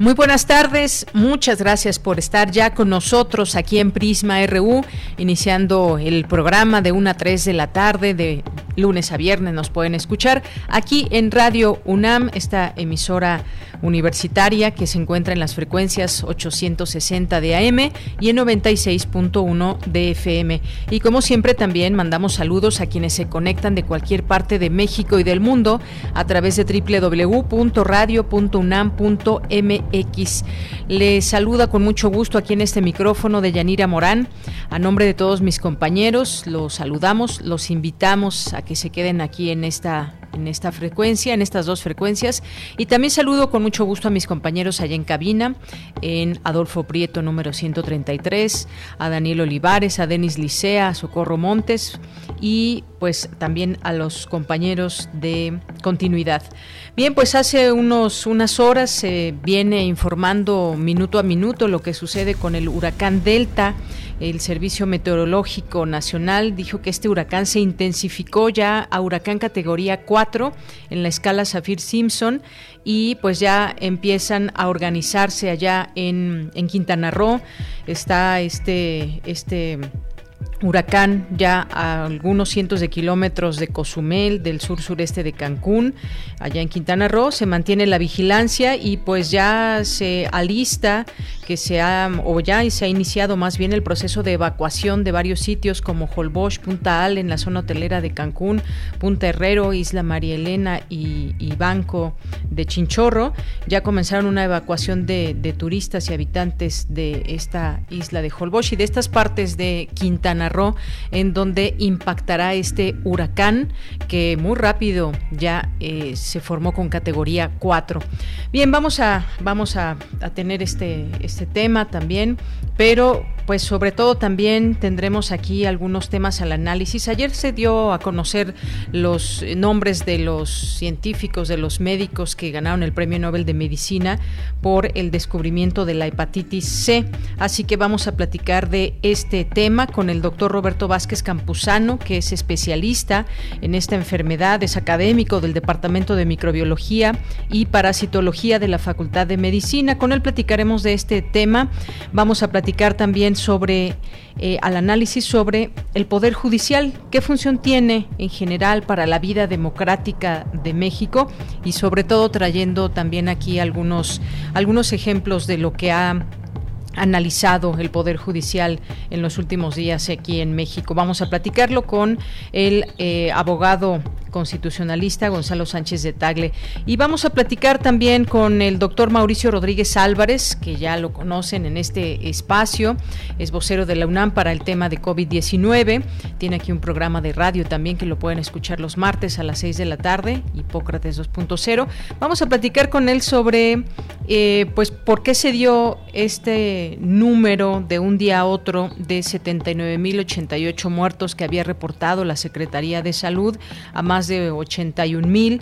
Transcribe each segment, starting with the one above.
Muy buenas tardes, muchas gracias por estar ya con nosotros aquí en Prisma RU, iniciando el programa de 1 a 3 de la tarde, de lunes a viernes nos pueden escuchar aquí en Radio UNAM, esta emisora universitaria que se encuentra en las frecuencias 860 de AM y en 96.1 de FM. Y como siempre también mandamos saludos a quienes se conectan de cualquier parte de México y del mundo a través de www.radio.unam.mx. Les saluda con mucho gusto aquí en este micrófono de Yanira Morán. A nombre de todos mis compañeros, los saludamos, los invitamos a que se queden aquí en esta en esta frecuencia, en estas dos frecuencias. Y también saludo con mucho gusto a mis compañeros allá en cabina, en Adolfo Prieto número 133, a Daniel Olivares, a Denis Licea, a Socorro Montes y pues también a los compañeros de continuidad. Bien, pues hace unos, unas horas se viene informando minuto a minuto lo que sucede con el huracán Delta. El Servicio Meteorológico Nacional dijo que este huracán se intensificó ya a huracán categoría 4 en la escala Saffir-Simpson y pues ya empiezan a organizarse allá en, en Quintana Roo. Está este, este huracán ya a algunos cientos de kilómetros de Cozumel, del sur sureste de Cancún, allá en Quintana Roo, se mantiene la vigilancia y pues ya se alista que se ha, o ya se ha iniciado más bien el proceso de evacuación de varios sitios como Holbox, Punta Al en la zona hotelera de Cancún, Punta Herrero, Isla María Elena y, Banco de Chinchorro. Ya comenzaron una evacuación de, de turistas y habitantes de esta isla de Holbox y de estas partes de Quintana en donde impactará este huracán que muy rápido ya eh, se formó con categoría 4. Bien, vamos a, vamos a, a tener este, este tema también, pero pues sobre todo también tendremos aquí algunos temas al análisis. Ayer se dio a conocer los nombres de los científicos, de los médicos que ganaron el Premio Nobel de Medicina por el descubrimiento de la hepatitis C. Así que vamos a platicar de este tema con el doctor Roberto Vázquez Campuzano, que es especialista en esta enfermedad, es académico del Departamento de Microbiología y Parasitología de la Facultad de Medicina. Con él platicaremos de este tema. Vamos a platicar también sobre eh, al análisis sobre el poder judicial, qué función tiene en general para la vida democrática de México y sobre todo trayendo también aquí algunos algunos ejemplos de lo que ha analizado el Poder Judicial en los últimos días aquí en México. Vamos a platicarlo con el eh, abogado constitucionalista Gonzalo Sánchez de Tagle. Y vamos a platicar también con el doctor Mauricio Rodríguez Álvarez, que ya lo conocen en este espacio, es vocero de la UNAM para el tema de COVID-19. Tiene aquí un programa de radio también que lo pueden escuchar los martes a las 6 de la tarde, Hipócrates 2.0. Vamos a platicar con él sobre, eh, pues, por qué se dio este número de un día a otro de 79.088 muertos que había reportado la Secretaría de Salud a más de 81.000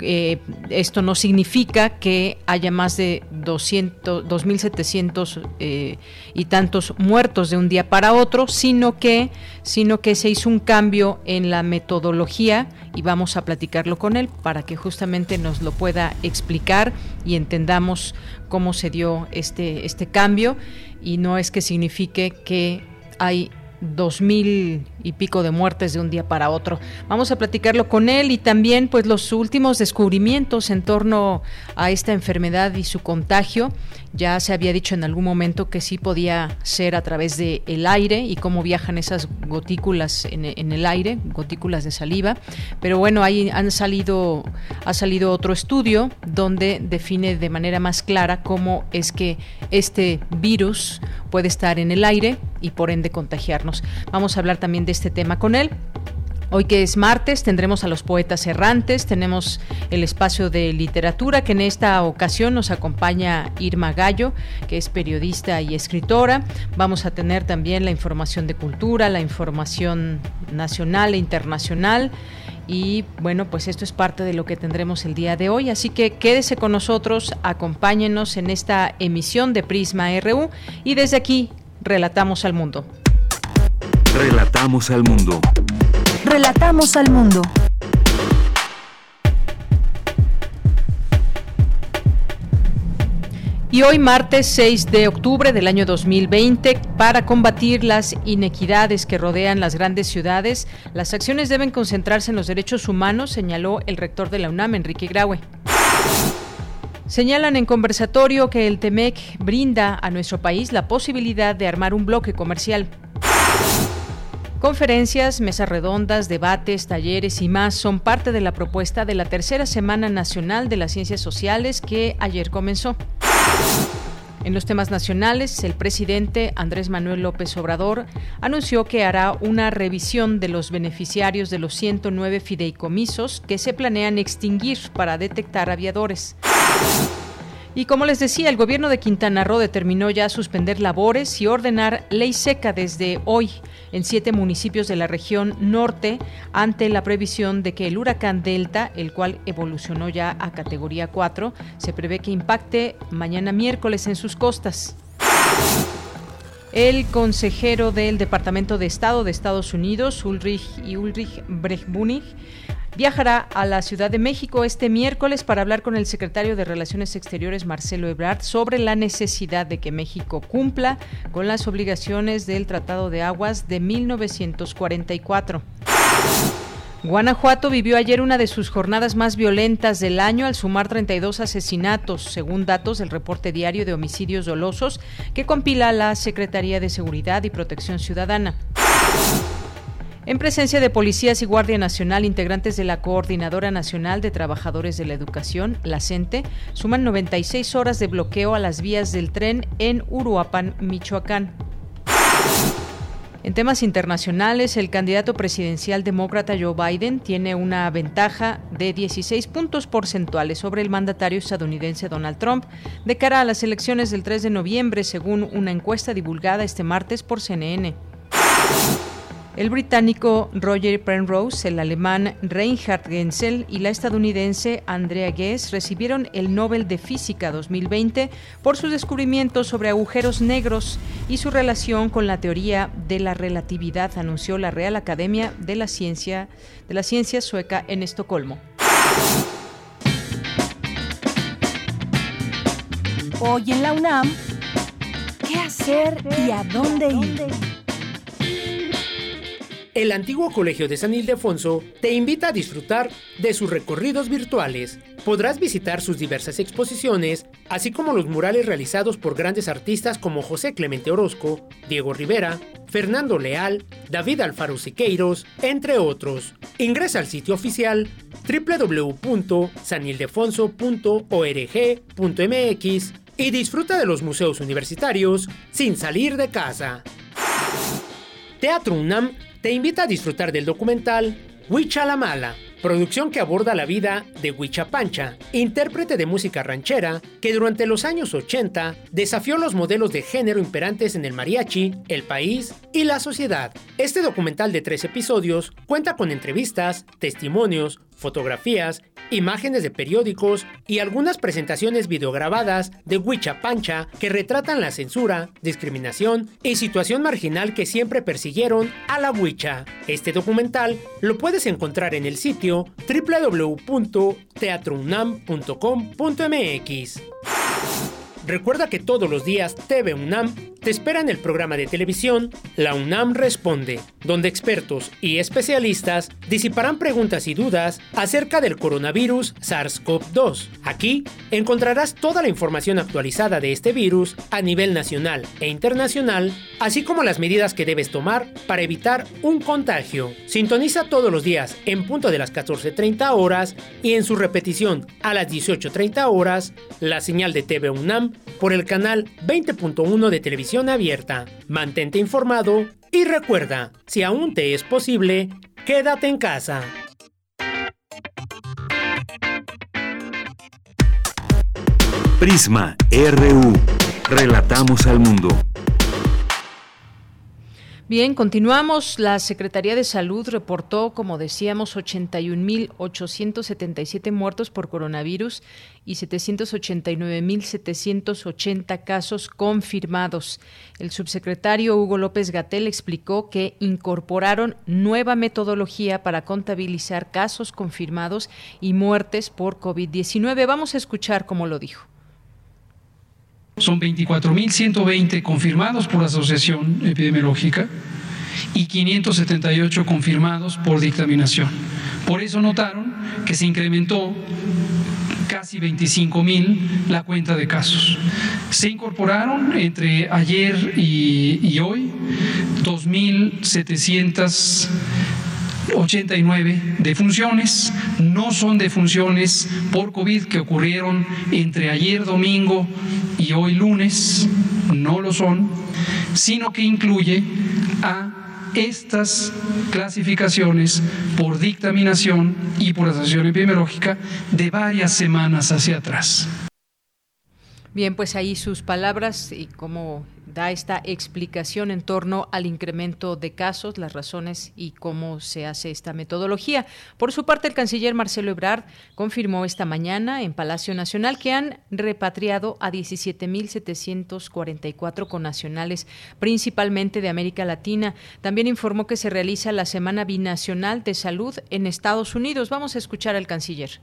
eh, esto no significa que haya más de 200, 2.700 eh, y tantos muertos de un día para otro, sino que, sino que se hizo un cambio en la metodología y vamos a platicarlo con él para que justamente nos lo pueda explicar y entendamos cómo se dio este, este cambio. Y no es que signifique que hay dos mil y pico de muertes de un día para otro. Vamos a platicarlo con él y también pues los últimos descubrimientos en torno a esta enfermedad y su contagio. Ya se había dicho en algún momento que sí podía ser a través del el aire y cómo viajan esas gotículas en, en, el aire, gotículas de saliva. Pero bueno, ahí han salido, ha salido otro estudio donde define de manera más clara cómo es que este virus puede estar en el aire y por ende contagiarnos. Vamos a hablar también de este tema con él. Hoy que es martes tendremos a los poetas errantes, tenemos el espacio de literatura que en esta ocasión nos acompaña Irma Gallo, que es periodista y escritora. Vamos a tener también la información de cultura, la información nacional e internacional. Y bueno, pues esto es parte de lo que tendremos el día de hoy. Así que quédese con nosotros, acompáñenos en esta emisión de Prisma RU y desde aquí relatamos al mundo. Relatamos al mundo. Relatamos al mundo. Y hoy martes 6 de octubre del año 2020, para combatir las inequidades que rodean las grandes ciudades, las acciones deben concentrarse en los derechos humanos, señaló el rector de la UNAM, Enrique Graue. Señalan en conversatorio que el TEMEC brinda a nuestro país la posibilidad de armar un bloque comercial. Conferencias, mesas redondas, debates, talleres y más son parte de la propuesta de la tercera Semana Nacional de las Ciencias Sociales que ayer comenzó. En los temas nacionales, el presidente Andrés Manuel López Obrador anunció que hará una revisión de los beneficiarios de los 109 fideicomisos que se planean extinguir para detectar aviadores. Y como les decía, el gobierno de Quintana Roo determinó ya suspender labores y ordenar ley seca desde hoy en siete municipios de la región norte ante la previsión de que el huracán Delta, el cual evolucionó ya a categoría 4, se prevé que impacte mañana miércoles en sus costas. El consejero del Departamento de Estado de Estados Unidos, Ulrich y Ulrich Brechbunig, viajará a la Ciudad de México este miércoles para hablar con el secretario de Relaciones Exteriores, Marcelo Ebrard, sobre la necesidad de que México cumpla con las obligaciones del Tratado de Aguas de 1944. Guanajuato vivió ayer una de sus jornadas más violentas del año al sumar 32 asesinatos, según datos del reporte diario de homicidios dolosos que compila la Secretaría de Seguridad y Protección Ciudadana. En presencia de policías y Guardia Nacional, integrantes de la Coordinadora Nacional de Trabajadores de la Educación, la CENTE, suman 96 horas de bloqueo a las vías del tren en Uruapan, Michoacán. En temas internacionales, el candidato presidencial demócrata Joe Biden tiene una ventaja de 16 puntos porcentuales sobre el mandatario estadounidense Donald Trump de cara a las elecciones del 3 de noviembre, según una encuesta divulgada este martes por CNN. El británico Roger Penrose, el alemán Reinhard Genzel y la estadounidense Andrea Ghez recibieron el Nobel de Física 2020 por sus descubrimientos sobre agujeros negros y su relación con la teoría de la relatividad, anunció la Real Academia de la Ciencia de la Ciencia sueca en Estocolmo. Hoy en la UNAM, ¿qué hacer y a dónde ir? El antiguo Colegio de San Ildefonso te invita a disfrutar de sus recorridos virtuales. Podrás visitar sus diversas exposiciones, así como los murales realizados por grandes artistas como José Clemente Orozco, Diego Rivera, Fernando Leal, David Alfaro Siqueiros, entre otros. Ingresa al sitio oficial www.sanildefonso.org.mx y disfruta de los museos universitarios sin salir de casa. Teatro UNAM te invita a disfrutar del documental Huicha la Mala, producción que aborda la vida de Huicha Pancha, intérprete de música ranchera que durante los años 80 desafió los modelos de género imperantes en el mariachi, el país y la sociedad. Este documental de tres episodios cuenta con entrevistas, testimonios, fotografías, imágenes de periódicos y algunas presentaciones videograbadas de Huicha Pancha que retratan la censura, discriminación y situación marginal que siempre persiguieron a la Huicha. Este documental lo puedes encontrar en el sitio www.teatrounam.com.mx. Recuerda que todos los días TV UNAM te espera en el programa de televisión La UNAM Responde, donde expertos y especialistas disiparán preguntas y dudas acerca del coronavirus SARS-CoV-2. Aquí encontrarás toda la información actualizada de este virus a nivel nacional e internacional, así como las medidas que debes tomar para evitar un contagio. Sintoniza todos los días en punto de las 14.30 horas y en su repetición a las 18.30 horas la señal de TV UNAM por el canal 20.1 de televisión abierta. Mantente informado y recuerda, si aún te es posible, quédate en casa. Prisma RU. Relatamos al mundo. Bien, continuamos. La Secretaría de Salud reportó, como decíamos, 81.877 muertos por coronavirus y 789.780 casos confirmados. El subsecretario Hugo López Gatel explicó que incorporaron nueva metodología para contabilizar casos confirmados y muertes por COVID-19. Vamos a escuchar cómo lo dijo. Son 24.120 confirmados por la Asociación Epidemiológica y 578 confirmados por dictaminación. Por eso notaron que se incrementó casi 25 mil la cuenta de casos. Se incorporaron entre ayer y, y hoy 2.700 89 defunciones, no son defunciones por COVID que ocurrieron entre ayer domingo y hoy lunes, no lo son, sino que incluye a estas clasificaciones por dictaminación y por asociación epidemiológica de varias semanas hacia atrás. Bien, pues ahí sus palabras y cómo da esta explicación en torno al incremento de casos, las razones y cómo se hace esta metodología. Por su parte, el canciller Marcelo Ebrard confirmó esta mañana en Palacio Nacional que han repatriado a 17.744 connacionales, principalmente de América Latina. También informó que se realiza la Semana Binacional de Salud en Estados Unidos. Vamos a escuchar al canciller.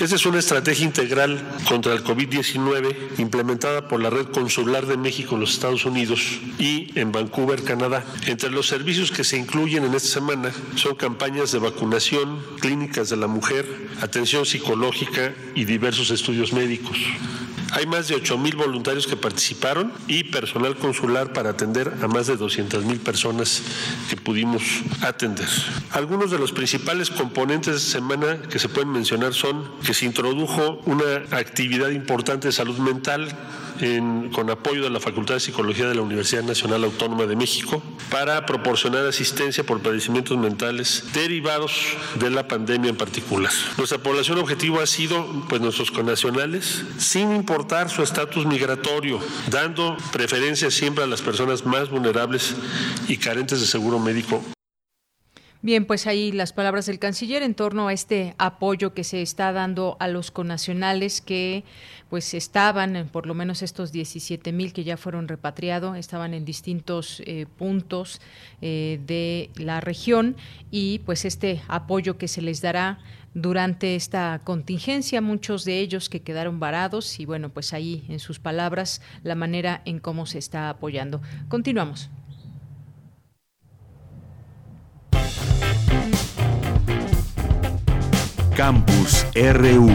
Esta es una estrategia integral contra el COVID-19 implementada por la Red Consular de México en los Estados Unidos y en Vancouver, Canadá. Entre los servicios que se incluyen en esta semana son campañas de vacunación, clínicas de la mujer, atención psicológica y diversos estudios médicos. Hay más de 8 mil voluntarios que participaron y personal consular para atender a más de 200 mil personas que pudimos atender. Algunos de los principales componentes de semana que se pueden mencionar son que se introdujo una actividad importante de salud mental con apoyo de la Facultad de Psicología de la Universidad Nacional Autónoma de México para proporcionar asistencia por padecimientos mentales derivados de la pandemia en particular. Nuestra población objetivo ha sido pues nuestros connacionales sin importar su estatus migratorio, dando preferencia siempre a las personas más vulnerables y carentes de seguro médico Bien, pues ahí las palabras del canciller en torno a este apoyo que se está dando a los conacionales que pues estaban, por lo menos estos 17 mil que ya fueron repatriados, estaban en distintos eh, puntos eh, de la región y pues este apoyo que se les dará durante esta contingencia, muchos de ellos que quedaron varados y bueno, pues ahí en sus palabras la manera en cómo se está apoyando. Continuamos. Campus RU.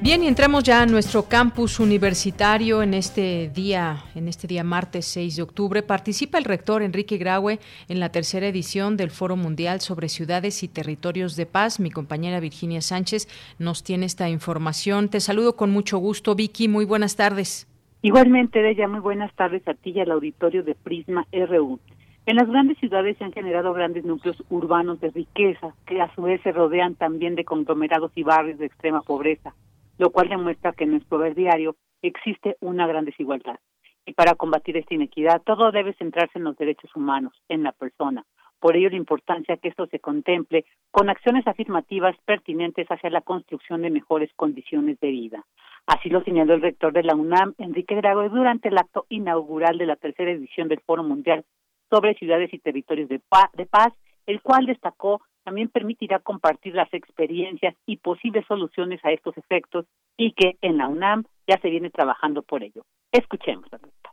Bien, y entramos ya a nuestro campus universitario en este día, en este día martes 6 de octubre. Participa el rector Enrique Graue en la tercera edición del Foro Mundial sobre Ciudades y Territorios de Paz. Mi compañera Virginia Sánchez nos tiene esta información. Te saludo con mucho gusto, Vicky. Muy buenas tardes. Igualmente, ella muy buenas tardes a ti y al auditorio de Prisma RU. En las grandes ciudades se han generado grandes núcleos urbanos de riqueza, que a su vez se rodean también de conglomerados y barrios de extrema pobreza, lo cual demuestra que en nuestro ver diario existe una gran desigualdad. Y para combatir esta inequidad, todo debe centrarse en los derechos humanos, en la persona. Por ello, la importancia que esto se contemple con acciones afirmativas pertinentes hacia la construcción de mejores condiciones de vida. Así lo señaló el rector de la UNAM, Enrique Drago, durante el acto inaugural de la tercera edición del Foro Mundial sobre ciudades y territorios de, de paz, el cual destacó también permitirá compartir las experiencias y posibles soluciones a estos efectos y que en la UNAM ya se viene trabajando por ello. Escuchemos al doctor.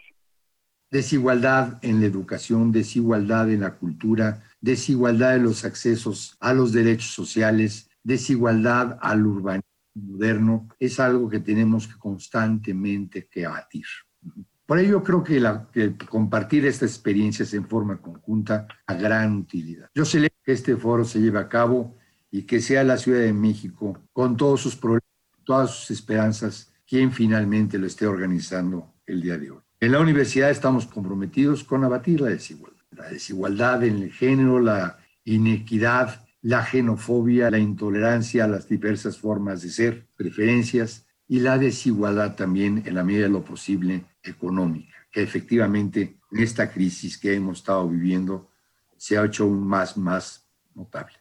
Desigualdad en la educación, desigualdad en la cultura, desigualdad en los accesos a los derechos sociales, desigualdad al urbanismo moderno, es algo que tenemos que constantemente que abatir. Por ello creo que, la, compartir estas experiencias en forma conjunta a gran utilidad. Yo celebro que este foro se lleve a cabo y que sea la Ciudad de México, con todos sus problemas, todas sus esperanzas, quien finalmente lo esté organizando el día de hoy. En la universidad estamos comprometidos con abatir la desigualdad, la desigualdad en el género, la inequidad, la xenofobia, la intolerancia a las diversas formas de ser, preferencias y la desigualdad también en la medida de lo posible económica, que efectivamente en esta crisis que hemos estado viviendo se ha hecho aún más, más notable.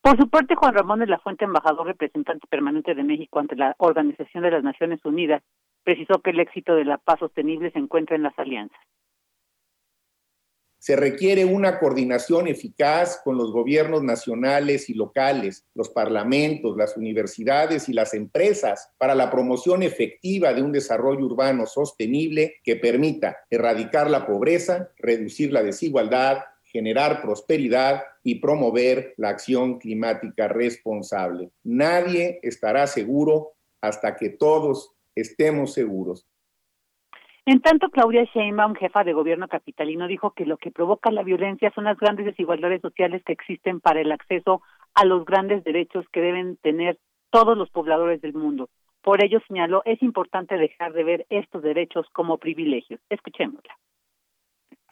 Por su parte, Juan Ramón de la Fuente, embajador representante permanente de México ante la Organización de las Naciones Unidas, precisó que el éxito de la paz sostenible se encuentra en las alianzas. Se requiere una coordinación eficaz con los gobiernos nacionales y locales, los parlamentos, las universidades y las empresas para la promoción efectiva de un desarrollo urbano sostenible que permita erradicar la pobreza, reducir la desigualdad, generar prosperidad y promover la acción climática responsable. Nadie estará seguro hasta que todos estemos seguros. En tanto, Claudia Sheinbaum, jefa de gobierno capitalino, dijo que lo que provoca la violencia son las grandes desigualdades sociales que existen para el acceso a los grandes derechos que deben tener todos los pobladores del mundo. Por ello, señaló, es importante dejar de ver estos derechos como privilegios. Escuchémosla.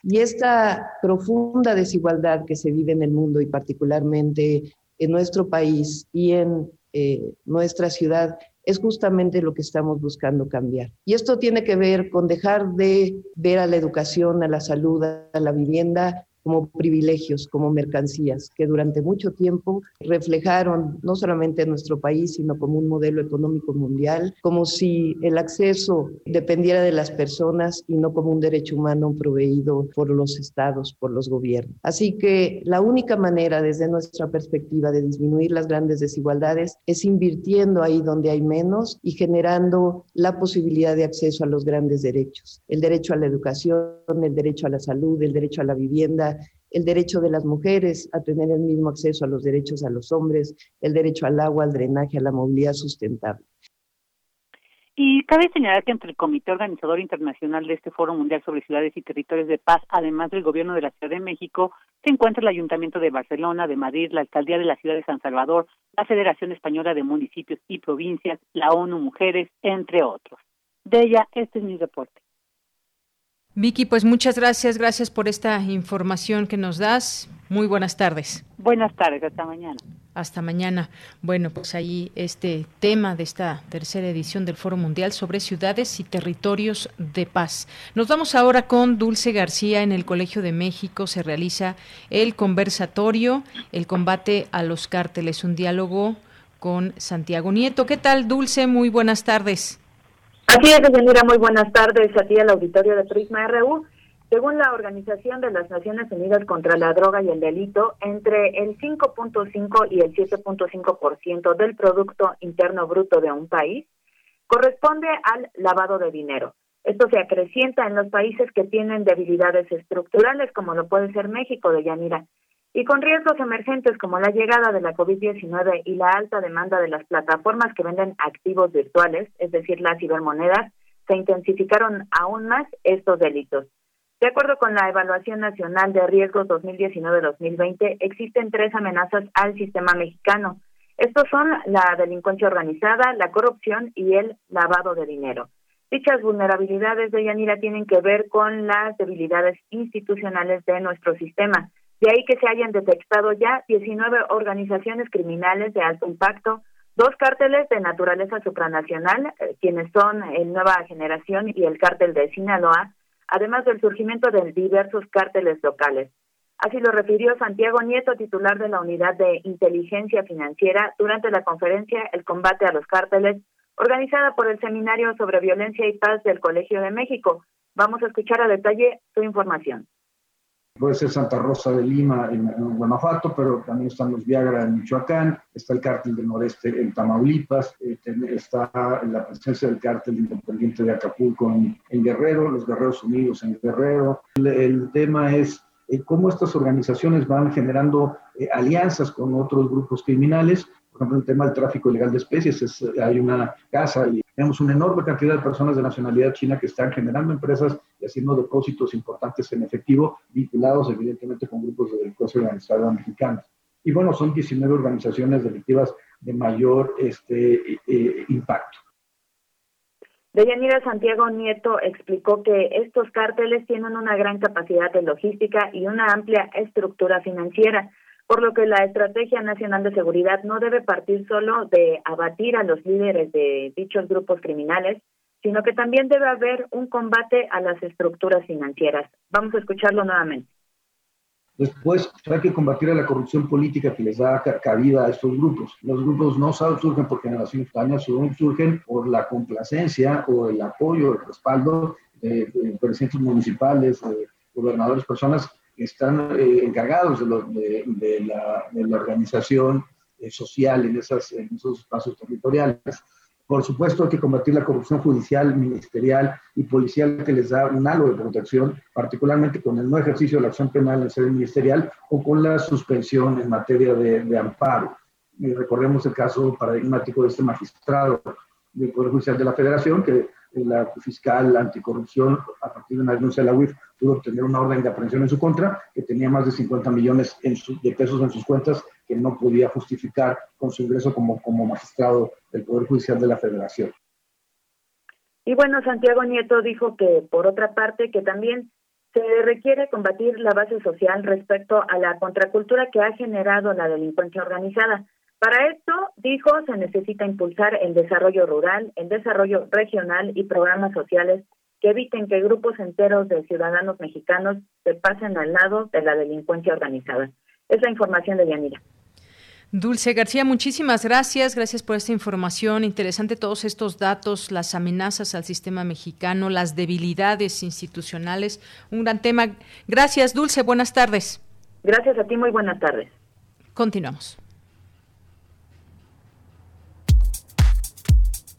Y esta profunda desigualdad que se vive en el mundo y particularmente en nuestro país y en eh, nuestra ciudad es justamente lo que estamos buscando cambiar. Y esto tiene que ver con dejar de ver a la educación, a la salud, a la vivienda como privilegios, como mercancías, que durante mucho tiempo reflejaron no solamente en nuestro país, sino como un modelo económico mundial, como si el acceso dependiera de las personas y no como un derecho humano proveído por los estados, por los gobiernos. Así que la única manera desde nuestra perspectiva de disminuir las grandes desigualdades es invirtiendo ahí donde hay menos y generando la posibilidad de acceso a los grandes derechos, el derecho a la educación, el derecho a la salud, el derecho a la vivienda, el derecho de las mujeres a tener el mismo acceso a los derechos a los hombres, el derecho al agua, al drenaje, a la movilidad sustentable. Y cabe señalar que entre el Comité Organizador Internacional de este Foro Mundial sobre Ciudades y Territorios de Paz, además del Gobierno de la Ciudad de México, se encuentra el Ayuntamiento de Barcelona, de Madrid, la Alcaldía de la Ciudad de San Salvador, la Federación Española de Municipios y Provincias, la ONU Mujeres, entre otros. De ella, este es mi reporte. Vicky, pues muchas gracias, gracias por esta información que nos das. Muy buenas tardes. Buenas tardes, hasta mañana. Hasta mañana. Bueno, pues ahí este tema de esta tercera edición del Foro Mundial sobre ciudades y territorios de paz. Nos vamos ahora con Dulce García en el Colegio de México. Se realiza el conversatorio, el combate a los cárteles, un diálogo con Santiago Nieto. ¿Qué tal, Dulce? Muy buenas tardes. Así es, señora, muy buenas tardes a ti al auditorio de Prisma RU. Según la Organización de las Naciones Unidas contra la Droga y el Delito, entre el 5.5 y el 7.5% del Producto Interno Bruto de un país corresponde al lavado de dinero. Esto se acrecienta en los países que tienen debilidades estructurales, como lo puede ser México de Yanira, y con riesgos emergentes como la llegada de la COVID-19 y la alta demanda de las plataformas que venden activos virtuales, es decir, las cibermonedas, se intensificaron aún más estos delitos. De acuerdo con la Evaluación Nacional de Riesgos 2019-2020, existen tres amenazas al sistema mexicano. Estos son la delincuencia organizada, la corrupción y el lavado de dinero. Dichas vulnerabilidades de Yanira tienen que ver con las debilidades institucionales de nuestro sistema, de ahí que se hayan detectado ya 19 organizaciones criminales de alto impacto, dos cárteles de naturaleza supranacional, eh, quienes son el Nueva Generación y el cártel de Sinaloa, además del surgimiento de diversos cárteles locales. Así lo refirió Santiago Nieto, titular de la Unidad de Inteligencia Financiera, durante la conferencia El combate a los cárteles, organizada por el Seminario sobre Violencia y Paz del Colegio de México. Vamos a escuchar a detalle su información puede ser Santa Rosa de Lima en, Guanajuato, pero también están los Viagra en Michoacán, está el cártel del noreste en Tamaulipas, eh, está la presencia del cártel independiente de Acapulco en, Guerrero, los Guerreros Unidos en Guerrero. El, tema es eh, cómo estas organizaciones van generando eh, alianzas con otros grupos criminales por ejemplo, el tema del tráfico ilegal de especies, hay una casa y tenemos una enorme cantidad de personas de nacionalidad china que están generando empresas y haciendo depósitos importantes en efectivo, vinculados evidentemente con grupos de delincuencia organizada mexicanos. y bueno, son 19 organizaciones delictivas de mayor este, eh, impacto. Deyanira Santiago Nieto explicó que estos cárteles tienen una gran capacidad de logística y una amplia estructura financiera, por lo que la Estrategia Nacional de Seguridad no debe partir solo de abatir a los líderes de dichos grupos criminales, sino que también debe haber un combate a las estructuras financieras. Vamos a escucharlo nuevamente. Después hay que combatir a la corrupción política que les da cabida a estos grupos. Los grupos no surgen por generación espontánea, surgen por la complacencia o el apoyo, el respaldo de, presidentes municipales, gobernadores, personas están eh, encargados de, de, la, la, organización eh, social en, esas, en esos espacios territoriales. Por supuesto, hay que combatir la corrupción judicial, ministerial y policial que les da un halo de protección, particularmente con el no ejercicio de la acción penal en sede ministerial o con la suspensión en materia de, amparo. Y recordemos el caso paradigmático de este magistrado del Poder Judicial de la Federación, que la fiscal anticorrupción, a partir de una denuncia de la UIF, pudo obtener una orden de aprehensión en su contra, que tenía más de 50 millones de pesos en sus cuentas que no podía justificar con su ingreso como, como magistrado del Poder Judicial de la Federación. Y bueno, Santiago Nieto dijo que, por otra parte, que también se requiere combatir la base social respecto a la contracultura que ha generado la delincuencia organizada. Para esto, dijo, se necesita impulsar el desarrollo rural, el desarrollo regional y programas sociales que eviten que grupos enteros de ciudadanos mexicanos se pasen al lado de la delincuencia organizada. Es la información de Yanira. Dulce García, muchísimas gracias. Gracias por esta información. Interesante todos estos datos, las amenazas al sistema mexicano, las debilidades institucionales. Un gran tema. Gracias, Dulce. Buenas tardes. Gracias a ti. Muy buenas tardes. Continuamos.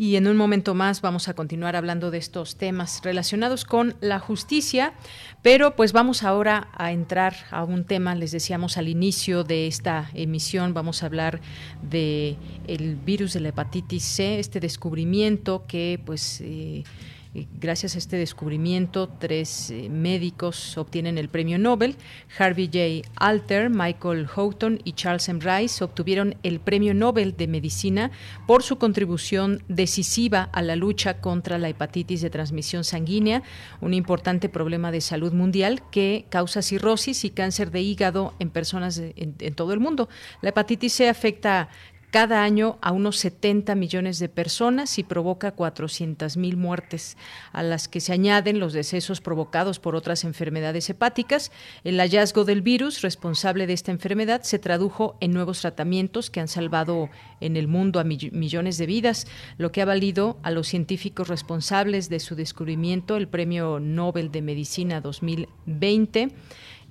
Y en un momento más vamos a continuar hablando de estos temas relacionados con la justicia, pero pues vamos ahora a entrar a un tema, les decíamos al inicio de esta emisión, vamos a hablar de el virus de la hepatitis C, este descubrimiento que pues eh, Gracias a este descubrimiento, tres eh, médicos obtienen el premio Nobel. Harvey J. Alter, Michael Houghton y Charles M. Rice obtuvieron el premio Nobel de Medicina por su contribución decisiva a la lucha contra la hepatitis de transmisión sanguínea, un importante problema de salud mundial que causa cirrosis y cáncer de hígado en personas en, en todo el mundo. La hepatitis C afecta cada año a unos 70 millones de personas y provoca 400 mil muertes, a las que se añaden los decesos provocados por otras enfermedades hepáticas. El hallazgo del virus responsable de esta enfermedad se tradujo en nuevos tratamientos que han salvado en el mundo a millones de vidas, lo que ha valido a los científicos responsables de su descubrimiento el Premio Nobel de Medicina 2020.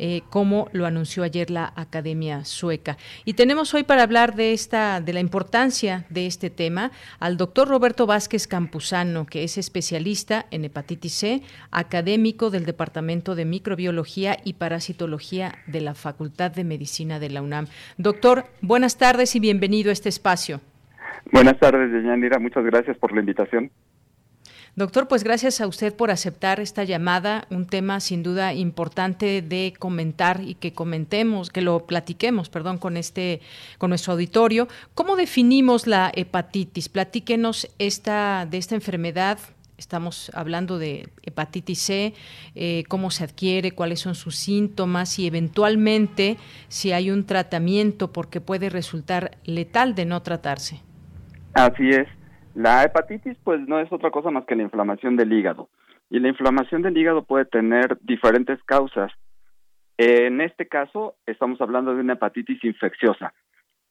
Eh, como lo anunció ayer la Academia Sueca. Y tenemos hoy para hablar de esta, de la importancia de este tema, al doctor Roberto Vázquez Campuzano, que es especialista en hepatitis C, académico del Departamento de Microbiología y Parasitología de la Facultad de Medicina de la UNAM. Doctor, buenas tardes y bienvenido a este espacio. Buenas tardes, Yanira. Muchas gracias por la invitación. Doctor, pues gracias a usted por aceptar esta llamada, un tema sin duda importante de comentar y que comentemos, que lo platiquemos, perdón, con este, con nuestro auditorio. ¿Cómo definimos la hepatitis? Platíquenos esta, de esta enfermedad. Estamos hablando de hepatitis C, eh, cómo se adquiere, cuáles son sus síntomas y eventualmente si hay un tratamiento porque puede resultar letal de no tratarse. Así es. La hepatitis pues no es otra cosa más que la inflamación del hígado y la inflamación del hígado puede tener diferentes causas. En este caso estamos hablando de una hepatitis infecciosa.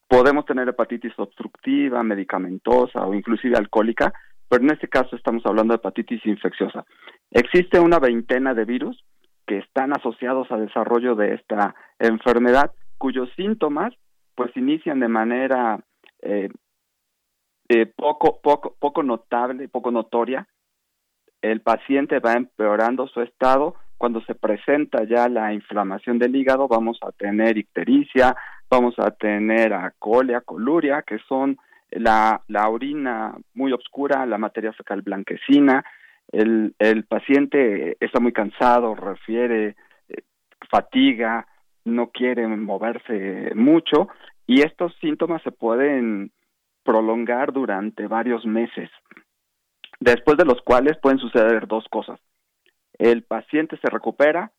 Podemos tener hepatitis obstructiva, medicamentosa o inclusive alcohólica, pero en este caso estamos hablando de hepatitis infecciosa. Existe una veintena de virus que están asociados al desarrollo de esta enfermedad, cuyos síntomas pues inician de manera eh, eh, poco, poco, poco notable, poco notoria, el paciente va empeorando su estado. Cuando se presenta ya la inflamación del hígado, vamos a tener ictericia, vamos a tener acolia, coluria, que son la, la orina muy oscura, la materia fecal blanquecina, el, el paciente está muy cansado, refiere eh, fatiga, no quiere moverse mucho y estos síntomas se pueden prolongar durante varios meses, después de los cuales pueden suceder dos cosas. El paciente se recupera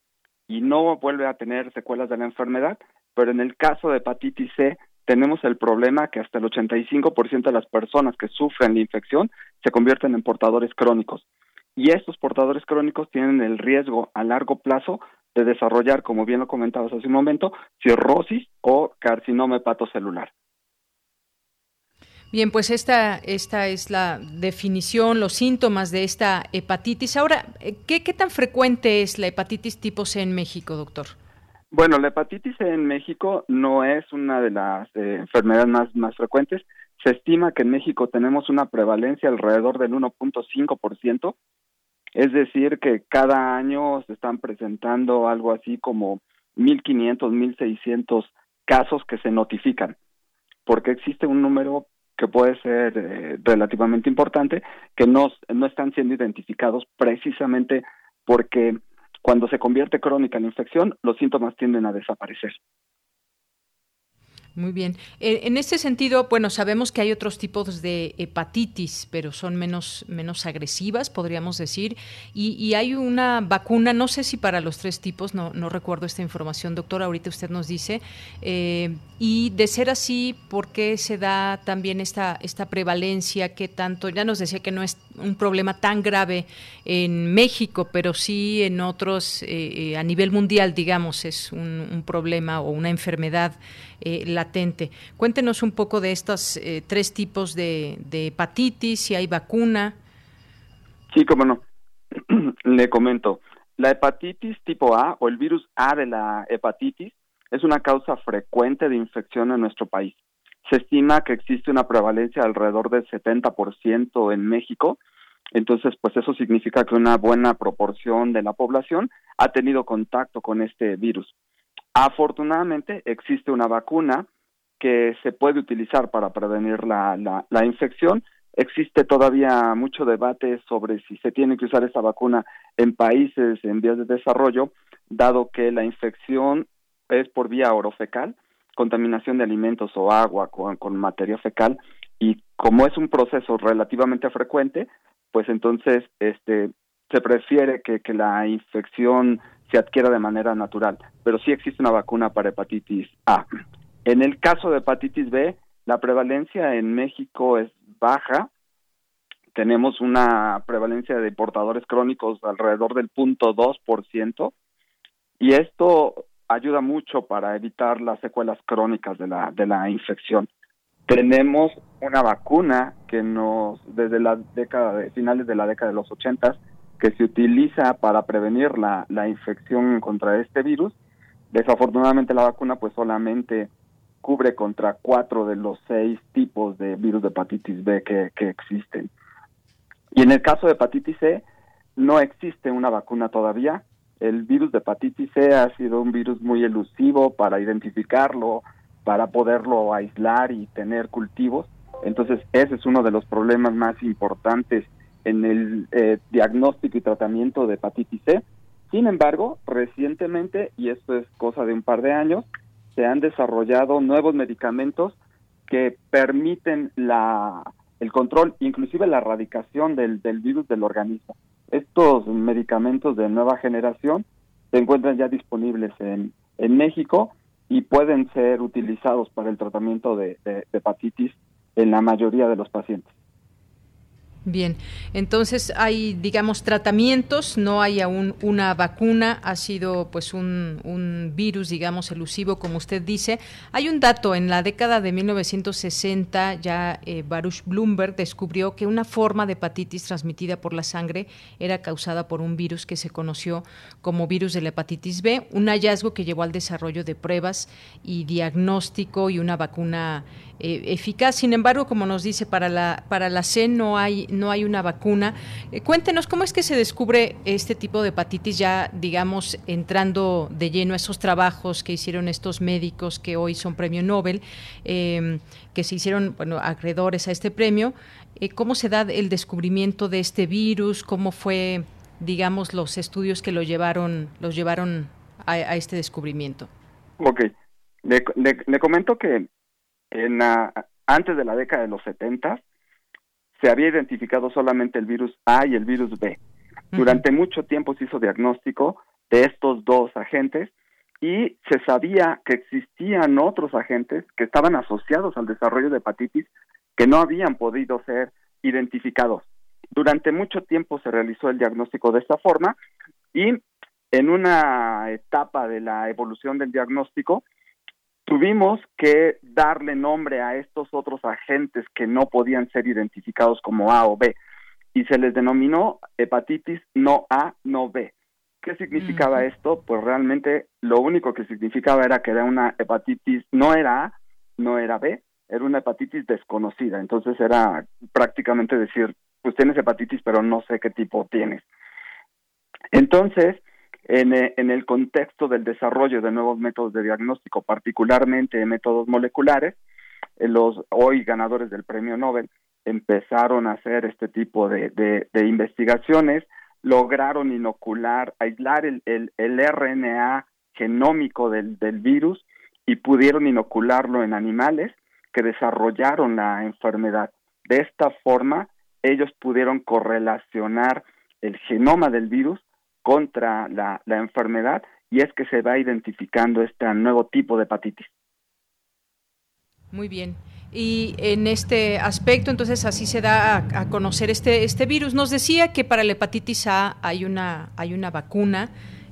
y no vuelve a tener secuelas de la enfermedad, pero en el caso de hepatitis C tenemos el problema que hasta el 85% de las personas que sufren la infección se convierten en portadores crónicos. Y estos portadores crónicos tienen el riesgo a largo plazo de desarrollar, como bien lo comentabas hace un momento, cirrosis o carcinoma hepatocelular. Bien, pues esta, esta es la definición, los síntomas de esta hepatitis. Ahora, ¿qué, qué tan frecuente es la hepatitis tipo C en México, doctor? Bueno, la hepatitis C en México no es una de las eh, enfermedades más, más frecuentes. Se estima que en México tenemos una prevalencia alrededor del 1.5%, es decir, que cada año se están presentando algo así como 1.500, 1.600 casos que se notifican, porque existe un número que puede ser eh, relativamente importante, que no, no están siendo identificados precisamente porque cuando se convierte crónica la infección, los síntomas tienden a desaparecer. Muy bien. Eh, en este sentido, bueno, sabemos que hay otros tipos de hepatitis, pero son menos, menos agresivas, podríamos decir. Y, hay una vacuna, no sé si para los tres tipos, no, no recuerdo esta información, doctor, ahorita usted nos dice. Eh, y de ser así, ¿por qué se da también esta, esta prevalencia? que tanto? Ya nos decía que no es un problema tan grave en México, pero sí en otros, eh, a nivel mundial, digamos, es un problema o una enfermedad eh, latente. Cuéntenos un poco de estos eh, tres tipos de, hepatitis, si hay vacuna. Sí, cómo no. Le comento. La hepatitis tipo A o el virus A de la hepatitis es una causa frecuente de infección en nuestro país. Se estima que existe una prevalencia alrededor del 70% en México. Entonces, pues eso significa que una buena proporción de la población ha tenido contacto con este virus. Afortunadamente existe una vacuna que se puede utilizar para prevenir la, la, infección. Existe todavía mucho debate sobre si se tiene que usar esa vacuna en países en vías de desarrollo, dado que la infección es por vía orofecal, contaminación de alimentos o agua con, con materia fecal, y como es un proceso relativamente frecuente, pues entonces este se prefiere que, que la infección se adquiera de manera natural, pero sí existe una vacuna para hepatitis A. En el caso de hepatitis B, la prevalencia en México es baja. Tenemos una prevalencia de portadores crónicos alrededor del punto ciento y esto ayuda mucho para evitar las secuelas crónicas de la, de la infección. Tenemos una vacuna que nos, desde la década de finales de la década de los ochentas, que se utiliza para prevenir la, la infección contra este virus. Desafortunadamente la vacuna pues solamente cubre contra cuatro de los seis tipos de virus de hepatitis B que, que existen. Y en el caso de hepatitis C, no existe una vacuna todavía. El virus de hepatitis C ha sido un virus muy elusivo para identificarlo, para poderlo aislar y tener cultivos. Entonces, ese es uno de los problemas más importantes en el eh, diagnóstico y tratamiento de hepatitis C. Sin embargo, recientemente, y esto es cosa de un par de años, se han desarrollado nuevos medicamentos que permiten la, el control, inclusive la erradicación del, del virus del organismo. Estos medicamentos de nueva generación se encuentran ya disponibles en, en México y pueden ser utilizados para el tratamiento de hepatitis en la mayoría de los pacientes. Bien, entonces hay, digamos, tratamientos, no hay aún una vacuna, ha sido pues un, un, virus, digamos, elusivo, como usted dice. Hay un dato, en la década de 1960 ya eh, Baruch Bloomberg descubrió que una forma de hepatitis transmitida por la sangre era causada por un virus que se conoció como virus de la hepatitis B, un hallazgo que llevó al desarrollo de pruebas y diagnóstico y una vacuna eh, eficaz. Sin embargo, como nos dice, para la, para la C no hay no hay una vacuna. Eh, cuéntenos cómo es que se descubre este tipo de hepatitis ya, digamos, entrando de lleno a esos trabajos que hicieron estos médicos que hoy son premio Nobel, em, que se hicieron, bueno, acreedores a este premio. Eh, ¿Cómo se da el descubrimiento de este virus? ¿Cómo fue, digamos, los estudios que lo llevaron, los llevaron a, este descubrimiento? Ok. Le, comento que antes de la década de los 70 se había identificado solamente el virus A y el virus B. Durante mucho tiempo se hizo diagnóstico de estos dos agentes y se sabía que existían otros agentes que estaban asociados al desarrollo de hepatitis que no habían podido ser identificados. Durante mucho tiempo se realizó el diagnóstico de esta forma y en una etapa de la evolución del diagnóstico tuvimos que darle nombre a estos otros agentes que no podían ser identificados como A o B y se les denominó hepatitis no A, no B. ¿Qué significaba esto? Pues realmente lo único que significaba era que era una hepatitis, no era A, no era B, era una hepatitis desconocida. Entonces era prácticamente decir, pues tienes hepatitis, pero no sé qué tipo tienes. Entonces, eh, en, el contexto del desarrollo de nuevos métodos de diagnóstico, particularmente métodos moleculares, eh, los hoy ganadores del premio Nobel empezaron a hacer este tipo de, investigaciones, lograron inocular, aislar el, RNA genómico del, del virus y pudieron inocularlo en animales que desarrollaron la enfermedad. De esta forma, ellos pudieron correlacionar el genoma del virus contra la, enfermedad y es que se va identificando este nuevo tipo de hepatitis. Muy bien. Y en este aspecto, entonces, así se da a, conocer este, este virus. Nos decía que para la hepatitis A hay una, hay una vacuna,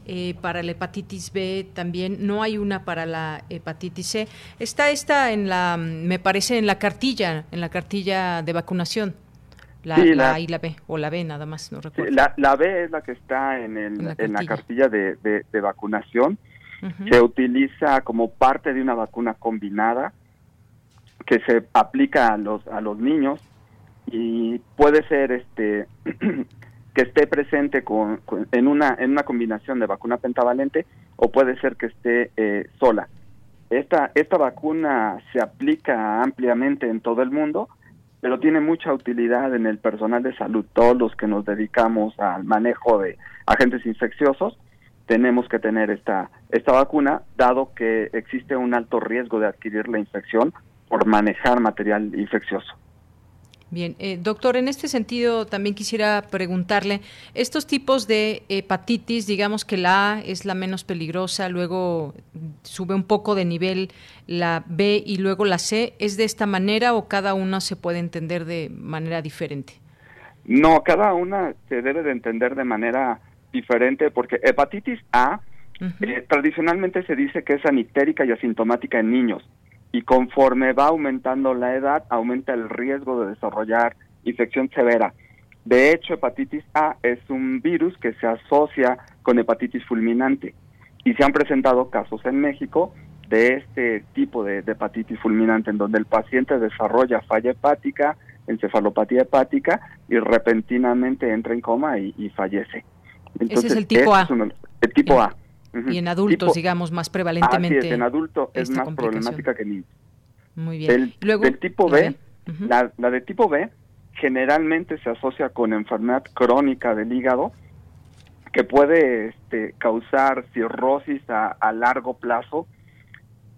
eh, para la hepatitis B también, no hay una para la hepatitis C. Está esta en la, me parece, en la cartilla, en la cartilla de vacunación. La, A y la B, o la B nada más, no recuerdo. la, B es la que está en, el, en, la, cartilla de, de, vacunación. Se utiliza como parte de una vacuna combinada que se aplica a los, a los niños y puede ser este que esté presente con, en, una, en una combinación de vacuna pentavalente o puede ser que esté eh, sola. Esta, esta vacuna se aplica ampliamente en todo el mundo pero tiene mucha utilidad en el personal de salud. Todos los que nos dedicamos al manejo de agentes infecciosos tenemos que tener esta, esta vacuna, dado que existe un alto riesgo de adquirir la infección por manejar material infeccioso. Bien, eh, doctor, en este sentido también quisiera preguntarle, estos tipos de hepatitis, digamos que la A es la menos peligrosa, luego sube un poco de nivel la B y luego la C, ¿es de esta manera o cada una se puede entender de manera diferente? No, cada una se debe de entender de manera diferente porque hepatitis A eh, tradicionalmente se dice que es sanitérica y asintomática en niños y conforme va aumentando la edad, aumenta el riesgo de desarrollar infección severa. De hecho, hepatitis A es un virus que se asocia con hepatitis fulminante y se han presentado casos en México de este tipo de, hepatitis fulminante en donde el paciente desarrolla falla hepática, encefalopatía hepática y repentinamente entra en coma y, fallece. Entonces, Ese es el tipo A. el tipo A. Y en adultos, digamos, más prevalentemente. Así es, en adulto es más problemática que en niños. Muy bien. El, Luego, del tipo B, la, de tipo B generalmente se asocia con enfermedad crónica del hígado que puede este, causar cirrosis a, largo plazo.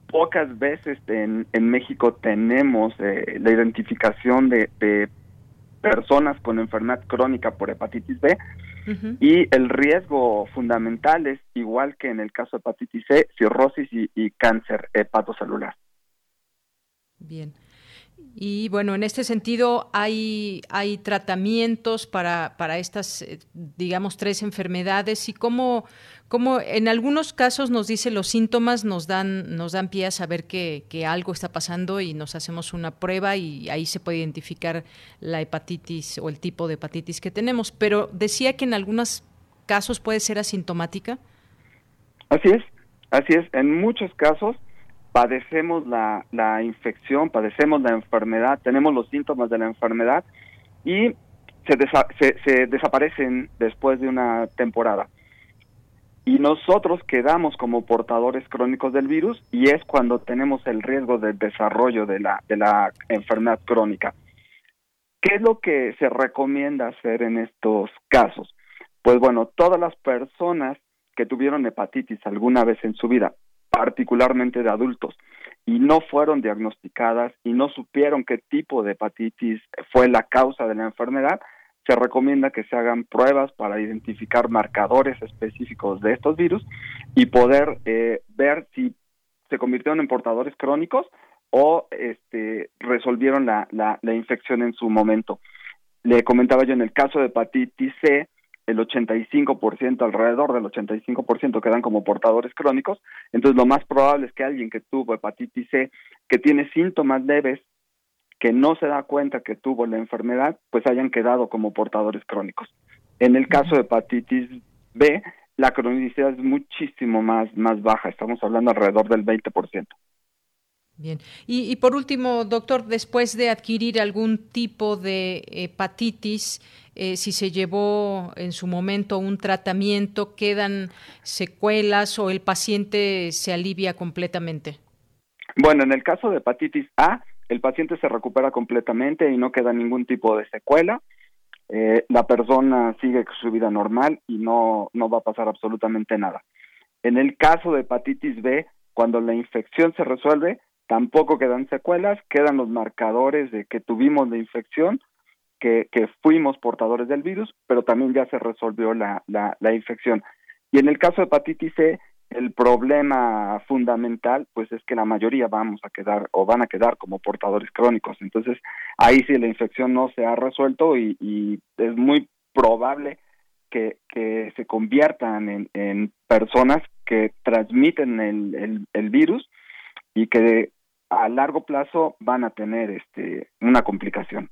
Pocas veces en, en México tenemos eh, la identificación de, de personas con enfermedad crónica por hepatitis B, y el riesgo fundamental es, igual que en el caso de hepatitis C, cirrosis y, cáncer hepatocelular. Bien. Y bueno, en este sentido hay, hay tratamientos para, para estas, eh, digamos, tres enfermedades y cómo, cómo en algunos casos nos dice los síntomas, nos dan, nos dan pie a saber que, que, algo está pasando y nos hacemos una prueba y ahí se puede identificar la hepatitis o el tipo de hepatitis que tenemos. Pero decía que en algunos casos puede ser asintomática. Así es, así es. En muchos casos padecemos la, la infección, padecemos la enfermedad, tenemos los síntomas de la enfermedad y se, desaparecen después de una temporada y nosotros quedamos como portadores crónicos del virus y es cuando tenemos el riesgo del desarrollo de la, de la enfermedad crónica. ¿Qué es lo que se recomienda hacer en estos casos? Pues bueno, todas las personas que tuvieron hepatitis alguna vez en su vida, particularmente de adultos, y no fueron diagnosticadas y no supieron qué tipo de hepatitis fue la causa de la enfermedad, se recomienda que se hagan pruebas para identificar marcadores específicos de estos virus y poder eh, ver si se convirtieron en portadores crónicos o este, resolvieron la, la, la infección en su momento. Le comentaba yo en el caso de hepatitis C, el 85%, alrededor del 85% quedan como portadores crónicos, entonces lo más probable es que alguien que tuvo hepatitis C, que tiene síntomas leves, que no se da cuenta que tuvo la enfermedad, pues hayan quedado como portadores crónicos. En el caso de hepatitis B, la cronicidad es muchísimo más, más baja, estamos hablando alrededor del 20%. Bien. Y, por último, doctor, después de adquirir algún tipo de hepatitis, eh, si se llevó en su momento un tratamiento, ¿quedan secuelas o el paciente se alivia completamente? Bueno, en el caso de hepatitis A, el paciente se recupera completamente y no queda ningún tipo de secuela. Eh, la persona sigue su vida normal y no, no va a pasar absolutamente nada. En el caso de hepatitis B, cuando la infección se resuelve, tampoco quedan secuelas, quedan los marcadores de que tuvimos la infección, que, que fuimos portadores del virus, pero también ya se resolvió la, la, la infección. Y en el caso de hepatitis C, el problema fundamental, pues es que la mayoría vamos a quedar o van a quedar como portadores crónicos. Entonces, ahí sí la infección no se ha resuelto y, es muy probable que, que se conviertan en, en, personas que transmiten el, el, el virus y que a largo plazo van a tener este una complicación.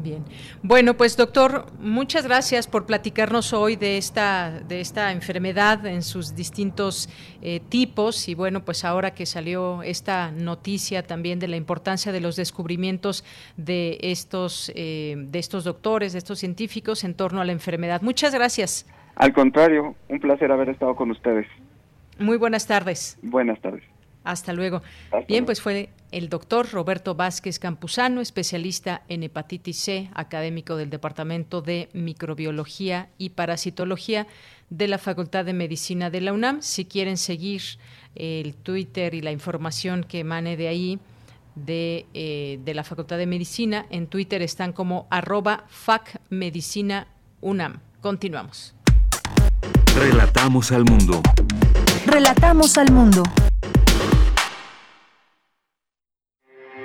Bien. Bueno, pues doctor, muchas gracias por platicarnos hoy de esta, de esta enfermedad en sus distintos eh, tipos y bueno, pues ahora que salió esta noticia también de la importancia de los descubrimientos de estos, eh, de estos doctores, de estos científicos en torno a la enfermedad. Muchas gracias. Al contrario, un placer haber estado con ustedes. Muy buenas tardes. Buenas tardes. Hasta luego. Bien, pues fue el doctor Roberto Vázquez Campuzano, especialista en hepatitis C, académico del Departamento de Microbiología y Parasitología de la Facultad de Medicina de la UNAM. Si quieren seguir el Twitter y la información que emane de ahí, de, eh, de la Facultad de Medicina, en Twitter están como arroba facmedicinaunam. Continuamos. Relatamos al mundo. Relatamos al mundo.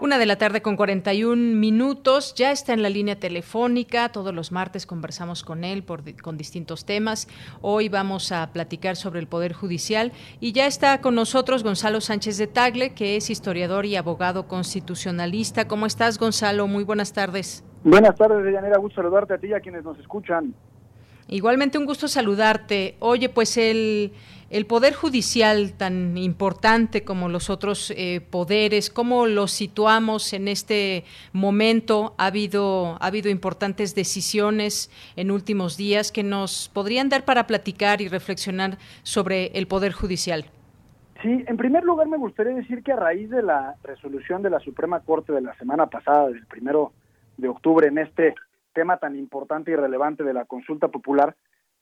Una de la tarde con 41 minutos, ya está en la línea telefónica, todos los martes conversamos con él por, con distintos temas. Hoy vamos a platicar sobre el Poder Judicial y ya está con nosotros Gonzalo Sánchez de Tagle, que es historiador y abogado constitucionalista. ¿Cómo estás, Gonzalo? Muy buenas tardes. Buenas tardes, Deyanira. Gusto saludarte a ti y a quienes nos escuchan. Igualmente un gusto saludarte. Oye, pues el, el Poder Judicial, tan importante como los otros eh, poderes, ¿cómo lo situamos en este momento? Ha habido, ha habido importantes decisiones en últimos días que nos podrían dar para platicar y reflexionar sobre el Poder Judicial. Sí, en primer lugar me gustaría decir que a raíz de la resolución de la Suprema Corte de la semana pasada, del primero de octubre, en este tema tan importante y relevante de la consulta popular,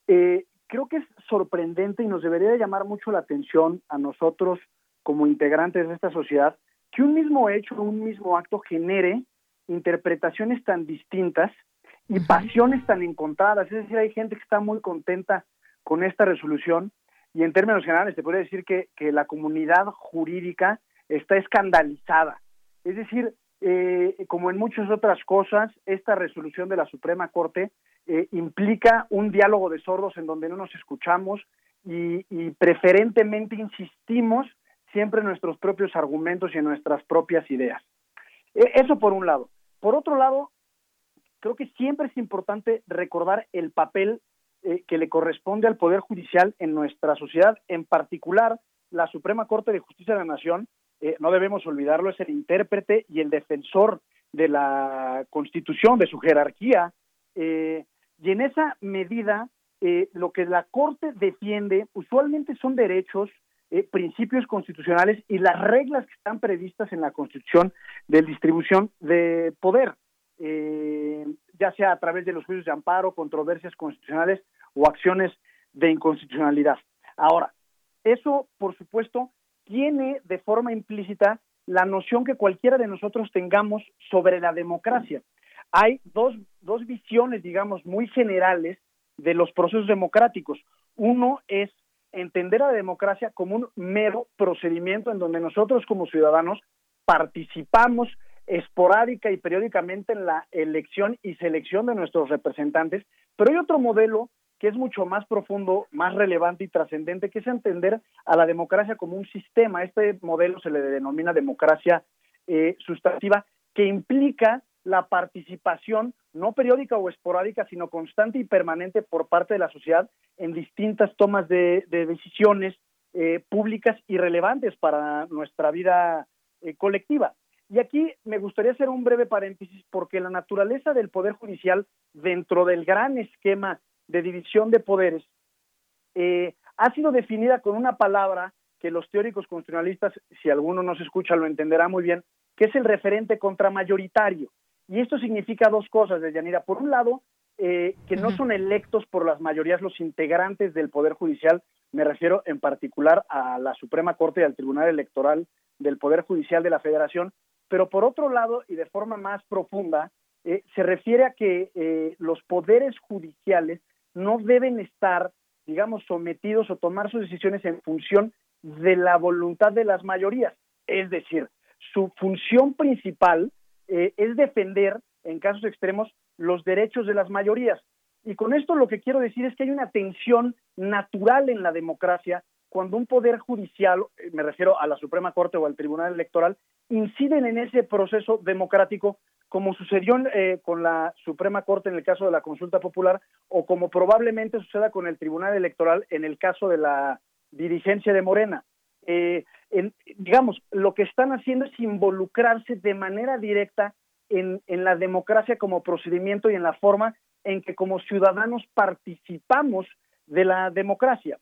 eh, creo que es sorprendente y nos debería llamar mucho la atención a nosotros como integrantes de esta sociedad que un mismo hecho, un mismo acto genere interpretaciones tan distintas y pasiones tan encontradas. Es decir, hay gente que está muy contenta con esta resolución y en términos generales te podría decir que, que la comunidad jurídica está escandalizada. Es decir, eh, como en muchas otras cosas, esta resolución de la Suprema Corte eh, implica un diálogo de sordos en donde no nos escuchamos y, preferentemente insistimos siempre en nuestros propios argumentos y en nuestras propias ideas. E, eso por un lado. Por otro lado, creo que siempre es importante recordar el papel eh, que le corresponde al Poder Judicial en nuestra sociedad, en particular la Suprema Corte de Justicia de la Nación, eh, no debemos olvidarlo, es el intérprete y el defensor de la Constitución, de su jerarquía, eh, y en esa medida lo que la Corte defiende usualmente son derechos, principios constitucionales y las reglas que están previstas en la Constitución de distribución de poder eh, ya sea a través de los juicios de amparo, controversias constitucionales o acciones de inconstitucionalidad. Ahora, eso, por supuesto, tiene de forma implícita la noción que cualquiera de nosotros tengamos sobre la democracia. Hay dos, dos visiones, digamos, muy generales de los procesos democráticos. Uno es entender a la democracia como un mero procedimiento en donde nosotros como ciudadanos participamos esporádica y periódicamente en la elección y selección de nuestros representantes, pero hay otro modelo que es mucho más profundo, más relevante y trascendente, que es entender a la democracia como un sistema. Este modelo se le denomina democracia eh, sustantiva, que implica la participación no periódica o esporádica, sino constante y permanente por parte de la sociedad en distintas tomas de, decisiones eh, públicas y relevantes para nuestra vida eh, colectiva. Y aquí me gustaría hacer un breve paréntesis porque la naturaleza del Poder Judicial dentro del gran esquema de división de poderes eh, ha sido definida con una palabra que los teóricos constitucionalistas, si alguno nos escucha, lo entenderá muy bien, que es el referente contramayoritario. Y esto significa dos cosas, Yanira. Por un lado, eh, que no son electos por las mayorías los integrantes del Poder Judicial, me refiero en particular a la Suprema Corte y al Tribunal Electoral del Poder Judicial de la Federación, pero por otro lado, y de forma más profunda, eh, se refiere a que eh, los poderes judiciales no deben estar, digamos, sometidos o tomar sus decisiones en función de la voluntad de las mayorías. Es decir, su función principal eh, es defender, en casos extremos, los derechos de las mayorías. Y con esto lo que quiero decir es que hay una tensión natural en la democracia cuando un poder judicial, me refiero a la Suprema Corte o al Tribunal Electoral, inciden en ese proceso democrático, como sucedió eh, con la Suprema Corte en el caso de la consulta popular o como probablemente suceda con el Tribunal Electoral en el caso de la dirigencia de Morena. Eh, digamos, lo que están haciendo es involucrarse de manera directa en, en la democracia como procedimiento y en la forma en que como ciudadanos participamos de la democracia.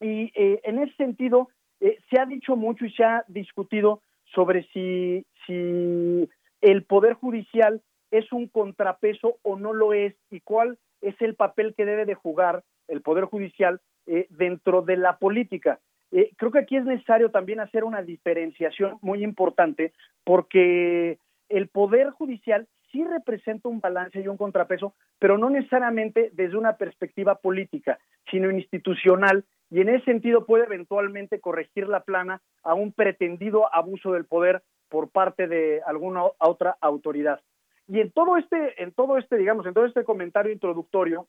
Y eh, en ese sentido, se ha dicho mucho y se ha discutido sobre si, si el Poder Judicial es un contrapeso o no lo es y cuál es el papel que debe de jugar el Poder Judicial eh, dentro de la política. Eh, creo que aquí es necesario también hacer una diferenciación muy importante porque el Poder Judicial sí representa un balance y un contrapeso, pero no necesariamente desde una perspectiva política, sino institucional, y en ese sentido puede eventualmente corregir la plana a un pretendido abuso del poder por parte de alguna otra autoridad. Y en todo este, en todo este, digamos, en todo este comentario introductorio,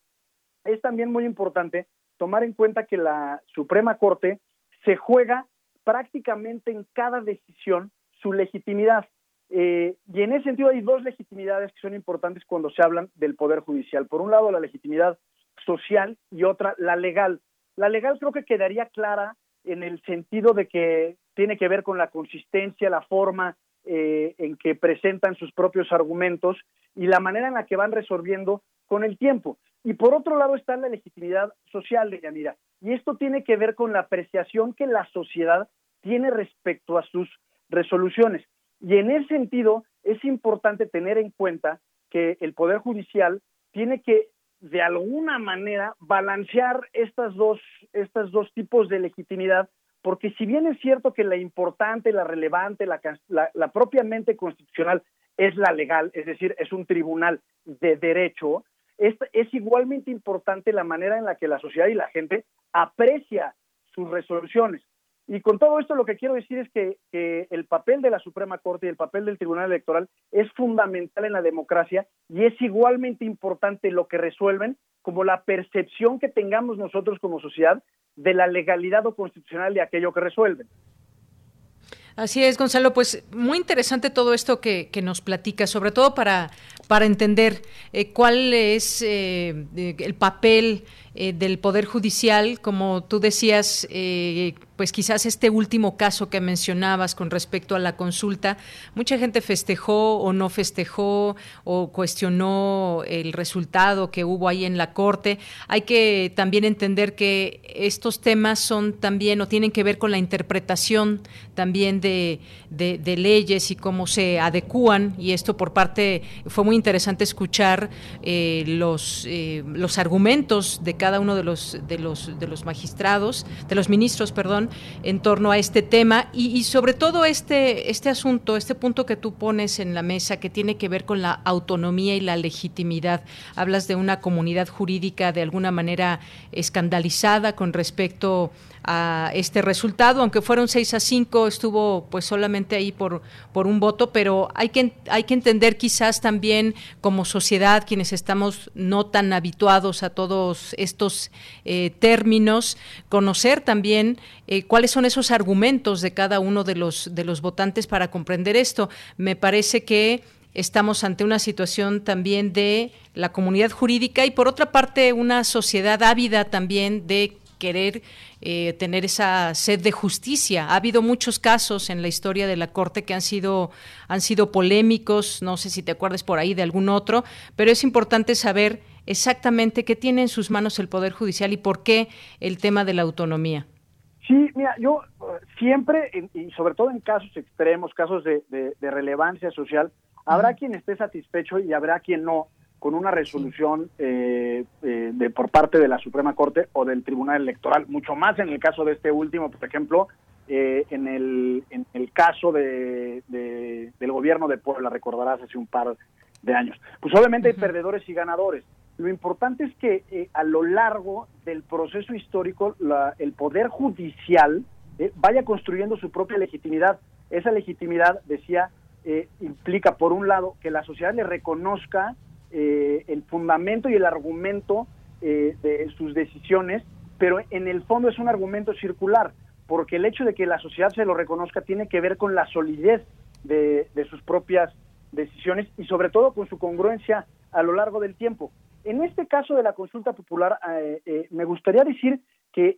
es también muy importante tomar en cuenta que la Suprema Corte se juega prácticamente en cada decisión su legitimidad. Eh, y en ese sentido hay dos legitimidades que son importantes cuando se hablan del Poder Judicial. Por un lado, la legitimidad social y otra, la legal. La legal creo que quedaría clara en el sentido de que tiene que ver con la consistencia, la forma eh, en que presentan sus propios argumentos y la manera en la que van resolviendo con el tiempo. Y por otro lado está la legitimidad social de Yanira. Y esto tiene que ver con la apreciación que la sociedad tiene respecto a sus resoluciones. Y en ese sentido es importante tener en cuenta que el Poder Judicial tiene que de alguna manera balancear estas dos, estos dos tipos de legitimidad, porque si bien es cierto que la importante, la relevante, la, la, propiamente constitucional es la legal, es decir, es un tribunal de derecho, es, es igualmente importante la manera en la que la sociedad y la gente aprecia sus resoluciones. Y con todo esto lo que quiero decir es que, el papel de la Suprema Corte y el papel del Tribunal Electoral es fundamental en la democracia y es igualmente importante lo que resuelven como la percepción que tengamos nosotros como sociedad de la legalidad o constitucional de aquello que resuelven. Así es, Gonzalo. Pues muy interesante todo esto que, nos platica, sobre todo para, para entender eh, cuál es eh, el papel eh, del Poder Judicial, como tú decías, pues quizás este último caso que mencionabas con respecto a la consulta, mucha gente festejó o no festejó o cuestionó el resultado que hubo ahí en la Corte. Hay que también entender que estos temas son también o tienen que ver con la interpretación también de, de, leyes y cómo se adecúan y esto por parte fue muy interesante escuchar eh, los eh, los argumentos de cada uno de los de los de los magistrados de los ministros perdón en torno a este tema y, sobre todo este, este asunto, este punto que tú pones en la mesa que tiene que ver con la autonomía y la legitimidad. Hablas de una comunidad jurídica de alguna manera escandalizada con respecto este resultado, aunque fueron 6 a 5, estuvo pues solamente ahí por, por un voto, pero hay que, hay que entender quizás también como sociedad, quienes estamos no tan habituados a todos estos eh, términos, conocer también eh, cuáles son esos argumentos de cada uno de los, de los votantes para comprender esto. Me parece que estamos ante una situación también de la comunidad jurídica y por otra parte una sociedad ávida también de querer eh, tener esa sed de justicia. Ha habido muchos casos en la historia de la Corte que han sido, han sido polémicos, no sé si te acuerdas por ahí de algún otro, pero es importante saber exactamente qué tiene en sus manos el Poder Judicial y por qué el tema de la autonomía. Sí, mira, yo eh, siempre, y sobre todo en casos extremos, casos de, relevancia social, habrá quien esté satisfecho y habrá quien no con una resolución eh, eh, de por parte de la Suprema Corte o del Tribunal Electoral, mucho más en el caso de este último, por ejemplo, eh, en, el, en el caso de, del gobierno de Puebla, recordarás hace un par de años. Pues obviamente hay perdedores y ganadores. Lo importante es que a lo largo del proceso histórico el Poder Judicial vaya construyendo su propia legitimidad. Esa legitimidad, decía, implica, por un lado, que la sociedad le reconozca eh, el fundamento y el argumento eh, de sus decisiones, pero en el fondo es un argumento circular, porque el hecho de que la sociedad se lo reconozca tiene que ver con la solidez de, sus propias decisiones y sobre todo con su congruencia a lo largo del tiempo. En este caso de la consulta popular, eh, me gustaría decir que,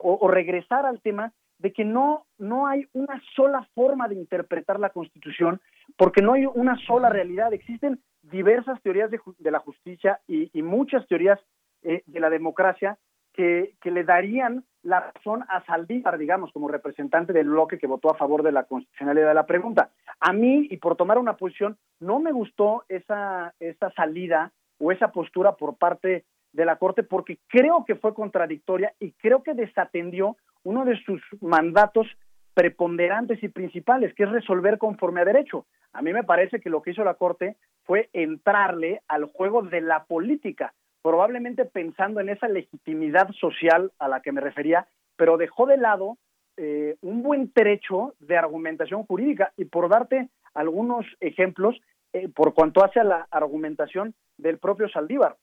o, regresar al tema de que no, no hay una sola forma de interpretar la Constitución, porque no hay una sola realidad. Existen diversas teorías de, la justicia y, muchas teorías eh, de la democracia que, le darían la razón a Saldívar, digamos, como representante del bloque que votó a favor de la constitucionalidad de la pregunta. A mí, y por tomar una posición, no me gustó esa, esa salida o esa postura por parte de la Corte porque creo que fue contradictoria y creo que desatendió uno de sus mandatos preponderantes y principales, que es resolver conforme a derecho. A mí me parece que lo que hizo la Corte fue entrarle al juego de la política, probablemente pensando en esa legitimidad social a la que me refería, pero dejó de lado eh, un buen trecho de argumentación jurídica. Y por darte algunos ejemplos, eh, por cuanto hace a la argumentación del propio Saldívar.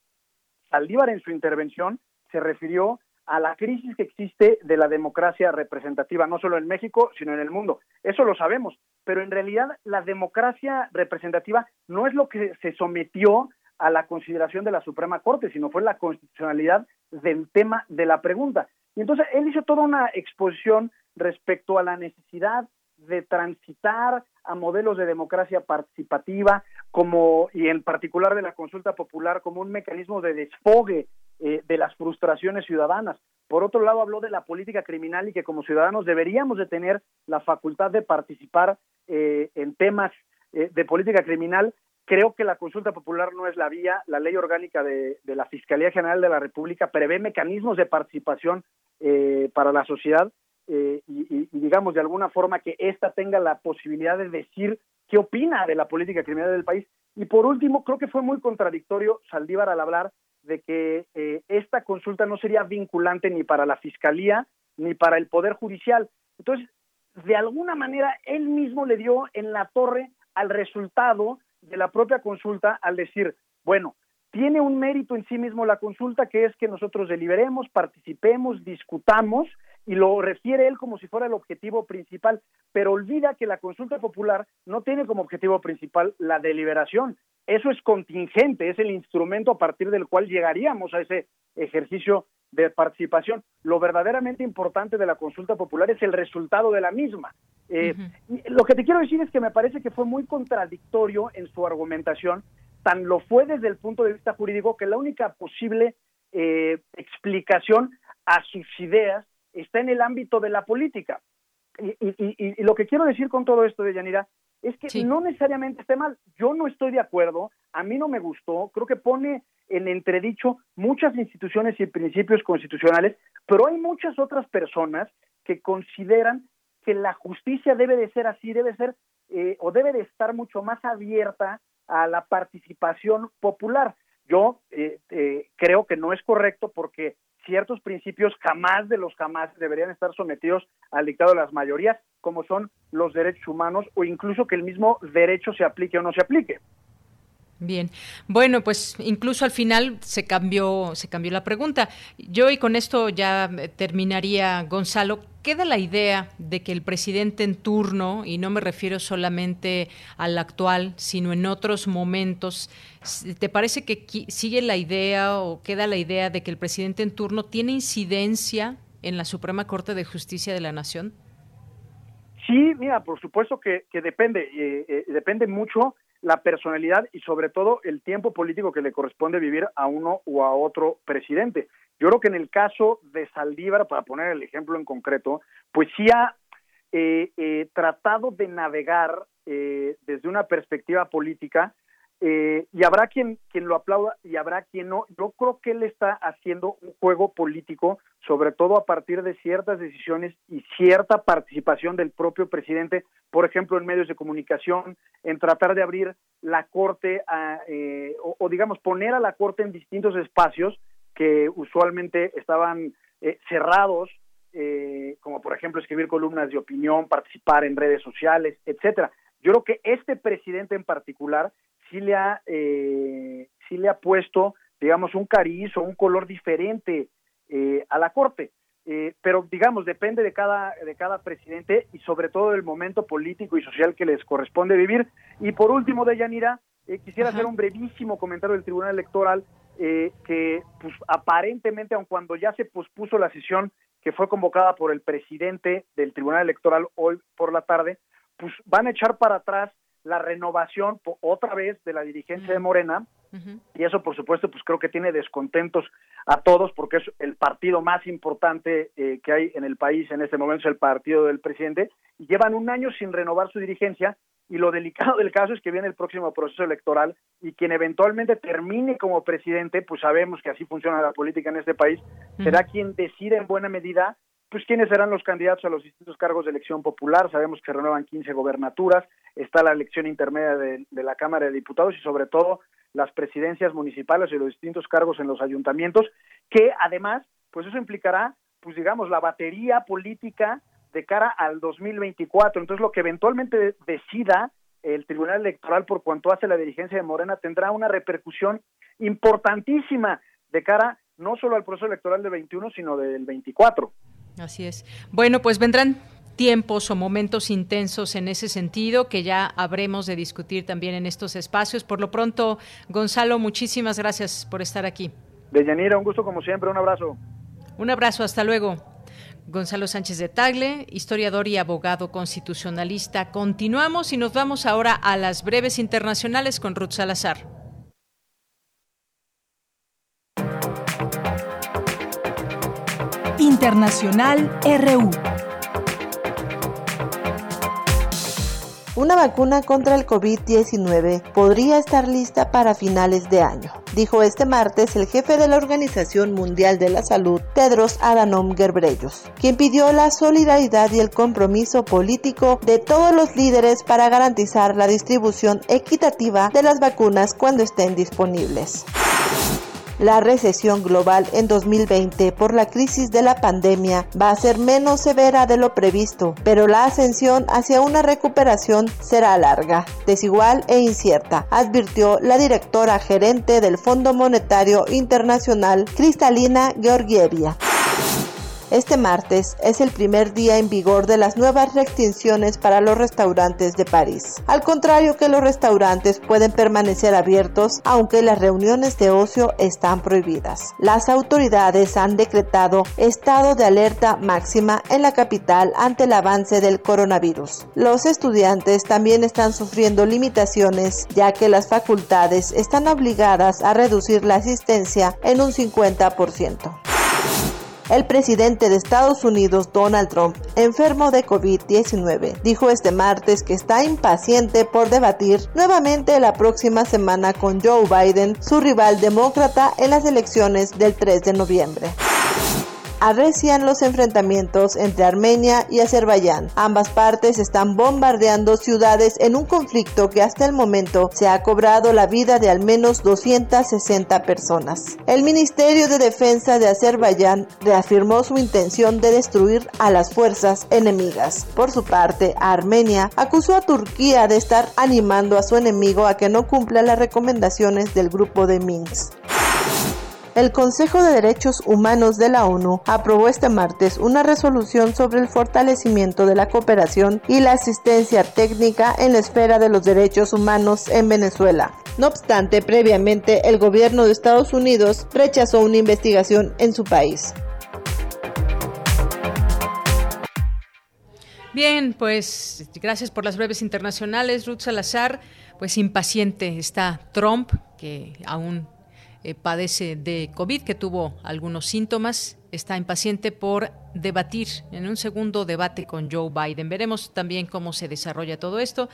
Saldívar en su intervención se refirió a la crisis que existe de la democracia representativa, no solo en México, sino en el mundo. Eso lo sabemos, pero en realidad la democracia representativa no es lo que se sometió a la consideración de la Suprema Corte, sino fue la constitucionalidad del tema de la pregunta. Y entonces él hizo toda una exposición respecto a la necesidad de transitar a modelos de democracia participativa como y en particular de la consulta popular como un mecanismo de desfogue eh, de las frustraciones ciudadanas. Por otro lado, habló de la política criminal y que como ciudadanos deberíamos de tener la facultad de participar eh, en temas eh, de política criminal. Creo que la consulta popular no es la vía. La ley orgánica de, la Fiscalía General de la República prevé mecanismos de participación para la sociedad y, y, digamos, de alguna forma que ésta tenga la posibilidad de decir qué opina de la política criminal del país. Y por último, creo que fue muy contradictorio Saldívar al hablar de que eh, esta consulta no sería vinculante ni para la Fiscalía ni para el Poder Judicial. Entonces, de alguna manera, él mismo le dio en la torre al resultado de la propia consulta al decir, bueno, tiene un mérito en sí mismo la consulta, que es que nosotros deliberemos, participemos, discutamos y lo refiere él como si fuera el objetivo principal, pero olvida que la consulta popular no tiene como objetivo principal la deliberación. Eso es contingente, es el instrumento a partir del cual llegaríamos a ese ejercicio de participación. Lo verdaderamente importante de la consulta popular es el resultado de la misma. Eh, lo que te quiero decir es que me parece que fue muy contradictorio en su argumentación, tan lo fue desde el punto de vista jurídico que la única posible eh, explicación a sus ideas está en el ámbito de la política. Y, lo que quiero decir con todo esto de Yanira es que no necesariamente esté mal. Yo no estoy de acuerdo, a mí no me gustó, creo que pone en entredicho muchas instituciones y principios constitucionales, pero hay muchas otras personas que consideran que la justicia debe de ser así, debe ser eh, o debe de estar mucho más abierta a la participación popular. Yo eh, eh, creo que no es correcto porque ciertos principios jamás de los jamás deberían estar sometidos al dictado de las mayorías, como son los derechos humanos o incluso que el mismo derecho se aplique o no se aplique. Bien, bueno, pues incluso al final se cambió, se cambió la pregunta. Yo y con esto ya eh, terminaría, Gonzalo. Queda la idea de que el presidente en turno, y no me refiero solamente al actual, sino en otros momentos, ¿te parece que sigue la idea o queda la idea de que el presidente en turno tiene incidencia en la Suprema Corte de Justicia de la Nación? Sí, mira, por supuesto que, depende, eh, eh, depende mucho la personalidad y sobre todo el tiempo político que le corresponde vivir a uno o a otro presidente. Yo creo que en el caso de Saldívar, para poner el ejemplo en concreto, pues sí ha eh, eh, tratado de navegar eh, desde una perspectiva política eh, y habrá quien, quien lo aplauda y habrá quien no. Yo creo que él está haciendo un juego político, sobre todo a partir de ciertas decisiones y cierta participación del propio presidente, por ejemplo, en medios de comunicación, en tratar de abrir la Corte eh, o, digamos, poner a la Corte en distintos espacios que usualmente estaban eh, cerrados, como por ejemplo escribir columnas de opinión, participar en redes sociales, etcétera. Yo creo que este presidente en particular sí le ha, eh, sí le ha puesto, digamos, un cariz o un color diferente eh, a la Corte. Eh, pero digamos depende de cada de cada presidente y sobre todo del momento político y social que les corresponde vivir y por último de Yanira eh, quisiera hacer un brevísimo comentario del Tribunal Electoral que pues aparentemente aun cuando ya se pospuso la sesión que fue convocada por el presidente del Tribunal Electoral hoy por la tarde pues van a echar para atrás la renovación otra vez de la dirigencia de Morena. Y eso por supuesto pues creo que tiene descontentos a todos porque es el partido más importante eh, que hay en el país en este momento es el partido del presidente. Y llevan un año sin renovar su dirigencia y lo delicado del caso es que viene el próximo proceso electoral y quien eventualmente termine como presidente pues sabemos que así funciona la política en este país será quien decida en buena medida pues quiénes serán los candidatos a los distintos cargos de elección popular. Sabemos que renuevan 15 gobernaturas, está la elección intermedia de, la Cámara de Diputados y sobre todo las presidencias municipales y los distintos cargos en los ayuntamientos, que además, pues eso implicará, pues digamos, la batería política de cara al 2024. Entonces, lo que eventualmente decida el Tribunal Electoral por cuanto hace la dirigencia de Morena tendrá una repercusión importantísima de cara no solo al proceso electoral del 21, sino del 24. Así es. Bueno, pues vendrán tiempos o momentos intensos en ese sentido que ya habremos de discutir también en estos espacios. Por lo pronto, Gonzalo, muchísimas gracias por estar aquí. Deyanira, un gusto como siempre, un abrazo. Un abrazo, hasta luego. Gonzalo Sánchez de Tagle, historiador y abogado constitucionalista. Continuamos y nos vamos ahora a las breves internacionales con Ruth Salazar. Internacional RU. Una vacuna contra el COVID-19 podría estar lista para finales de año, dijo este martes el jefe de la Organización Mundial de la Salud, Tedros Adhanom Ghebreyesus, quien pidió la solidaridad y el compromiso político de todos los líderes para garantizar la distribución equitativa de las vacunas cuando estén disponibles. La recesión global en 2020 por la crisis de la pandemia va a ser menos severa de lo previsto, pero la ascensión hacia una recuperación será larga, desigual e incierta, advirtió la directora gerente del Fondo Monetario Internacional, Cristalina Georgievia. Este martes es el primer día en vigor de las nuevas restricciones para los restaurantes de París. Al contrario que los restaurantes pueden permanecer abiertos aunque las reuniones de ocio están prohibidas. Las autoridades han decretado estado de alerta máxima en la capital ante el avance del coronavirus. Los estudiantes también están sufriendo limitaciones ya que las facultades están obligadas a reducir la asistencia en un 50%. El presidente de Estados Unidos, Donald Trump, enfermo de COVID-19, dijo este martes que está impaciente por debatir nuevamente la próxima semana con Joe Biden, su rival demócrata en las elecciones del 3 de noviembre arrecian los enfrentamientos entre Armenia y Azerbaiyán. Ambas partes están bombardeando ciudades en un conflicto que hasta el momento se ha cobrado la vida de al menos 260 personas. El Ministerio de Defensa de Azerbaiyán reafirmó su intención de destruir a las fuerzas enemigas. Por su parte, Armenia acusó a Turquía de estar animando a su enemigo a que no cumpla las recomendaciones del grupo de Minsk. El Consejo de Derechos Humanos de la ONU aprobó este martes una resolución sobre el fortalecimiento de la cooperación y la asistencia técnica en la esfera de los derechos humanos en Venezuela. No obstante, previamente el gobierno de Estados Unidos rechazó una investigación en su país. Bien, pues gracias por las breves internacionales, Ruth Salazar. Pues impaciente está Trump, que aún eh, padece de COVID, que tuvo algunos síntomas, está impaciente por debatir en un segundo debate con Joe Biden. Veremos también cómo se desarrolla todo esto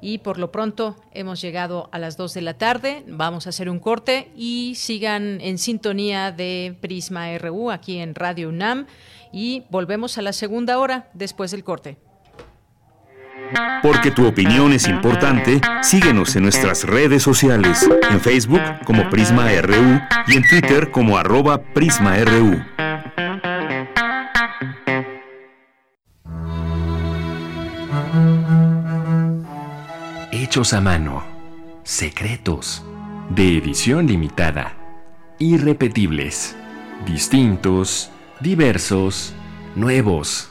y por lo pronto hemos llegado a las 2 de la tarde. Vamos a hacer un corte y sigan en sintonía de Prisma RU aquí en Radio UNAM y volvemos a la segunda hora después del corte. Porque tu opinión es importante, síguenos en nuestras redes sociales, en Facebook como Prisma RU y en Twitter como arroba PrismaRU. Hechos a mano, secretos, de edición limitada, irrepetibles, distintos, diversos, nuevos.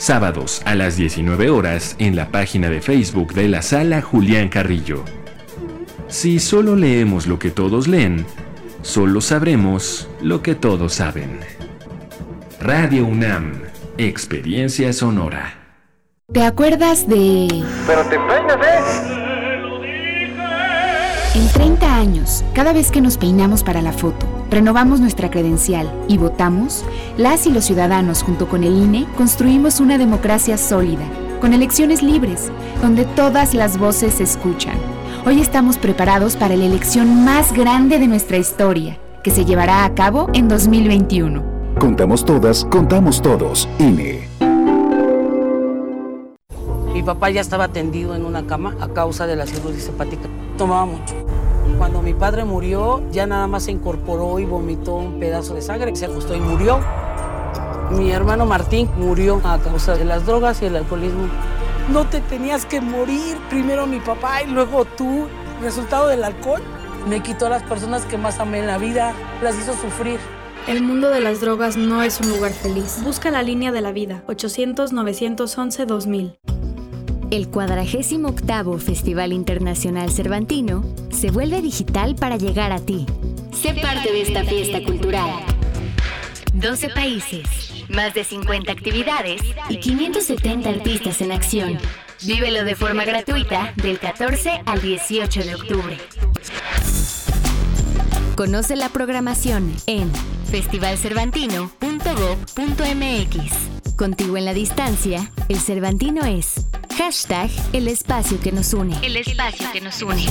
sábados a las 19 horas en la página de Facebook de la sala Julián Carrillo. Si solo leemos lo que todos leen, solo sabremos lo que todos saben. Radio UNAM, Experiencia Sonora. ¿Te acuerdas de... Pero te peinas, ¿eh? En 30 años, cada vez que nos peinamos para la foto, renovamos nuestra credencial y votamos, las y los ciudadanos junto con el INE construimos una democracia sólida, con elecciones libres, donde todas las voces se escuchan. Hoy estamos preparados para la elección más grande de nuestra historia, que se llevará a cabo en 2021. Contamos todas, contamos todos, INE. Mi papá ya estaba tendido en una cama a causa de la cirrosis hepática. Tomaba mucho. Cuando mi padre murió, ya nada más se incorporó y vomitó un pedazo de sangre, se acostó y murió. Mi hermano Martín murió a causa de las drogas y el alcoholismo. No te tenías que morir, primero mi papá y luego tú. Resultado del alcohol me quitó a las personas que más amé en la vida, las hizo sufrir. El mundo de las drogas no es un lugar feliz. Busca la línea de la vida, 800-911-2000. El 48 Festival Internacional Cervantino se vuelve digital para llegar a ti. Sé parte de esta fiesta cultural. 12 países, más de 50 actividades y 570 artistas en acción. Vívelo de forma gratuita del 14 al 18 de octubre. Conoce la programación en festivalcervantino.gov.mx. Contigo en la distancia, el Cervantino es Hashtag El espacio que nos une. El espacio que nos une.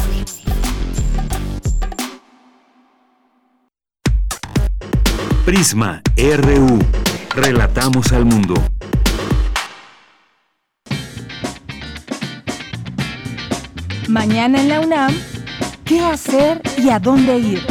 Prisma RU. Relatamos al mundo. Mañana en la UNAM, ¿qué hacer y a dónde ir?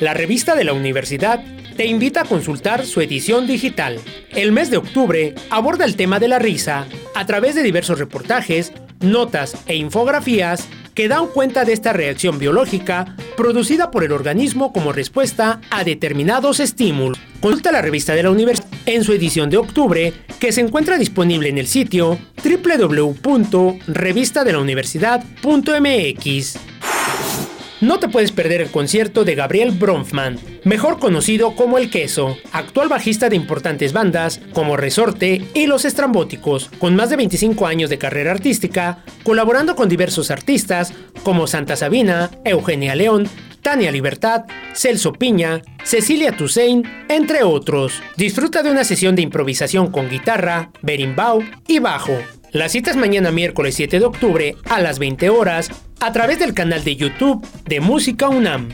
La revista de la universidad te invita a consultar su edición digital. El mes de octubre aborda el tema de la risa a través de diversos reportajes, notas e infografías que dan cuenta de esta reacción biológica producida por el organismo como respuesta a determinados estímulos. Consulta la revista de la universidad en su edición de octubre, que se encuentra disponible en el sitio www.revistadelauniversidad.mx. No te puedes perder el concierto de Gabriel Bronfman, mejor conocido como El Queso, actual bajista de importantes bandas como Resorte y Los Estrambóticos, con más de 25 años de carrera artística, colaborando con diversos artistas como Santa Sabina, Eugenia León, Tania Libertad, Celso Piña, Cecilia Toussaint, entre otros. Disfruta de una sesión de improvisación con guitarra, berimbau y bajo. La cita es mañana miércoles 7 de octubre a las 20 horas a través del canal de YouTube de Música UNAM.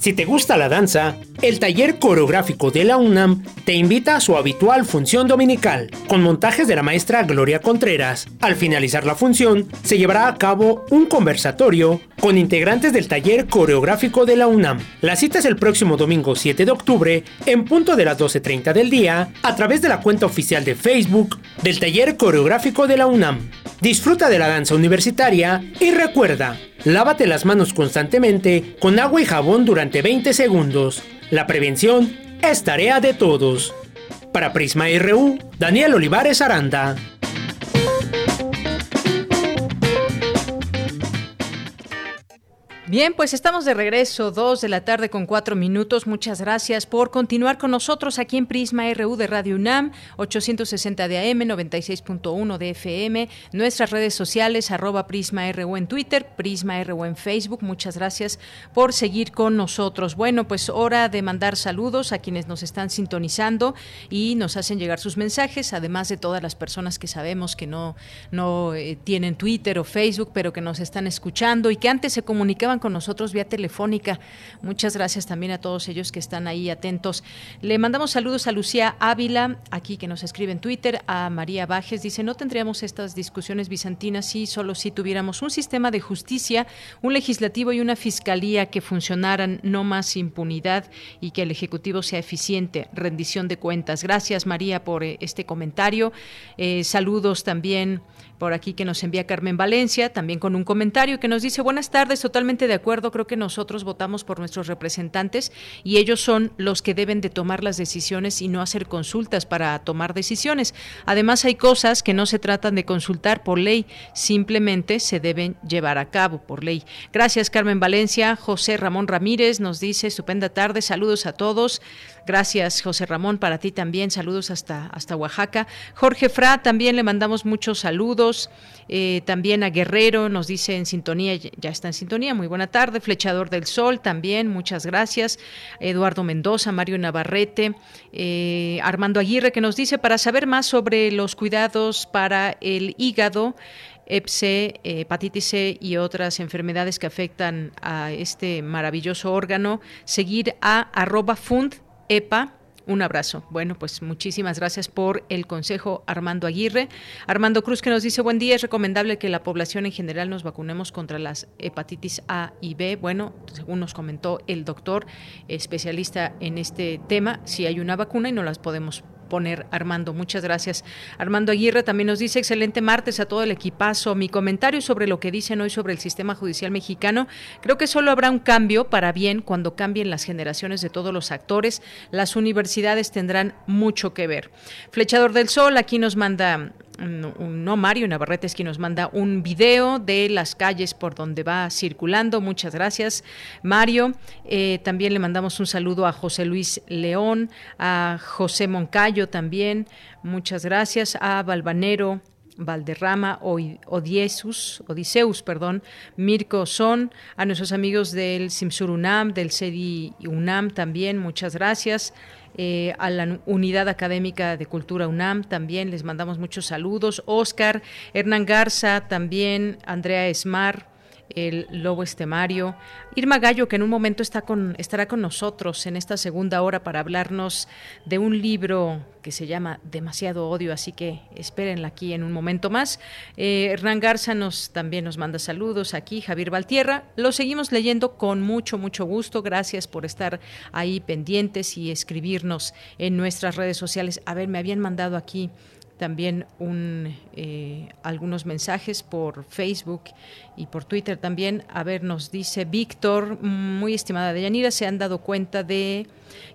Si te gusta la danza, el taller coreográfico de la UNAM te invita a su habitual función dominical, con montajes de la maestra Gloria Contreras. Al finalizar la función, se llevará a cabo un conversatorio con integrantes del taller coreográfico de la UNAM. La cita es el próximo domingo 7 de octubre, en punto de las 12.30 del día, a través de la cuenta oficial de Facebook del taller coreográfico de la UNAM. Disfruta de la danza universitaria y recuerda, Lávate las manos constantemente con agua y jabón durante 20 segundos. La prevención es tarea de todos. Para Prisma RU, Daniel Olivares Aranda. Bien, pues estamos de regreso, dos de la tarde con cuatro minutos. Muchas gracias por continuar con nosotros aquí en Prisma RU de Radio UNAM, 860 de AM, 96.1 de FM, nuestras redes sociales, arroba Prisma RU en Twitter, Prisma RU en Facebook. Muchas gracias por seguir con nosotros. Bueno, pues hora de mandar saludos a quienes nos están sintonizando y nos hacen llegar sus mensajes, además de todas las personas que sabemos que no, no eh, tienen Twitter o Facebook, pero que nos están escuchando y que antes se comunicaban con nosotros vía telefónica. Muchas gracias también a todos ellos que están ahí atentos. Le mandamos saludos a Lucía Ávila, aquí que nos escribe en Twitter, a María Bajes, dice, no tendríamos estas discusiones bizantinas si solo si tuviéramos un sistema de justicia, un legislativo y una fiscalía que funcionaran, no más impunidad y que el Ejecutivo sea eficiente, rendición de cuentas. Gracias María por eh, este comentario. Eh, saludos también por aquí que nos envía Carmen Valencia, también con un comentario que nos dice, buenas tardes, totalmente de acuerdo, creo que nosotros votamos por nuestros representantes y ellos son los que deben de tomar las decisiones y no hacer consultas para tomar decisiones. Además, hay cosas que no se tratan de consultar por ley, simplemente se deben llevar a cabo por ley. Gracias, Carmen Valencia. José Ramón Ramírez nos dice, estupenda tarde, saludos a todos. Gracias, José Ramón, para ti también. Saludos hasta, hasta Oaxaca. Jorge Fra, también le mandamos muchos saludos. Eh, también a Guerrero, nos dice en sintonía, ya está en sintonía. Muy buena tarde. Flechador del Sol, también, muchas gracias. Eduardo Mendoza, Mario Navarrete, eh, Armando Aguirre, que nos dice para saber más sobre los cuidados para el hígado. EPC, hepatitis C y otras enfermedades que afectan a este maravilloso órgano, seguir a arroba fund EPA. Un abrazo. Bueno, pues muchísimas gracias por el consejo, Armando Aguirre. Armando Cruz que nos dice, buen día, es recomendable que la población en general nos vacunemos contra las hepatitis A y B. Bueno, según nos comentó el doctor especialista en este tema, si hay una vacuna y no las podemos poner Armando. Muchas gracias. Armando Aguirre también nos dice excelente martes a todo el equipazo. Mi comentario sobre lo que dicen hoy sobre el sistema judicial mexicano, creo que solo habrá un cambio para bien cuando cambien las generaciones de todos los actores. Las universidades tendrán mucho que ver. Flechador del Sol aquí nos manda no Mario Navarrete es quien nos manda un video de las calles por donde va circulando. Muchas gracias, Mario. Eh, también le mandamos un saludo a José Luis León, a José Moncayo también. Muchas gracias a Balvanero. Valderrama, Odiesus, Odiseus, perdón, Mirko Son, a nuestros amigos del Simsur UNAM, del CEDI UNAM también, muchas gracias. Eh, a la Unidad Académica de Cultura UNAM también les mandamos muchos saludos. Oscar, Hernán Garza, también Andrea Esmar, el Lobo Estemario. Irma Gallo, que en un momento está con, estará con nosotros en esta segunda hora para hablarnos de un libro que se llama Demasiado Odio, así que espérenla aquí en un momento más. Eh, Hernán Garza nos, también nos manda saludos aquí, Javier Valtierra. Lo seguimos leyendo con mucho, mucho gusto. Gracias por estar ahí pendientes y escribirnos en nuestras redes sociales. A ver, me habían mandado aquí también un, eh, algunos mensajes por Facebook y por Twitter también. A ver, nos dice Víctor, muy estimada Deyanira, se han dado cuenta de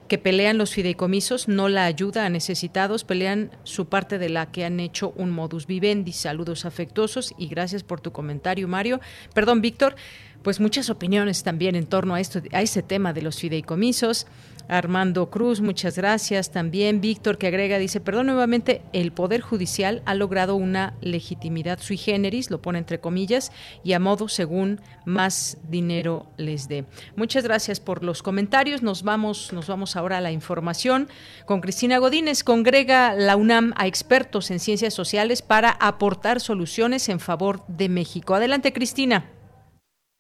que pelean los fideicomisos, no la ayuda a necesitados, pelean su parte de la que han hecho un modus vivendi. Saludos afectuosos y gracias por tu comentario, Mario. Perdón, Víctor, pues muchas opiniones también en torno a esto, a ese tema de los fideicomisos. Armando Cruz, muchas gracias. También Víctor que agrega, dice, perdón nuevamente, el Poder Judicial ha logrado una legitimidad sui generis, lo pone entre comillas, y a modo según más dinero les dé. Muchas gracias por los comentarios. Nos vamos, nos vamos ahora a la información con Cristina Godínez. Congrega la UNAM a expertos en ciencias sociales para aportar soluciones en favor de México. Adelante, Cristina.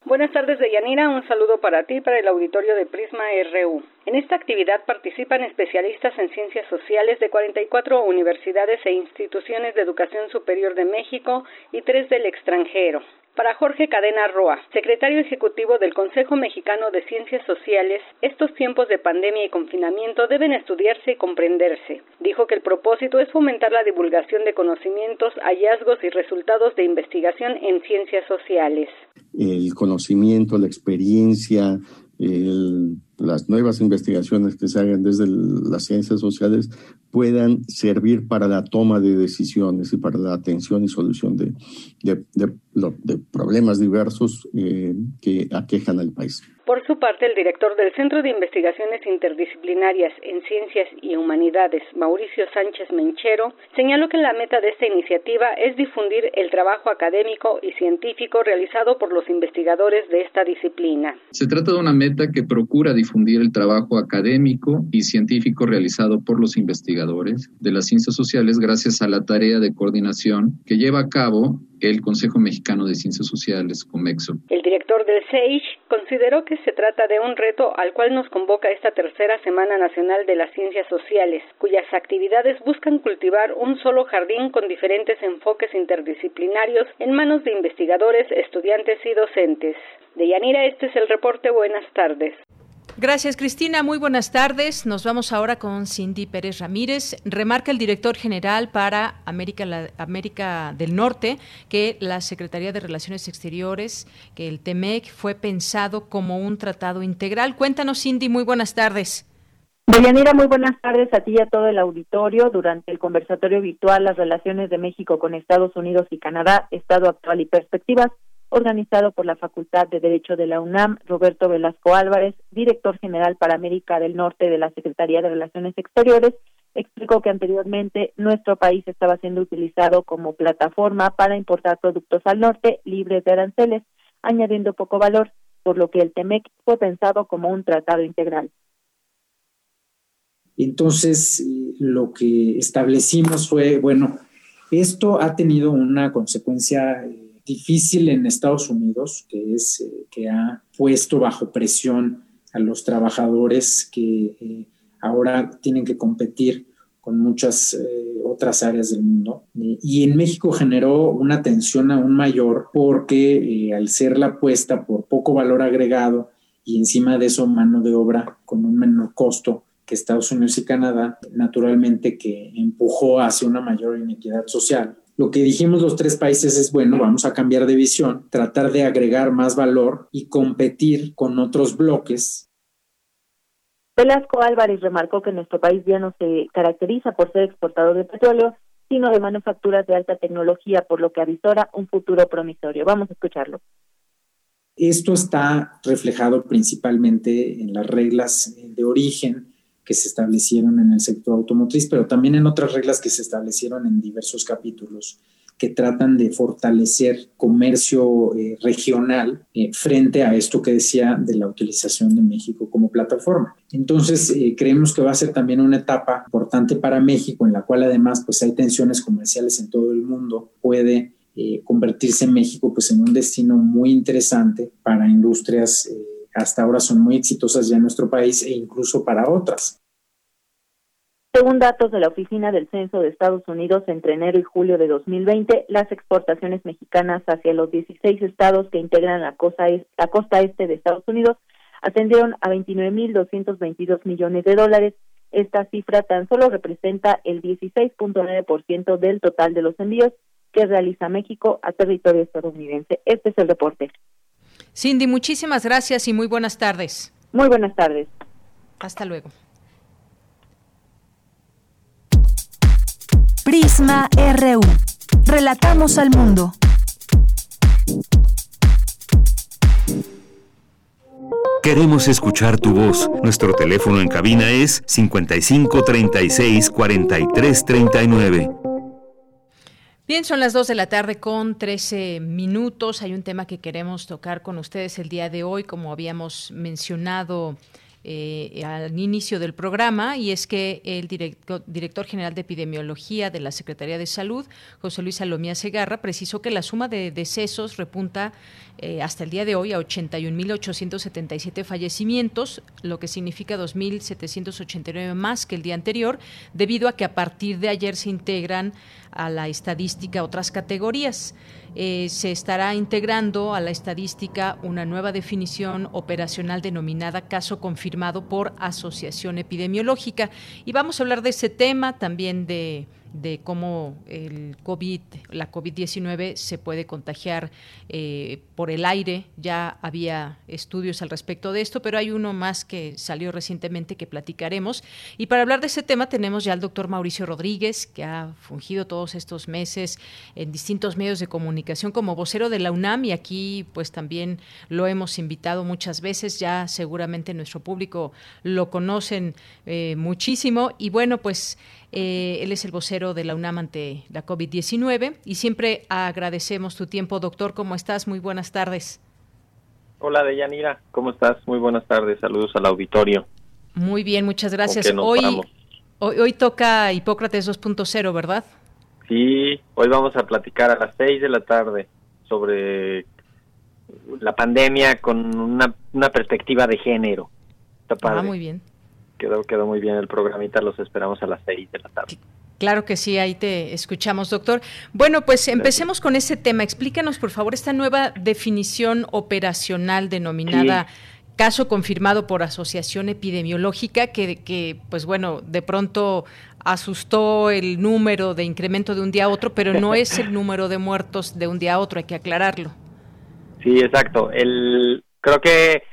Buenas tardes, Deyanira. Un saludo para ti para el auditorio de Prisma RU. En esta actividad participan especialistas en ciencias sociales de 44 universidades e instituciones de educación superior de México y tres del extranjero. Para Jorge Cadena Roa, secretario ejecutivo del Consejo Mexicano de Ciencias Sociales, estos tiempos de pandemia y confinamiento deben estudiarse y comprenderse. Dijo que el propósito es fomentar la divulgación de conocimientos, hallazgos y resultados de investigación en ciencias sociales. El conocimiento, la experiencia, las nuevas investigaciones que se hagan desde las ciencias sociales puedan servir para la toma de decisiones y para la atención y solución de, de, problemas diversos eh, que aquejan al país. Por su parte, el director del Centro de Investigaciones Interdisciplinarias en Ciencias y Humanidades, Mauricio Sánchez Menchero, señaló que la meta de esta iniciativa es difundir el trabajo académico y científico realizado por los investigadores de esta disciplina. Se trata de una meta que procura difundir el trabajo académico y científico realizado por los investigadores de las ciencias sociales gracias a la tarea de coordinación que lleva a cabo el Consejo Mexicano de Ciencias Sociales, COMEXO. El director del CEIJ consideró que se trata de un reto al cual nos convoca esta tercera Semana Nacional de las Ciencias Sociales, cuyas actividades buscan cultivar un solo jardín con diferentes enfoques interdisciplinarios en manos de investigadores, estudiantes y docentes. De Yanira, este es el reporte. Buenas tardes. Gracias, Cristina. Muy buenas tardes. Nos vamos ahora con Cindy Pérez Ramírez. Remarca el director general para América, América del Norte que la Secretaría de Relaciones Exteriores, que el TEMEC, fue pensado como un tratado integral. Cuéntanos, Cindy. Muy buenas tardes. Deyanira, muy buenas tardes a ti y a todo el auditorio. Durante el conversatorio virtual Las relaciones de México con Estados Unidos y Canadá, Estado actual y perspectivas, organizado por la Facultad de Derecho de la UNAM, Roberto Velasco Álvarez, director general para América del Norte de la Secretaría de Relaciones Exteriores, explicó que anteriormente nuestro país estaba siendo utilizado como plataforma para importar productos al norte libres de aranceles, añadiendo poco valor, por lo que el TEMEC fue pensado como un tratado integral. Entonces, eh, lo que establecimos fue, bueno, esto ha tenido una consecuencia eh, difícil en Estados Unidos, que es eh, que ha puesto bajo presión a los trabajadores que eh, ahora tienen que competir con muchas eh, otras áreas del mundo. y en México generó una tensión aún mayor porque al ser la apuesta por poco valor agregado y encima de eso mano de obra con un menor costo que Estados Unidos y Canadá, naturalmente que empujó hacia una mayor inequidad social lo que dijimos los tres países es, bueno, vamos a cambiar de visión, tratar de agregar más valor y competir con otros bloques. Velasco Álvarez remarcó que nuestro país ya no se caracteriza por ser exportador de petróleo, sino de manufacturas de alta tecnología, por lo que avisora un futuro promisorio. Vamos a escucharlo. Esto está reflejado principalmente en las reglas de origen que se establecieron en el sector automotriz, pero también en otras reglas que se establecieron en diversos capítulos que tratan de fortalecer comercio eh, regional eh, frente a esto que decía de la utilización de México como plataforma. Entonces, eh, creemos que va a ser también una etapa importante para México, en la cual además pues hay tensiones comerciales en todo el mundo, puede eh, convertirse en México pues, en un destino muy interesante para industrias eh, hasta ahora son muy exitosas ya en nuestro país e incluso para otras. Según datos de la Oficina del Censo de Estados Unidos, entre enero y julio de 2020, las exportaciones mexicanas hacia los 16 estados que integran la costa, la costa este de Estados Unidos ascendieron a 29.222 millones de dólares. Esta cifra tan solo representa el 16.9% del total de los envíos que realiza México a territorio estadounidense. Este es el reporte. Cindy, muchísimas gracias y muy buenas tardes. Muy buenas tardes. Hasta luego. Prisma RU. Relatamos al mundo. Queremos escuchar tu voz. Nuestro teléfono en cabina es 55 36 43 39. Bien, son las 2 de la tarde con 13 minutos. Hay un tema que queremos tocar con ustedes el día de hoy, como habíamos mencionado eh, al inicio del programa y es que el director, general de epidemiología de la Secretaría de Salud, José Luis Salomía Segarra, precisó que la suma de decesos repunta eh, hasta el día de hoy a 81.877 fallecimientos, lo que significa 2.789 más que el día anterior, debido a que a partir de ayer se integran a la estadística otras categorías. Eh, se estará integrando a la estadística una nueva definición operacional denominada caso confirmado por asociación epidemiológica. Y vamos a hablar de ese tema, también de de cómo el COVID, la COVID-19 se puede contagiar eh, por el aire. Ya había estudios al respecto de esto, pero hay uno más que salió recientemente que platicaremos. Y para hablar de ese tema tenemos ya al doctor Mauricio Rodríguez, que ha fungido todos estos meses en distintos medios de comunicación como vocero de la UNAM y aquí pues también lo hemos invitado muchas veces. Ya seguramente nuestro público lo conocen eh, muchísimo. Y bueno, pues eh, él es el vocero de la UNAM ante la COVID-19 y siempre agradecemos tu tiempo, doctor. ¿Cómo estás? Muy buenas tardes. Hola, Deyanira. ¿Cómo estás? Muy buenas tardes. Saludos al auditorio. Muy bien, muchas gracias. Hoy, hoy, hoy toca Hipócrates 2.0, ¿verdad? Sí, hoy vamos a platicar a las 6 de la tarde sobre la pandemia con una, una perspectiva de género. Está padre. Ah, muy bien quedó, quedó muy bien el programita, los esperamos a las seis de la tarde. Claro que sí, ahí te escuchamos, doctor. Bueno, pues empecemos con ese tema. Explícanos, por favor, esta nueva definición operacional denominada caso confirmado por asociación epidemiológica, que, que, pues bueno, de pronto asustó el número de incremento de un día a otro, pero no es el número de muertos de un día a otro, hay que aclararlo. Sí, exacto. El, creo que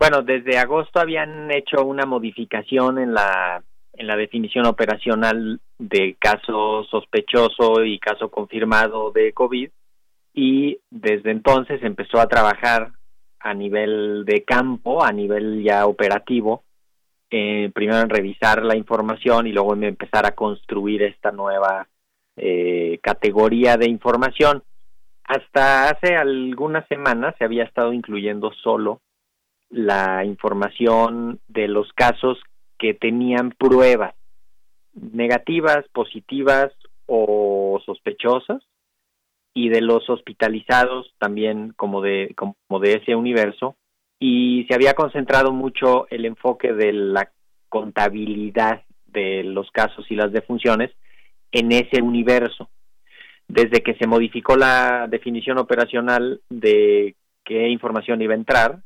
bueno, desde agosto habían hecho una modificación en la en la definición operacional de caso sospechoso y caso confirmado de COVID y desde entonces empezó a trabajar a nivel de campo, a nivel ya operativo, eh, primero en revisar la información y luego en empezar a construir esta nueva eh, categoría de información. Hasta hace algunas semanas se había estado incluyendo solo la información de los casos que tenían pruebas negativas, positivas o sospechosas y de los hospitalizados también como de como de ese universo y se había concentrado mucho el enfoque de la contabilidad de los casos y las defunciones en ese universo. Desde que se modificó la definición operacional de qué información iba a entrar,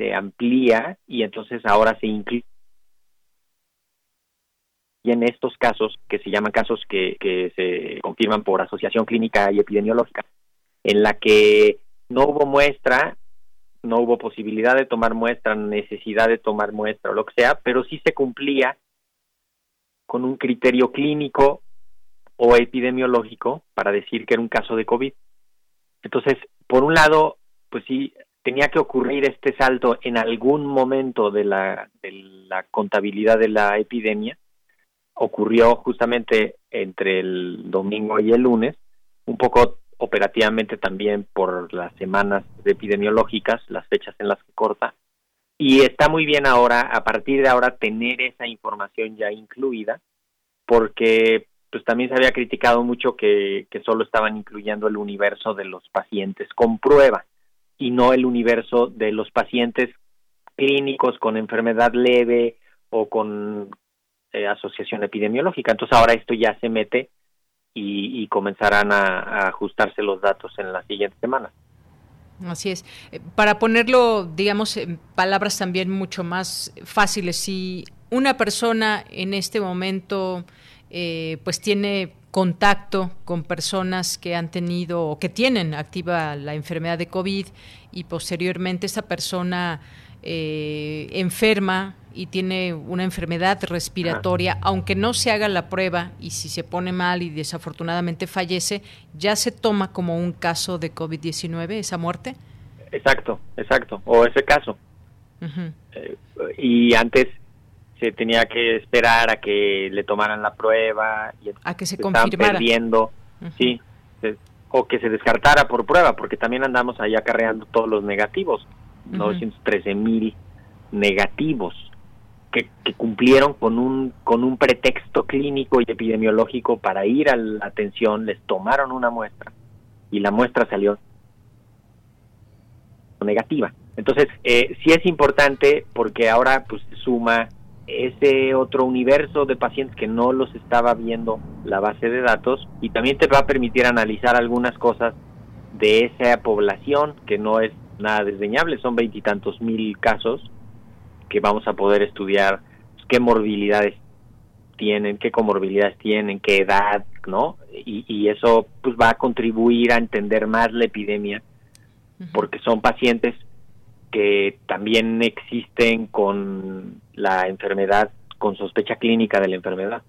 se amplía y entonces ahora se incluye y en estos casos, que se llaman casos que, que se confirman por asociación clínica y epidemiológica, en la que no hubo muestra, no hubo posibilidad de tomar muestra, necesidad de tomar muestra o lo que sea, pero sí se cumplía con un criterio clínico o epidemiológico para decir que era un caso de COVID. Entonces, por un lado, pues sí, tenía que ocurrir este salto en algún momento de la, contabilidad de la epidemia. Ocurrió justamente entre el domingo y el lunes, un poco operativamente también por las semanas epidemiológicas, las fechas en las que corta. Y está muy bien ahora, a partir de ahora, tener esa información ya incluida, porque pues también se había criticado mucho que, que solo estaban incluyendo el universo de los pacientes con prueba y no el universo de los pacientes clínicos con enfermedad leve o con eh, asociación epidemiológica. Entonces ahora esto ya se mete y, comenzarán a, ajustarse los datos en las siguientes semanas. Así es. Eh, para ponerlo, digamos, en palabras también mucho más fáciles, si una persona en este momento eh, pues tiene contacto con personas que han tenido o que tienen activa la enfermedad de COVID y posteriormente esa persona eh, enferma y tiene una enfermedad respiratoria, aunque no se haga la prueba y si se pone mal y desafortunadamente fallece, ¿ya se toma como un caso de COVID-19 esa muerte? Exacto, exacto, o ese caso. Eh, y antes se tenía que esperar a que le tomaran la prueba y a que se, confirmara. perdiendo, sí, o que se descartara por prueba, porque también andamos ahí acarreando todos los negativos, 913 mil negativos que, cumplieron con un con un pretexto clínico y epidemiológico para ir a la atención, les tomaron una muestra y la muestra salió negativa. Entonces, eh, sí es importante porque ahora pues suma ese otro universo de pacientes que no los estaba viendo la base de datos y también te va a permitir analizar algunas cosas de esa población que no es nada desdeñable, son veintitantos mil casos que vamos a poder estudiar pues, qué morbilidades tienen, qué comorbilidades tienen, qué edad, ¿no? Y, y eso pues va a contribuir a entender más la epidemia porque son pacientes que también existen con la enfermedad, con sospecha clínica de la enfermedad.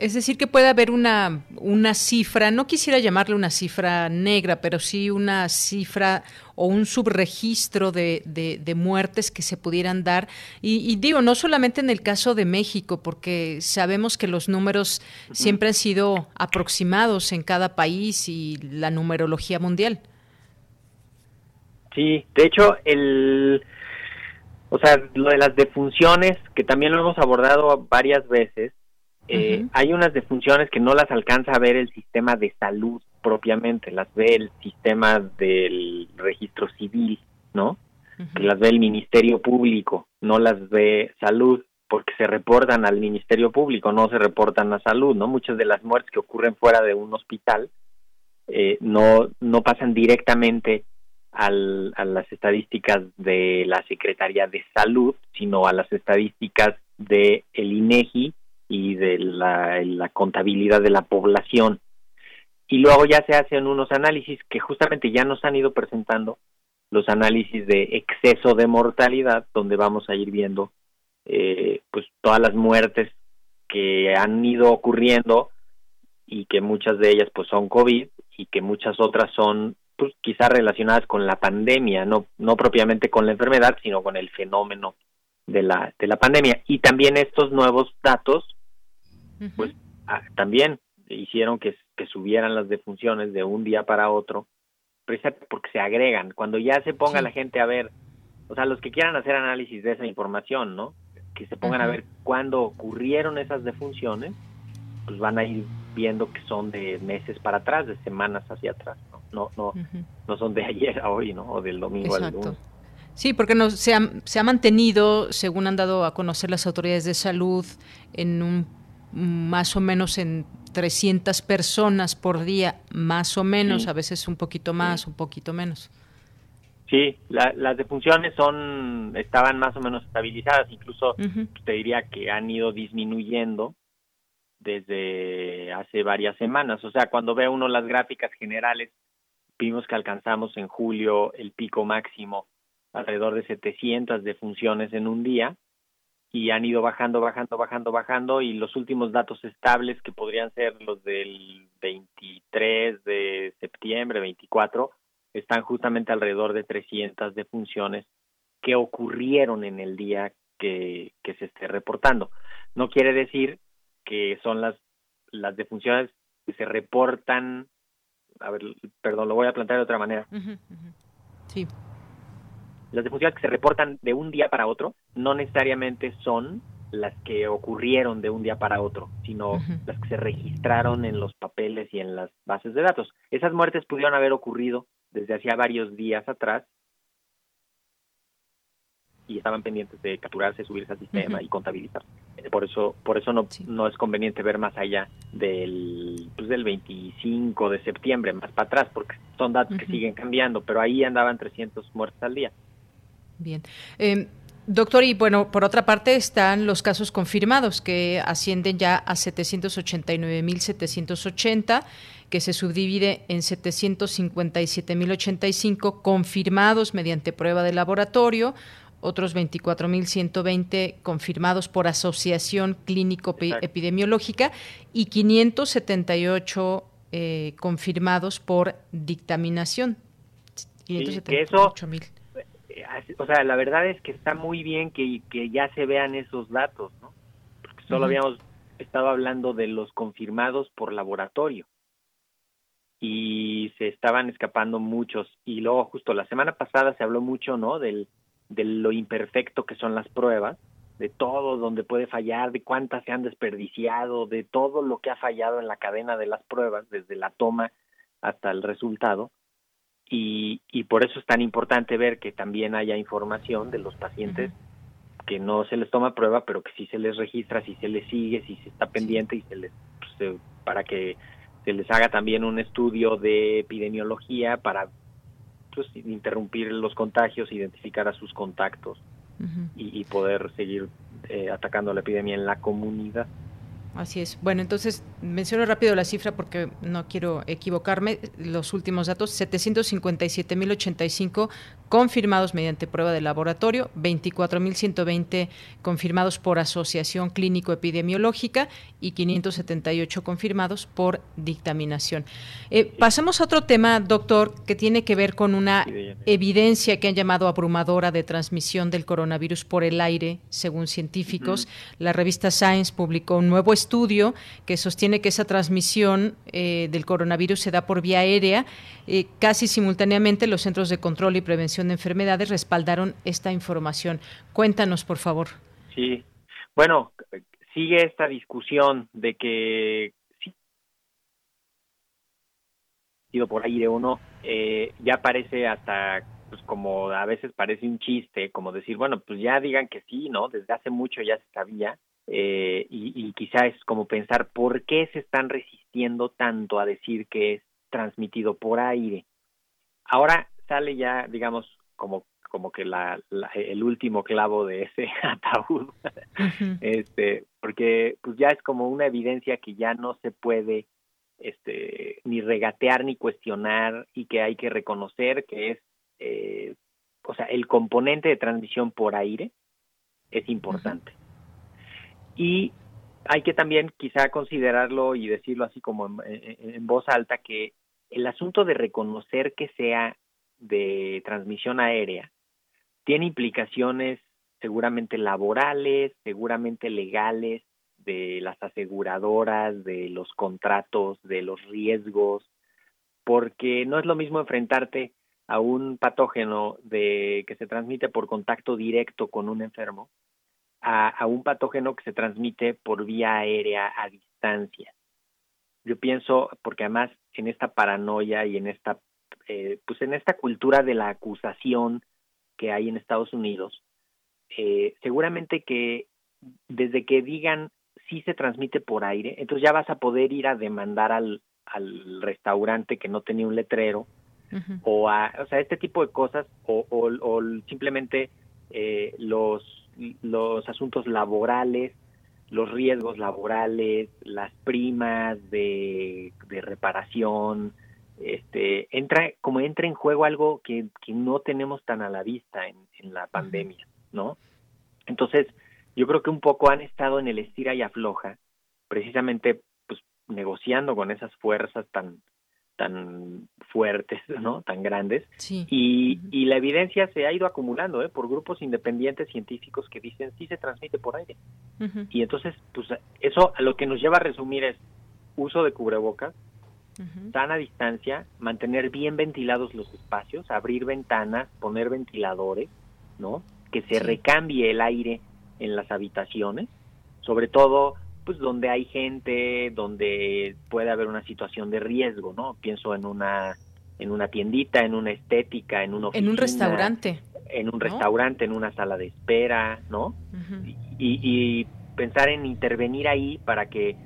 Es decir, que puede haber una, una cifra, no quisiera llamarle una cifra negra, pero sí una cifra o un subregistro de, de, muertes que se pudieran dar. Y, digo, no solamente en el caso de México, porque sabemos que los números siempre han sido aproximados en cada país y la numerología mundial. Sí, de hecho, el, o sea, lo de las defunciones, que también lo hemos abordado varias veces, eh, hay unas defunciones que no las alcanza a ver el sistema de salud propiamente, las ve el sistema del registro civil, ¿no? Que las ve el Ministerio Público, no las ve salud, porque se reportan al Ministerio Público, no se reportan a salud, ¿no? Muchas de las muertes que ocurren fuera de un hospital eh, no, no pasan directamente al, a las estadísticas de la Secretaría de Salud, sino a las estadísticas de el INEGI y de la, contabilidad de la población. Y luego ya se hacen unos análisis que justamente ya nos han ido presentando, los análisis de exceso de mortalidad, donde vamos a ir viendo eh, pues todas las muertes que han ido ocurriendo y que muchas de ellas pues son COVID y que muchas otras son pues, quizás relacionadas con la pandemia, no, no propiamente con la enfermedad, sino con el fenómeno de la, de la pandemia. Y también estos nuevos datos, pues ah, también hicieron que, que subieran las defunciones de un día para otro, precisamente porque se agregan. Cuando ya se ponga la gente a ver, o sea, los que quieran hacer análisis de esa información, ¿no? Que se pongan a ver cuándo ocurrieron esas defunciones, pues van a ir viendo que son de meses para atrás, de semanas hacia atrás, ¿no? No, no, no son de ayer a hoy, ¿no? O del domingo al lunes. Sí, porque no, se, ha, se ha mantenido, según han dado a conocer las autoridades de salud, en un más o menos en 300 personas por día, más o menos, a veces un poquito más, un poquito menos. Sí, las defunciones son estaban más o menos estabilizadas, incluso te diría que han ido disminuyendo desde hace varias semanas. O sea, cuando ve uno las gráficas generales, vimos que alcanzamos en julio el pico máximo alrededor de 700 defunciones en un día y han ido bajando, bajando, bajando, bajando y los últimos datos estables que podrían ser los del 23 de septiembre, 24, están justamente alrededor de 300 defunciones que ocurrieron en el día que, que se esté reportando. No quiere decir que son las, las defunciones que se reportan, a ver, perdón, lo voy a plantear de otra manera. Sí. Las defunciones que se reportan de un día para otro no necesariamente son las que ocurrieron de un día para otro, sino las que se registraron en los papeles y en las bases de datos. Esas muertes pudieron haber ocurrido desde hacía varios días atrás y estaban pendientes de capturarse, subirse al sistema y contabilizar. Eh, por eso, por eso no, no es conveniente ver más allá del, pues del 25 de septiembre, más para atrás, porque son datos que siguen cambiando, pero ahí andaban 300 muertes al día. Bien. Eh, Doctor, y bueno, por otra parte están los casos confirmados que ascienden ya a 789.780, que se subdivide en 757.085 confirmados mediante prueba de laboratorio, otros 24.120 confirmados por asociación clínico-epidemiológica y 578 eh, confirmados por dictaminación. 578.000 o sea, la verdad es que está muy bien que, que ya se vean esos datos, ¿no? Porque solo habíamos estado hablando de los confirmados por laboratorio y se estaban escapando muchos y luego justo la semana pasada se habló mucho, ¿no? Del de lo imperfecto que son las pruebas, de todo donde puede fallar, de cuántas se han desperdiciado, de todo lo que ha fallado en la cadena de las pruebas, desde la toma hasta el resultado. Y, y por eso es tan importante ver que también haya información de los pacientes que no se les toma prueba, pero que sí se les registra, si se les sigue, si se está pendiente y se les pues, para que se les haga también un estudio de epidemiología para pues, interrumpir los contagios, identificar a sus contactos y, y, poder seguir eh, atacando la epidemia en la comunidad. Así es. Bueno, entonces menciono rápido la cifra porque no quiero equivocarme. Los últimos datos, 757.085 confirmados mediante prueba de laboratorio, 24.120 confirmados por asociación clínico-epidemiológica y 578 confirmados por dictaminación. Eh, pasamos a otro tema, doctor, que tiene que ver con una evidencia que han llamado abrumadora de transmisión del coronavirus por el aire, según científicos. La revista Science publicó un nuevo estudio que sostiene que esa transmisión eh, del coronavirus se da por vía aérea. Eh, casi simultáneamente los Centros de Control y Prevención de Enfermedades respaldaron esta información. Cuéntanos, por favor. Sí, bueno, sigue esta discusión de que sí, ido por aire o no, eh, ya parece hasta pues como a veces parece un chiste, como decir, bueno, pues ya digan que sí, ¿no? Desde hace mucho ya se sabía, eh, y, y quizá es como pensar por qué se están resistiendo tanto a decir que es transmitido por aire. Ahora sale ya, digamos, como como que la, el último clavo de ese ataúd. Este porque pues ya es como una evidencia que ya no se puede este ni regatear ni cuestionar y que hay que reconocer que es eh, o sea el componente de transmisión por aire es importante. Y hay que también quizá considerarlo y decirlo así como en, voz alta que el asunto de reconocer que sea de transmisión aérea tiene implicaciones seguramente laborales, seguramente legales, de las aseguradoras, de los contratos, de los riesgos, porque no es lo mismo enfrentarte a un patógeno de que se transmite por contacto directo con un enfermo a, un patógeno que se transmite por vía aérea a distancia. Yo pienso, porque además en esta paranoia y en esta, eh, pues en esta cultura de la acusación que hay en Estados Unidos, eh, seguramente que desde que digan si se transmite por aire, entonces ya vas a poder ir a demandar al, al restaurante que no tenía un letrero, o a, o sea, este tipo de cosas, o, o, o simplemente eh, los los asuntos laborales, los riesgos laborales, las primas de, reparación, este, entra, como entra en juego algo que, que no tenemos tan a la vista en, en la pandemia, ¿no? Entonces, yo creo que un poco han estado en el estira y afloja, precisamente pues negociando con esas fuerzas tan tan fuertes, ¿no? Tan grandes. Y, y la evidencia se ha ido acumulando, ¿eh? Por grupos independientes científicos que dicen sí se transmite por aire. Y entonces, pues eso a lo que nos lleva a resumir es uso de cubrebocas, sana distancia, mantener bien ventilados los espacios, abrir ventanas, poner ventiladores, ¿no? Que se recambie el aire en las habitaciones sobre todo pues donde hay gente, donde puede haber una situación de riesgo, ¿no? Pienso en una en una tiendita, en una estética, en un en un restaurante, en un restaurante, en una sala de espera, ¿no? y, y pensar en intervenir ahí para que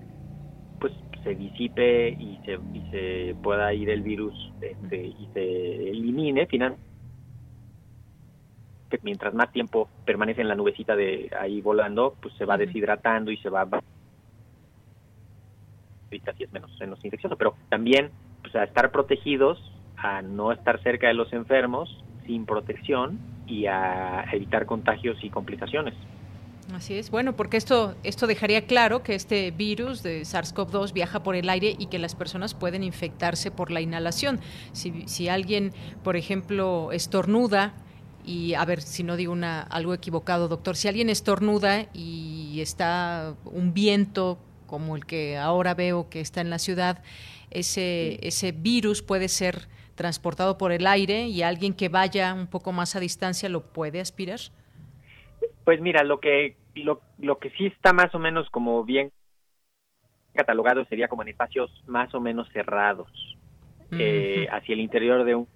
se disipe y se, y se pueda ir el virus este, y se elimine finalmente mientras más tiempo permanece en la nubecita de ahí volando pues se va deshidratando y se va así es menos menos infeccioso pero también pues a estar protegidos a no estar cerca de los enfermos sin protección y a evitar contagios y complicaciones Así es, bueno, porque esto, esto dejaría claro que este virus de SARS-CoV-2 viaja por el aire y que las personas pueden infectarse por la inhalación. Si, si alguien, por ejemplo, estornuda, y a ver si no digo una, algo equivocado, doctor, si alguien estornuda y está un viento como el que ahora veo que está en la ciudad, ese, ese virus puede ser transportado por el aire y alguien que vaya un poco más a distancia lo puede aspirar. Pues mira, lo que lo, lo que sí está más o menos como bien catalogado sería como en espacios más o menos cerrados, eh, hacia el interior de un,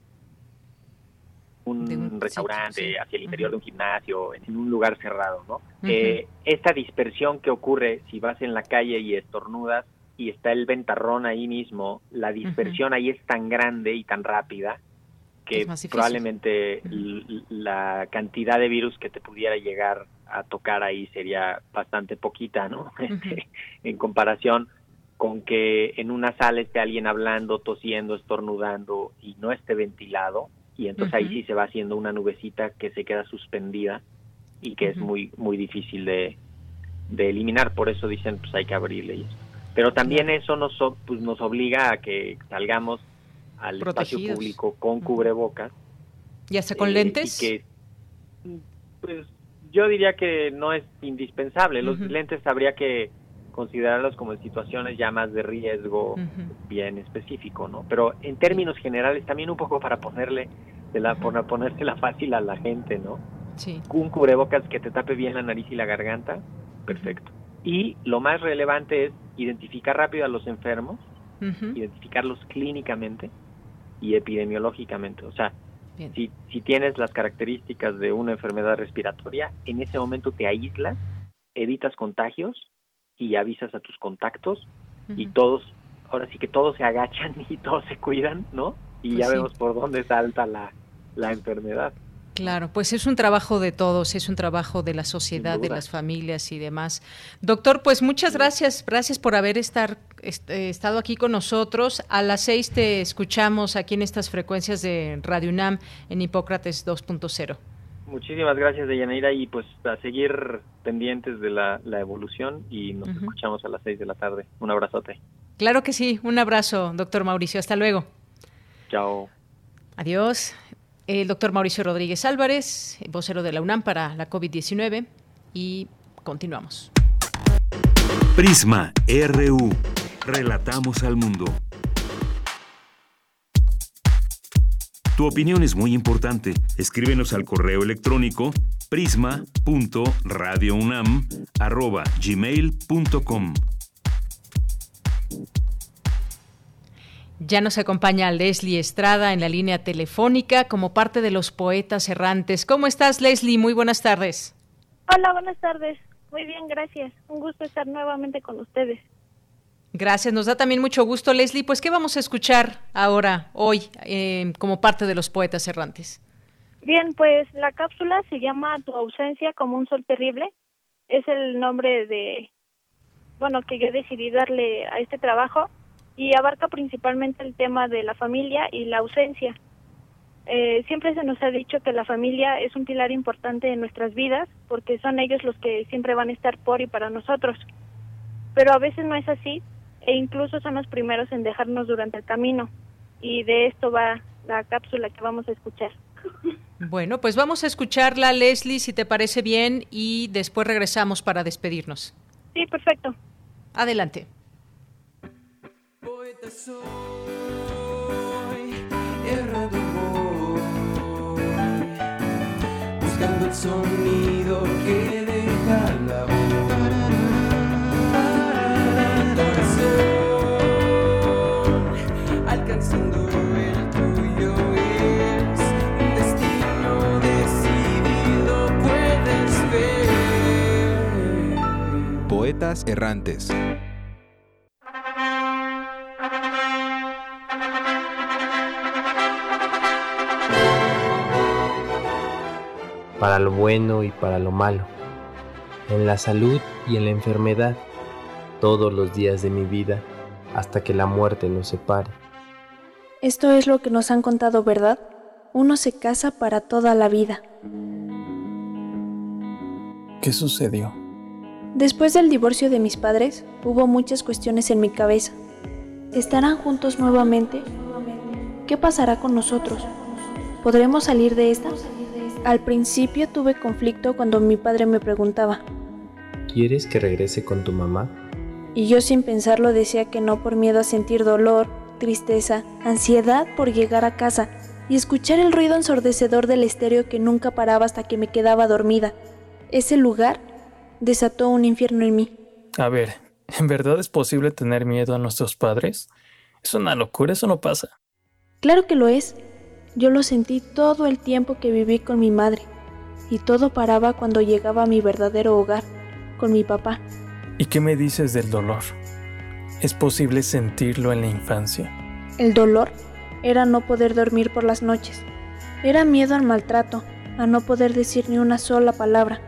un, restaurante, hacia el interior de un gimnasio, en un lugar cerrado, ¿no? eh, esta dispersión que ocurre si vas en la calle y estornudas y está el ventarrón ahí mismo, la dispersión ahí es tan grande y tan rápida que probablemente la cantidad de virus que te pudiera llegar a tocar ahí sería bastante poquita, ¿no? en comparación con que en una sala esté alguien hablando, tosiendo, estornudando y no esté ventilado, y entonces ahí sí se va haciendo una nubecita que se queda suspendida y que es muy muy difícil de, de eliminar, por eso dicen pues hay que abrirle Pero también eso nos, pues, nos obliga a que salgamos al espacio público con cubrebocas. ¿Y hasta con eh, lentes? que, pues yo diría que no es indispensable. Los lentes habría que considerarlos como en situaciones ya más de riesgo bien específico, ¿no? Pero en términos generales también un poco para ponerle de la para ponérsela fácil a la gente, ¿no? Sí. Un cubrebocas que te tape bien la nariz y la garganta, perfecto. Y lo más relevante es identificar rápido a los enfermos, identificarlos clínicamente y epidemiológicamente. O sea, si, si tienes las características de una enfermedad respiratoria, en ese momento te aíslas, evitas contagios y avisas a tus contactos y todos, ahora sí que todos se agachan y todos se cuidan, ¿no? Y Pues ya sí. vemos por dónde salta la, la enfermedad. Claro, pues es un trabajo de todos, es un trabajo de la sociedad, de las familias y demás. Doctor, pues muchas gracias, gracias por haber estar, est- eh, estado aquí con nosotros. A las seis te escuchamos aquí en estas frecuencias de Radio UNAM en Hipócrates 2.0. Muchísimas gracias, Deyanira, y pues a seguir pendientes de la, la evolución y nos escuchamos a las seis de la tarde. Un abrazote. Claro que sí, un abrazo, doctor Mauricio, hasta luego. Chao. Adiós. El doctor Mauricio Rodríguez Álvarez, vocero de la UNAM para la COVID-19 y continuamos. Prisma RU. Relatamos al mundo. Tu opinión es muy importante. Escríbenos al correo electrónico prisma.radiounam@gmail.com. Ya nos acompaña Leslie Estrada en la línea telefónica como parte de los poetas errantes. ¿Cómo estás, Leslie? Muy buenas tardes. Hola, buenas tardes. Muy bien, gracias. Un gusto estar nuevamente con ustedes. Gracias, nos da también mucho gusto, Leslie. Pues, ¿qué vamos a escuchar ahora, hoy, eh, como parte de los poetas errantes? Bien, pues la cápsula se llama Tu ausencia como un sol terrible. Es el nombre de, bueno, que yo decidí darle a este trabajo y abarca principalmente el tema de la familia y la ausencia. Eh, siempre se nos ha dicho que la familia es un pilar importante en nuestras vidas porque son ellos los que siempre van a estar por y para nosotros. Pero a veces no es así e incluso son los primeros en dejarnos durante el camino. Y de esto va la cápsula que vamos a escuchar. Bueno, pues vamos a escucharla, Leslie, si te parece bien, y después regresamos para despedirnos. Sí, perfecto. Adelante poeta soy, buscando el sonido que deja la voz. Corazón, alcanzando el tuyo es un destino decidido, puedes ver. Poetas errantes. Para lo bueno y para lo malo, en la salud y en la enfermedad, todos los días de mi vida, hasta que la muerte nos separe. Esto es lo que nos han contado, ¿verdad? Uno se casa para toda la vida. ¿Qué sucedió? Después del divorcio de mis padres, hubo muchas cuestiones en mi cabeza. ¿Estarán juntos nuevamente? ¿Qué pasará con nosotros? ¿Podremos salir de esta? Al principio tuve conflicto cuando mi padre me preguntaba. ¿Quieres que regrese con tu mamá? Y yo sin pensarlo decía que no por miedo a sentir dolor, tristeza, ansiedad por llegar a casa y escuchar el ruido ensordecedor del estéreo que nunca paraba hasta que me quedaba dormida. Ese lugar desató un infierno en mí. A ver, ¿en verdad es posible tener miedo a nuestros padres? Es una locura, eso no pasa. Claro que lo es. Yo lo sentí todo el tiempo que viví con mi madre, y todo paraba cuando llegaba a mi verdadero hogar, con mi papá. ¿Y qué me dices del dolor? ¿Es posible sentirlo en la infancia? El dolor era no poder dormir por las noches. Era miedo al maltrato, a no poder decir ni una sola palabra,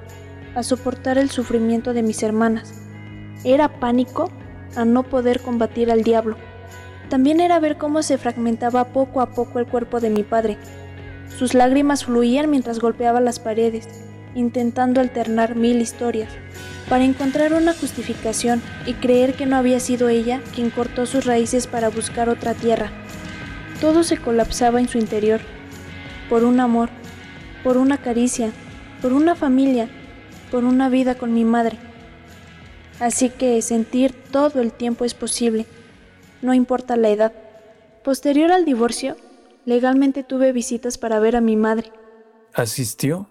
a soportar el sufrimiento de mis hermanas. Era pánico a no poder combatir al diablo. También era ver cómo se fragmentaba poco a poco el cuerpo de mi padre. Sus lágrimas fluían mientras golpeaba las paredes, intentando alternar mil historias, para encontrar una justificación y creer que no había sido ella quien cortó sus raíces para buscar otra tierra. Todo se colapsaba en su interior, por un amor, por una caricia, por una familia, por una vida con mi madre. Así que sentir todo el tiempo es posible, no importa la edad. Posterior al divorcio, legalmente tuve visitas para ver a mi madre. ¿Asistió?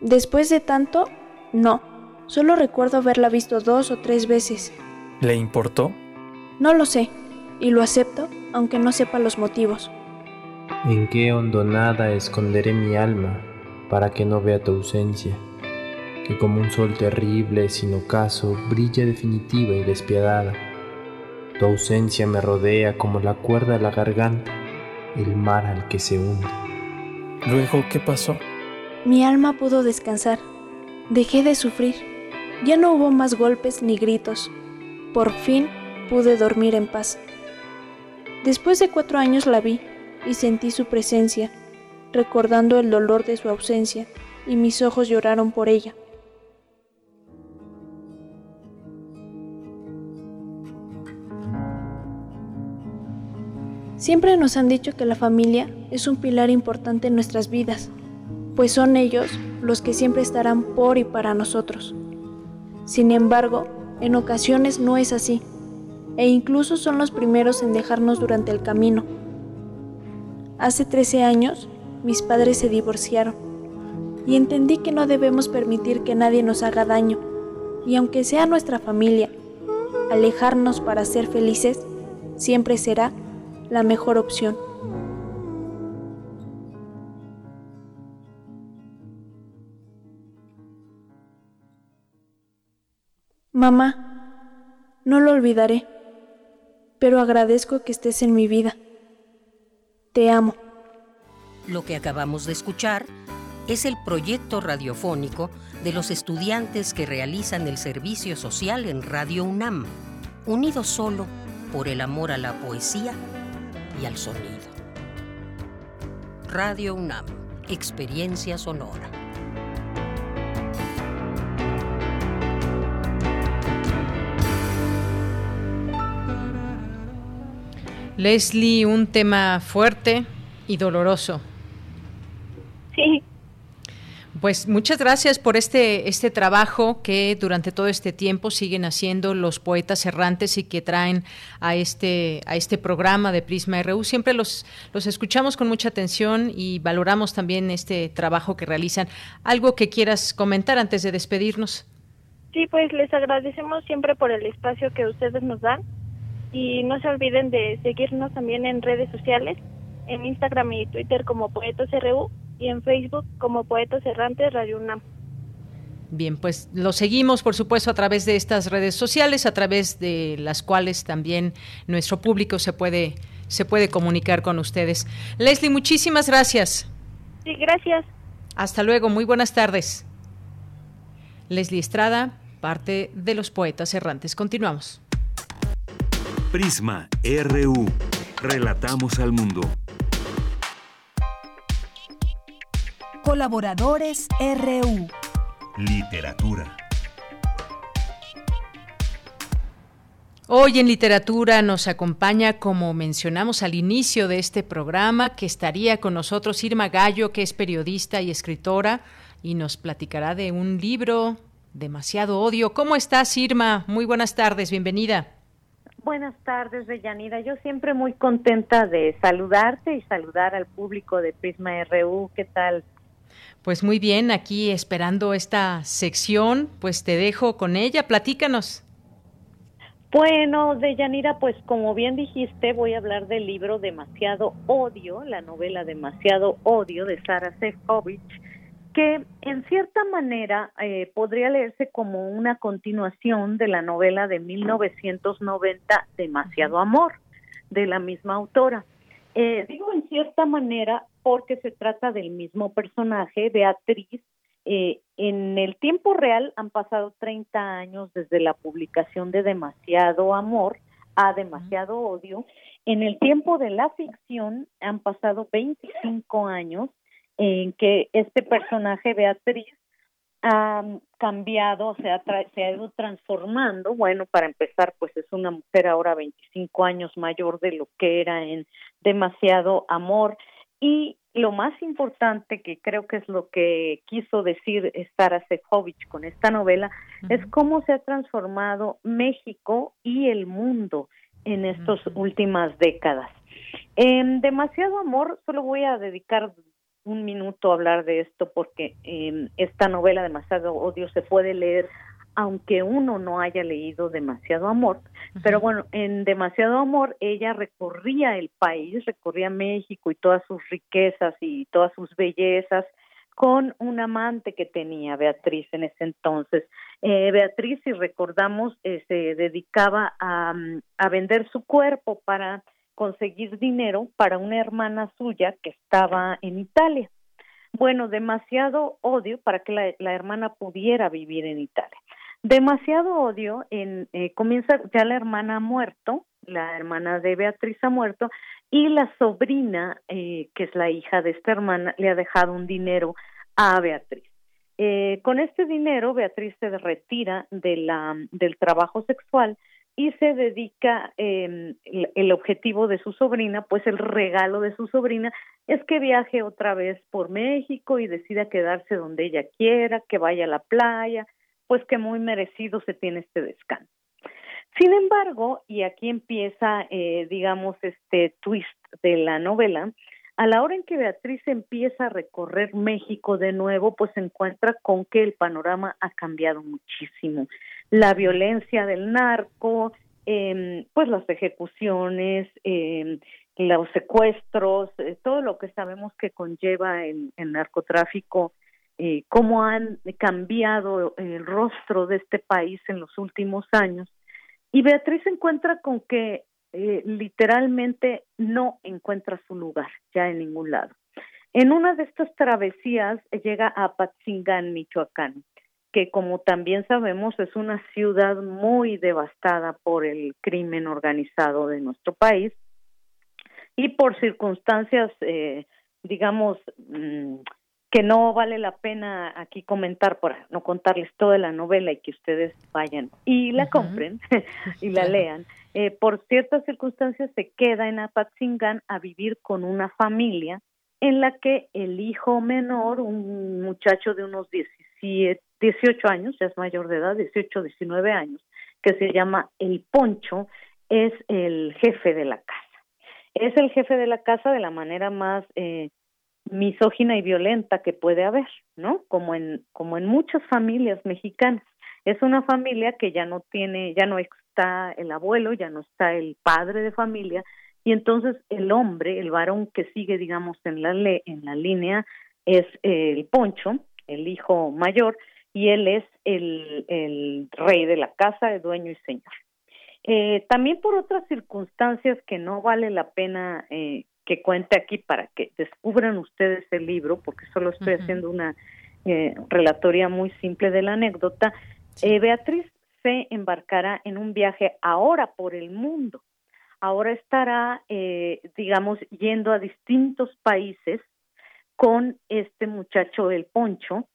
Después de tanto, no. Solo recuerdo haberla visto dos o tres veces. ¿Le importó? No lo sé, y lo acepto, aunque no sepa los motivos. ¿En qué hondonada esconderé mi alma para que no vea tu ausencia? Que como un sol terrible, sin ocaso, brilla definitiva y despiadada. Tu ausencia me rodea como la cuerda a la garganta, el mar al que se hunde. Luego, ¿qué pasó? Mi alma pudo descansar. Dejé de sufrir. Ya no hubo más golpes ni gritos. Por fin pude dormir en paz. Después de cuatro años la vi y sentí su presencia, recordando el dolor de su ausencia, y mis ojos lloraron por ella. Siempre nos han dicho que la familia es un pilar importante en nuestras vidas, pues son ellos los que siempre estarán por y para nosotros. Sin embargo, en ocasiones no es así, e incluso son los primeros en dejarnos durante el camino. Hace 13 años, mis padres se divorciaron, y entendí que no debemos permitir que nadie nos haga daño, y aunque sea nuestra familia, alejarnos para ser felices siempre será la mejor opción. Mamá, no lo olvidaré, pero agradezco que estés en mi vida. Te amo. Lo que acabamos de escuchar es el proyecto radiofónico de los estudiantes que realizan el servicio social en Radio UNAM, unidos solo por el amor a la poesía y al sonido. Radio UNAM, experiencia sonora. Leslie, un tema fuerte y doloroso. Sí. Pues muchas gracias por este, este trabajo que durante todo este tiempo siguen haciendo los poetas errantes y que traen a este, a este programa de Prisma RU. Siempre los, los escuchamos con mucha atención y valoramos también este trabajo que realizan. ¿Algo que quieras comentar antes de despedirnos? Sí, pues les agradecemos siempre por el espacio que ustedes nos dan y no se olviden de seguirnos también en redes sociales, en Instagram y Twitter como Poetas RU y en Facebook como Poetas Errantes Radio UNAM. Bien, pues lo seguimos, por supuesto, a través de estas redes sociales, a través de las cuales también nuestro público se puede, se puede comunicar con ustedes. Leslie, muchísimas gracias. Sí, gracias. Hasta luego, muy buenas tardes. Leslie Estrada, parte de los poetas errantes. Continuamos. Prisma RU. Relatamos al mundo. Colaboradores RU. Literatura. Hoy en literatura nos acompaña, como mencionamos al inicio de este programa, que estaría con nosotros Irma Gallo, que es periodista y escritora, y nos platicará de un libro, Demasiado Odio. ¿Cómo estás, Irma? Muy buenas tardes, bienvenida. Buenas tardes, Deyanira. Yo siempre muy contenta de saludarte y saludar al público de Prisma RU. ¿Qué tal? Pues muy bien, aquí esperando esta sección, pues te dejo con ella, platícanos. Bueno, Deyanira, pues como bien dijiste, voy a hablar del libro Demasiado Odio, la novela Demasiado Odio de Sara Sefcovic, que en cierta manera eh, podría leerse como una continuación de la novela de 1990 Demasiado Amor, de la misma autora. Eh, digo en cierta manera porque se trata del mismo personaje, Beatriz. Eh, en el tiempo real han pasado 30 años desde la publicación de Demasiado Amor a Demasiado Odio. En el tiempo de la ficción han pasado 25 años en que este personaje, Beatriz, ha cambiado, se ha, se ha ido transformando. Bueno, para empezar, pues es una mujer ahora 25 años mayor de lo que era en Demasiado Amor. Y lo más importante, que creo que es lo que quiso decir Sara Sefcovic con esta novela, es cómo se ha transformado México y el mundo en estas últimas décadas. En Demasiado Amor, solo voy a dedicar un minuto hablar de esto porque eh, esta novela Demasiado Odio se puede leer aunque uno no haya leído demasiado amor, pero bueno, en demasiado amor ella recorría el país, recorría México y todas sus riquezas y todas sus bellezas con un amante que tenía Beatriz en ese entonces. Eh, Beatriz, si recordamos, eh, se dedicaba a, a vender su cuerpo para conseguir dinero para una hermana suya que estaba en Italia. Bueno, demasiado odio para que la, hermana pudiera vivir en Italia demasiado odio en eh, comienza ya la hermana ha muerto la hermana de Beatriz ha muerto y la sobrina eh, que es la hija de esta hermana le ha dejado un dinero a Beatriz eh, con este dinero Beatriz se retira de la del trabajo sexual y se dedica eh, el, el objetivo de su sobrina pues el regalo de su sobrina es que viaje otra vez por México y decida quedarse donde ella quiera que vaya a la playa pues que muy merecido se tiene este descanso. Sin embargo, y aquí empieza, eh, digamos, este twist de la novela, a la hora en que Beatriz empieza a recorrer México de nuevo, pues se encuentra con que el panorama ha cambiado muchísimo. La violencia del narco, eh, pues las ejecuciones, eh, los secuestros, eh, todo lo que sabemos que conlleva el, el narcotráfico eh, cómo han cambiado el rostro de este país en los últimos años. Y Beatriz se encuentra con que eh, literalmente no encuentra su lugar ya en ningún lado. En una de estas travesías llega a Patzingán, Michoacán, que como también sabemos es una ciudad muy devastada por el crimen organizado de nuestro país y por circunstancias, eh, digamos, mm, que no vale la pena aquí comentar por no contarles toda la novela y que ustedes vayan y la compren y la lean. Eh, por ciertas circunstancias se queda en Apatzingán a vivir con una familia en la que el hijo menor, un muchacho de unos 17, 18 años, ya es mayor de edad, 18, 19 años, que se llama El Poncho, es el jefe de la casa. Es el jefe de la casa de la manera más eh, misógina y violenta que puede haber, ¿no? Como en como en muchas familias mexicanas. Es una familia que ya no tiene, ya no está el abuelo, ya no está el padre de familia y entonces el hombre, el varón que sigue digamos en la le en la línea es el Poncho, el hijo mayor y él es el, el rey de la casa, el dueño y señor. Eh, también por otras circunstancias que no vale la pena eh, que cuente aquí para que descubran ustedes el libro, porque solo estoy haciendo una eh, relatoria muy simple de la anécdota, eh, Beatriz se embarcará en un viaje ahora por el mundo. Ahora estará, eh, digamos, yendo a distintos países con este muchacho el Poncho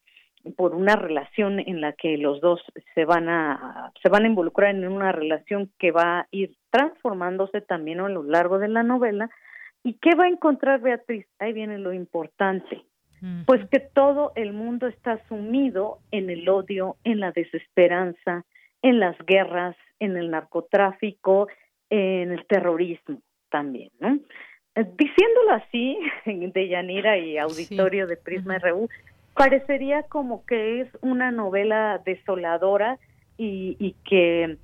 por una relación en la que los dos se van a se van a involucrar en una relación que va a ir transformándose también a lo largo de la novela y qué va a encontrar Beatriz ahí viene lo importante. Pues que todo el mundo está sumido en el odio en la desesperanza en las guerras en el narcotráfico en el terrorismo también no eh, diciéndolo así de Yanira y auditorio de Prisma RU parecería como que es una novela desoladora y, y que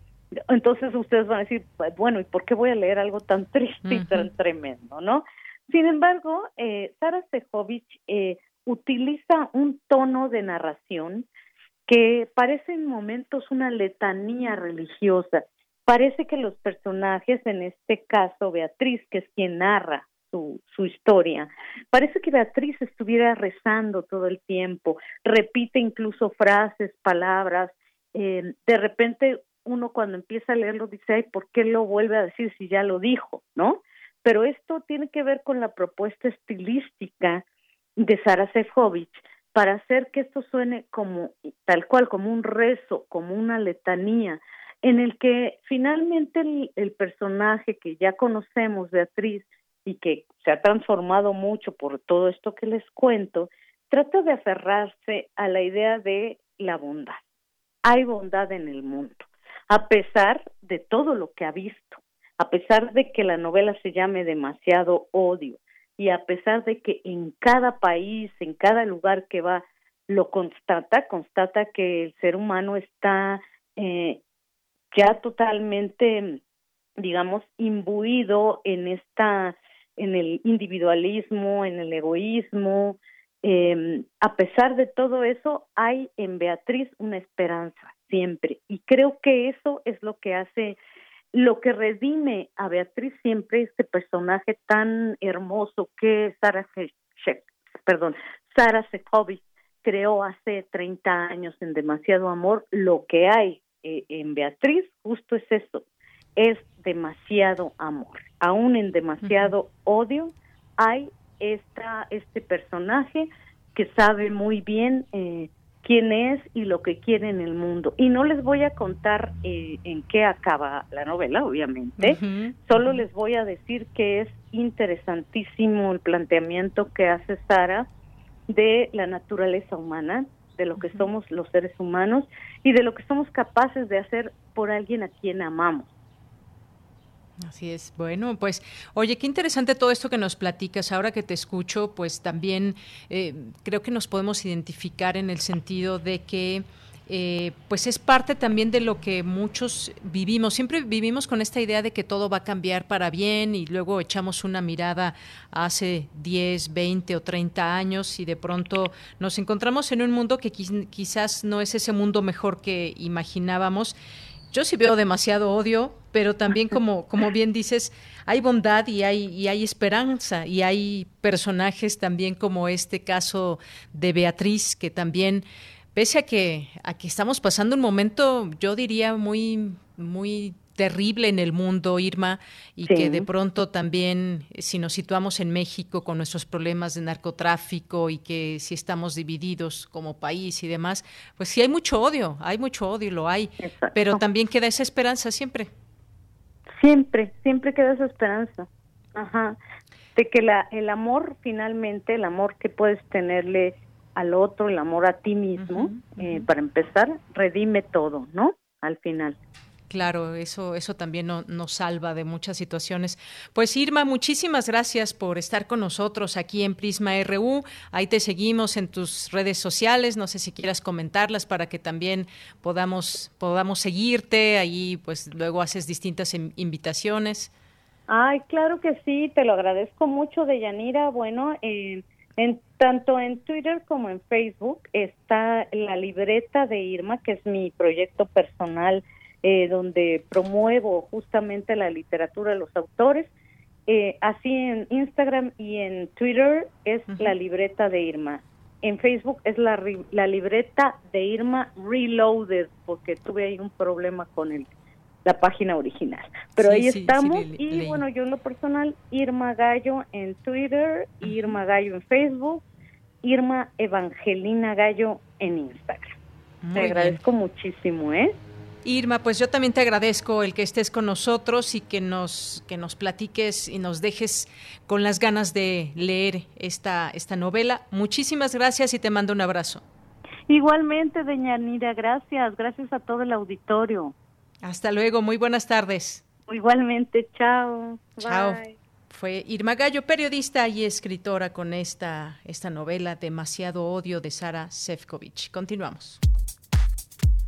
entonces ustedes van a decir, bueno, ¿y por qué voy a leer algo tan triste y tan tremendo, no? Sin embargo, eh, Sara Sejovic eh, utiliza un tono de narración que parece en momentos una letanía religiosa. Parece que los personajes, en este caso Beatriz, que es quien narra su, historia. Parece que Beatriz estuviera rezando todo el tiempo, repite incluso frases, palabras. Eh, de repente uno cuando empieza a leerlo dice, ay, ¿por qué lo vuelve a decir si ya lo dijo? ¿No? Pero esto tiene que ver con la propuesta estilística de Sara Sefcovic para hacer que esto suene como tal cual, como un rezo, como una letanía, en el que finalmente el, el personaje que ya conocemos, Beatriz, y que se ha transformado mucho por todo esto que les cuento, trata de aferrarse a la idea de la bondad. Hay bondad en el mundo, a pesar de todo lo que ha visto, a pesar de que la novela se llame demasiado odio y a pesar de que en cada país, en cada lugar que va, lo constata, constata que el ser humano está eh, ya totalmente, digamos, imbuido en esta en el individualismo, en el egoísmo. Eh, a pesar de todo eso, hay en Beatriz una esperanza siempre. Y creo que eso es lo que hace, lo que redime a Beatriz siempre, este personaje tan hermoso que Sara, perdón, Sara creó hace 30 años en Demasiado Amor. Lo que hay eh, en Beatriz justo es eso, es demasiado amor. Aún en demasiado odio hay esta, este personaje que sabe muy bien eh, quién es y lo que quiere en el mundo. Y no les voy a contar eh, en qué acaba la novela, obviamente, solo les voy a decir que es interesantísimo el planteamiento que hace Sara de la naturaleza humana, de lo que somos los seres humanos y de lo que somos capaces de hacer por alguien a quien amamos. Así es. Bueno, pues, oye, qué interesante todo esto que nos platicas. Ahora que te escucho, pues también eh, creo que nos podemos identificar en el sentido de que eh, pues es parte también de lo que muchos vivimos. Siempre vivimos con esta idea de que todo va a cambiar para bien y luego echamos una mirada hace 10, 20 o 30 años y de pronto nos encontramos en un mundo que quizás no es ese mundo mejor que imaginábamos yo sí veo demasiado odio, pero también como, como bien dices, hay bondad y hay, y hay esperanza y hay personajes también como este caso de Beatriz, que también, pese a que, a que estamos pasando un momento, yo diría, muy, muy terrible en el mundo, Irma, y que de pronto también, si nos situamos en México con nuestros problemas de narcotráfico y que si estamos divididos como país y demás, pues sí hay mucho odio, hay mucho odio, lo hay, pero también queda esa esperanza siempre. Siempre, siempre queda esa esperanza. Ajá. De que la, el amor finalmente, el amor que puedes tenerle al otro, el amor a ti mismo, eh, para empezar, redime todo, ¿no? Al final. Claro, eso, eso también nos salva de muchas situaciones. Pues Irma, muchísimas gracias por estar con nosotros aquí en Prisma RU. Ahí te seguimos en tus redes sociales. No sé si quieras comentarlas para que también podamos, podamos seguirte. Ahí pues luego haces distintas invitaciones. Ay, claro que sí, te lo agradezco mucho, Deyanira. Bueno, eh, En, tanto en Twitter como en Facebook está la libreta de Irma, que es mi proyecto personal eh, donde promuevo justamente la literatura de los autores. Eh, así en Instagram y en Twitter es la libreta de Irma. En Facebook es la, la libreta de Irma Reloaded, porque tuve ahí un problema con el, la página original. Pero ahí estamos y bueno, yo en lo personal, Irma Gallo en Twitter, Irma Gallo en Facebook, Irma Evangelina Gallo en Instagram. Te agradezco muchísimo, ¿eh? Irma, pues yo también te agradezco el que estés con nosotros y que nos, que nos platiques y nos dejes con las ganas de leer esta, esta novela. Muchísimas gracias y te mando un abrazo. Igualmente, doña Nira, gracias. Gracias a todo el auditorio. Hasta luego, muy buenas tardes. Igualmente, chao. Chao. Fue Irma Gallo, periodista y escritora con esta, esta novela Demasiado Odio de Sara Sefcovic. Continuamos.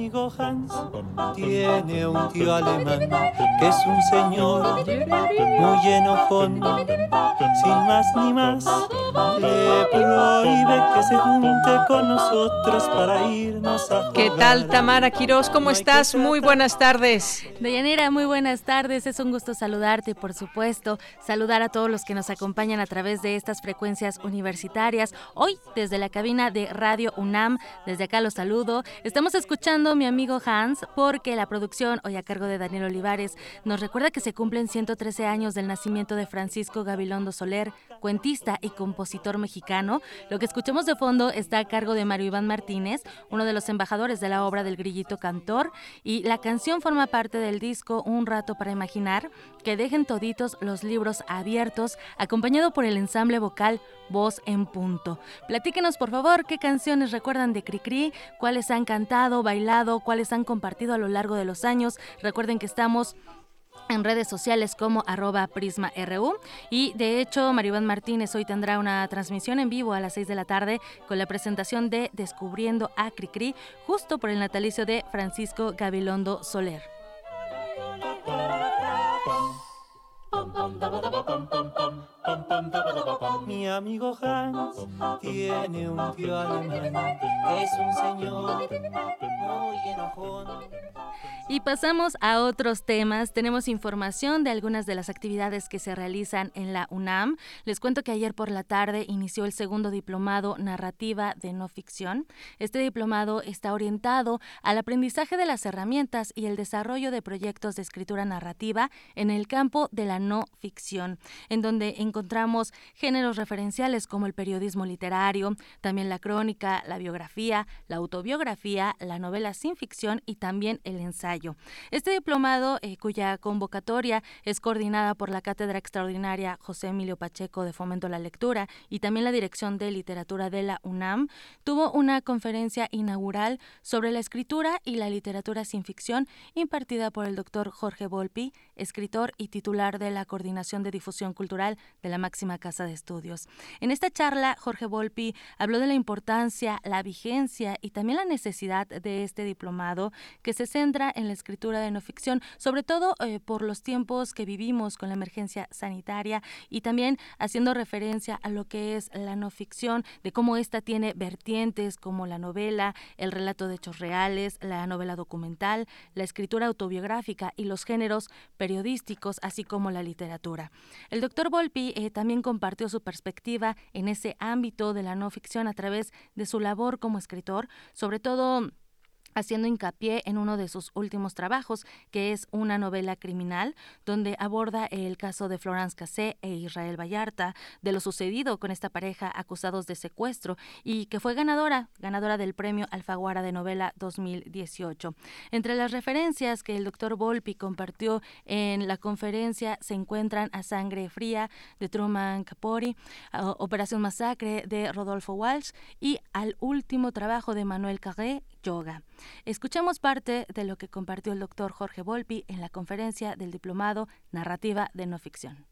Mi amigo Hans tiene un tío alemán que es un señor muy enojón. Sin más ni más, le prohíbe que se junte con nosotros para irnos a ¿Qué tal, Tamara Quiroz? ¿Cómo estás? Muy buenas tardes. Deyanira, muy buenas tardes. Es un gusto saludarte, por supuesto. Saludar a todos los que nos acompañan a través de estas frecuencias universitarias. Hoy, desde la cabina de Radio UNAM, desde acá los saludo. Estamos escuchando mi amigo Hans porque la producción, hoy a cargo de Daniel Olivares, nos recuerda que se cumplen 113 años del nacimiento de Francisco Gabilondo Soler, cuentista y compositor mexicano. Lo que escuchamos de fondo está a cargo de Mario Iván Martínez, uno de los embajadores de la obra del Grillito Cantor, y la canción forma parte del disco Un rato para imaginar, que dejen toditos los libros abiertos, acompañado por el ensamble vocal Voz en Punto. Platíquenos, por favor, qué canciones recuerdan de Cricri, cuáles han cantado, bailado, cuáles han compartido a lo largo de los años. Recuerden que estamos en redes sociales como arroba prisma.ru y de hecho Maribán Martínez hoy tendrá una transmisión en vivo a las 6 de la tarde con la presentación de Descubriendo a Cricri justo por el natalicio de Francisco Gabilondo Soler. Mi amigo Hans tiene un tío alemán es un señor muy enojón. Y pasamos a otros temas. Tenemos información de algunas de las actividades que se realizan en la UNAM. Les cuento que ayer por la tarde inició el segundo diplomado Narrativa de No Ficción. Este diplomado está orientado al aprendizaje de las herramientas y el desarrollo de proyectos de escritura narrativa en el campo de la no ficción, en donde encontramos géneros referenciales como el periodismo literario, también la crónica, la biografía, la autobiografía, la novela sin ficción y también el ensayo. Este diplomado, eh, cuya convocatoria es coordinada por la Cátedra Extraordinaria José Emilio Pacheco de Fomento a la Lectura y también la Dirección de Literatura de la UNAM, tuvo una conferencia inaugural sobre la escritura y la literatura sin ficción impartida por el doctor Jorge Volpi, escritor y titular de la Coordinación de Difusión Cultural de la máxima casa de estudios. En esta charla, Jorge Volpi habló de la importancia, la vigencia y también la necesidad de este diplomado que se centra en la escritura de no ficción, sobre todo eh, por los tiempos que vivimos con la emergencia sanitaria y también haciendo referencia a lo que es la no ficción, de cómo ésta tiene vertientes como la novela, el relato de hechos reales, la novela documental, la escritura autobiográfica y los géneros periodísticos, así como la literatura. El doctor Volpi eh, también compartió su perspectiva en ese ámbito de la no ficción a través de su labor como escritor, sobre todo haciendo hincapié en uno de sus últimos trabajos, que es una novela criminal, donde aborda el caso de Florence Cassé e Israel Vallarta, de lo sucedido con esta pareja acusados de secuestro y que fue ganadora, ganadora del premio Alfaguara de novela 2018. Entre las referencias que el doctor Volpi compartió en la conferencia se encuentran A Sangre Fría de Truman Capori, Operación Masacre de Rodolfo Walsh y al último trabajo de Manuel Carré, Yoga. Escuchemos parte de lo que compartió el doctor Jorge Volpi en la conferencia del diplomado Narrativa de No Ficción.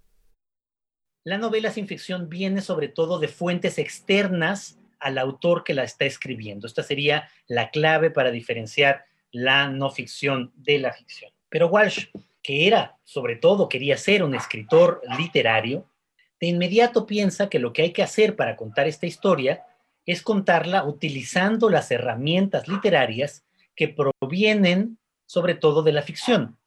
La novela sin ficción viene sobre todo de fuentes externas al autor que la está escribiendo. Esta sería la clave para diferenciar la no ficción de la ficción. Pero Walsh, que era, sobre todo, quería ser un escritor literario, de inmediato piensa que lo que hay que hacer para contar esta historia es contarla utilizando las herramientas literarias que provienen sobre todo de la ficción,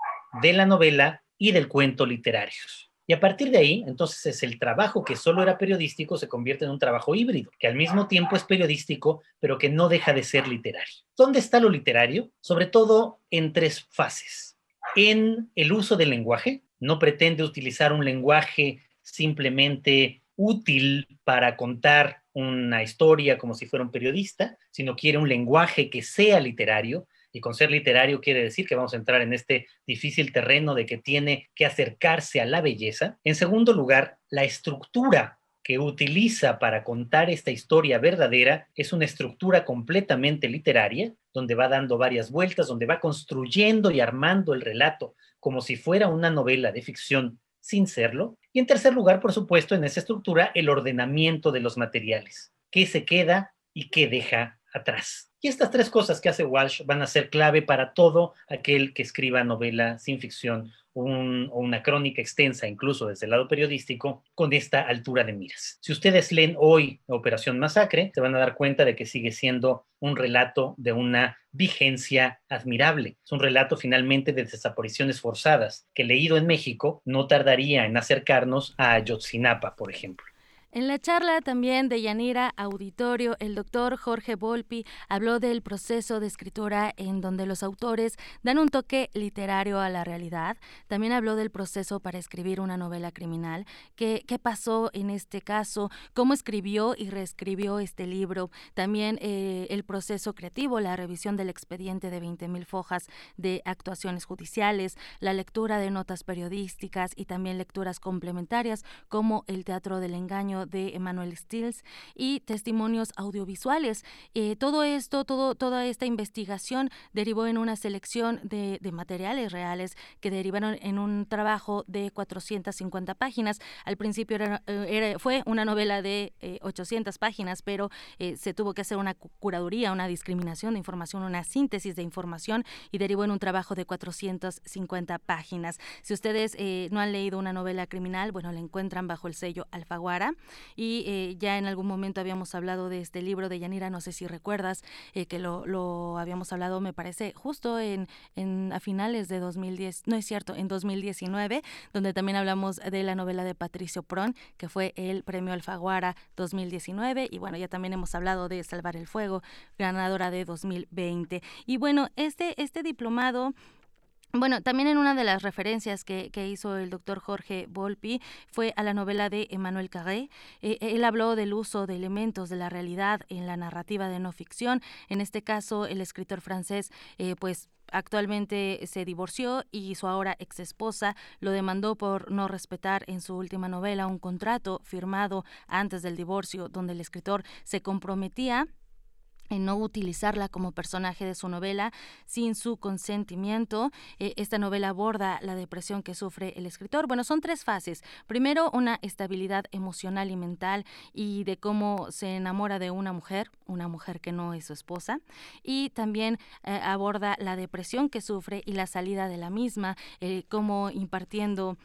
de la novela y del cuento literarios. Y a partir de ahí, entonces es el trabajo que solo era periodístico se convierte en un trabajo híbrido, que al mismo tiempo es periodístico, pero que no deja de ser literario. ¿Dónde está lo literario? Sobre todo en tres fases. En el uso del lenguaje, no pretende utilizar un lenguaje simplemente útil para contar una historia como si fuera un periodista, sino quiere un lenguaje que sea literario, y con ser literario quiere decir que vamos a entrar en este difícil terreno de que tiene que acercarse a la belleza. En segundo lugar, la estructura que utiliza para contar esta historia verdadera es una estructura completamente literaria, donde va dando varias vueltas, donde va construyendo y armando el relato como si fuera una novela de ficción sin serlo. Y en tercer lugar, por supuesto, en esa estructura, el ordenamiento de los materiales, qué se queda y qué deja atrás. Y estas tres cosas que hace Walsh van a ser clave para todo aquel que escriba novela sin ficción una crónica extensa, incluso desde el lado periodístico, con esta altura de miras. Si ustedes leen hoy Operación Masacre, se van a dar cuenta de que sigue siendo un relato de una vigencia admirable. Es un relato finalmente de desapariciones forzadas, que leído en México no tardaría en acercarnos a Ayotzinapa, por ejemplo. En la charla también de Yanira Auditorio, el doctor Jorge Volpi habló del proceso de escritura en donde los autores dan un toque literario a la realidad. También habló del proceso para escribir una novela criminal. ¿Qué, qué pasó en este caso? ¿Cómo escribió y reescribió este libro? También eh, el proceso creativo, la revisión del expediente de 20.000 fojas de actuaciones judiciales, la lectura de notas periodísticas y también lecturas complementarias como el teatro del engaño de Emmanuel Stills y testimonios audiovisuales. Eh, todo esto, todo, toda esta investigación derivó en una selección de, materiales reales que derivaron en un trabajo de 450 páginas. Al principio era, fue una novela de 800 eh, páginas, pero eh, se tuvo que hacer una curaduría, una discriminación de información, una síntesis de información y derivó en un trabajo de 450 páginas. Si ustedes no han leído una novela criminal, bueno, la encuentran bajo el sello Alfaguara y eh, ya en algún momento habíamos hablado de este libro de Yanira, no sé si recuerdas eh, que lo, lo, habíamos hablado, me parece, justo en, en, a finales de 2010, no es cierto, en 2019, donde también hablamos de la novela de Patricio Pron, que fue el premio Alfaguara 2019, y bueno, ya también hemos hablado de Salvar el Fuego, ganadora de 2020. Y bueno, este, este diplomado bueno, también en una de las referencias que, hizo el doctor Jorge Volpi fue a la novela de Emmanuel Carré. Eh, él habló del uso de elementos de la realidad en la narrativa de no ficción. En este caso, el escritor francés, eh, pues actualmente se divorció y su ahora ex esposa lo demandó por no respetar en su última novela un contrato firmado antes del divorcio donde el escritor se comprometía en no utilizarla como personaje de su novela sin su consentimiento. Eh, esta novela aborda la depresión que sufre el escritor. Bueno, son tres fases. Primero, una estabilidad emocional y mental y de cómo se enamora de una mujer, una mujer que no es su esposa. Y también eh, aborda la depresión que sufre y la salida de la misma, eh, como impartiendo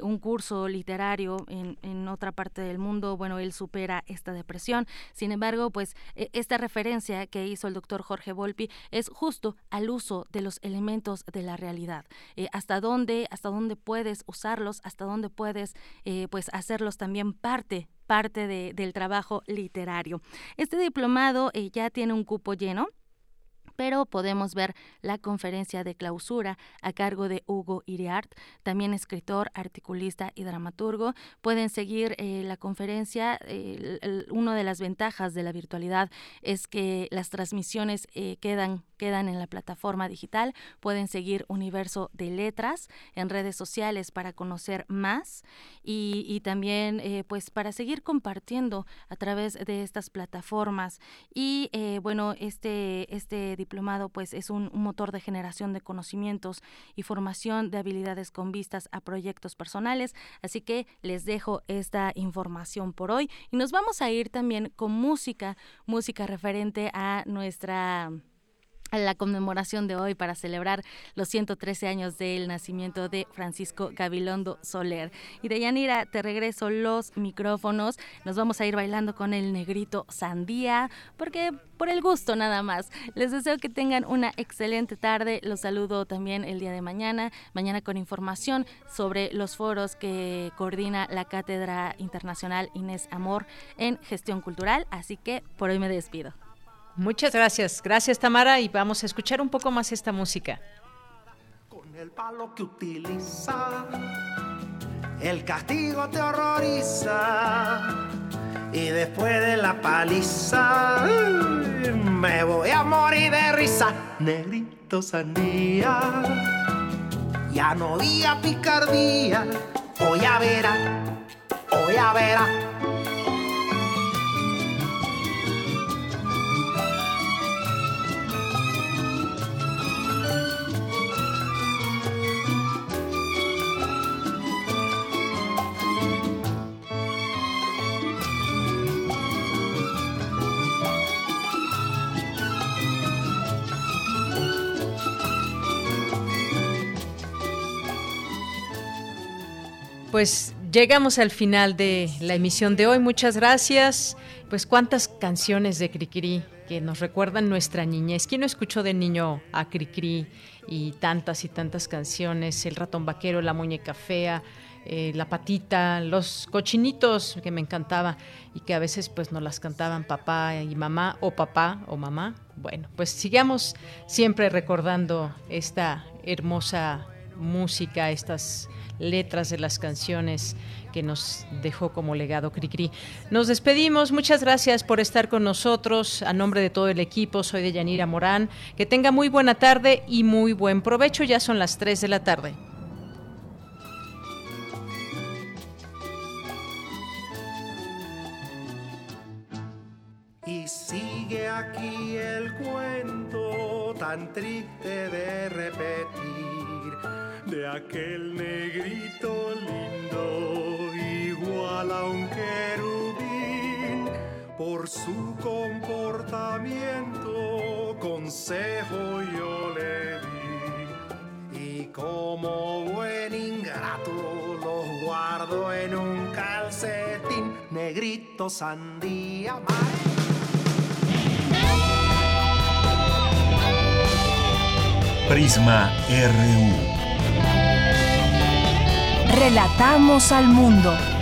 un curso literario en, en otra parte del mundo, bueno, él supera esta depresión. Sin embargo, pues esta referencia que hizo el doctor Jorge Volpi es justo al uso de los elementos de la realidad. Eh, hasta dónde, hasta dónde puedes usarlos, hasta dónde puedes eh, pues hacerlos también parte parte de, del trabajo literario. Este diplomado eh, ya tiene un cupo lleno pero podemos ver la conferencia de clausura a cargo de Hugo Iriart, también escritor, articulista y dramaturgo. Pueden seguir eh, la conferencia. una de las ventajas de la virtualidad es que las transmisiones eh, quedan quedan en la plataforma digital. Pueden seguir Universo de Letras en redes sociales para conocer más y, también eh, pues para seguir compartiendo a través de estas plataformas. Y bueno, este, este diplomado pues es un, motor de generación de conocimientos y formación de habilidades con vistas a proyectos personales. Así que les dejo esta información por hoy y nos vamos a ir también con música, música referente a nuestra la conmemoración de hoy para celebrar los 113 años del nacimiento de Francisco Gabilondo Soler. Y de Yanira, te regreso los micrófonos. Nos vamos a ir bailando con el negrito Sandía, porque por el gusto nada más. Les deseo que tengan una excelente tarde. Los saludo también el día de mañana, mañana con información sobre los foros que coordina la Cátedra Internacional Inés Amor en Gestión Cultural. Así que por hoy me despido. Muchas gracias. Gracias, Tamara. Y vamos a escuchar un poco más esta música. Con el palo que utiliza, el castigo te horroriza. Y después de la paliza, me voy a morir de risa. Negrito sandía, ya no había picardía. Hoy a verá, hoy a verá Pues llegamos al final de la emisión de hoy. Muchas gracias. Pues cuántas canciones de Cricri que nos recuerdan nuestra niñez. ¿Quién no escuchó de niño a Cricri y tantas y tantas canciones? El ratón vaquero, la muñeca fea, eh, la patita, los cochinitos que me encantaba y que a veces pues nos las cantaban papá y mamá o papá o mamá. Bueno, pues sigamos siempre recordando esta hermosa música, estas letras de las canciones que nos dejó como legado Cricri. Nos despedimos, muchas gracias por estar con nosotros. A nombre de todo el equipo, soy de Yanira Morán. Que tenga muy buena tarde y muy buen provecho. Ya son las 3 de la tarde. Y sigue aquí el cuento tan triste de repetir de aquel negrito lindo, igual a un querubín, por su comportamiento, consejo yo le di. Y como buen ingrato los guardo en un calcetín, negrito sandía. Prisma RU. Relatamos al mundo.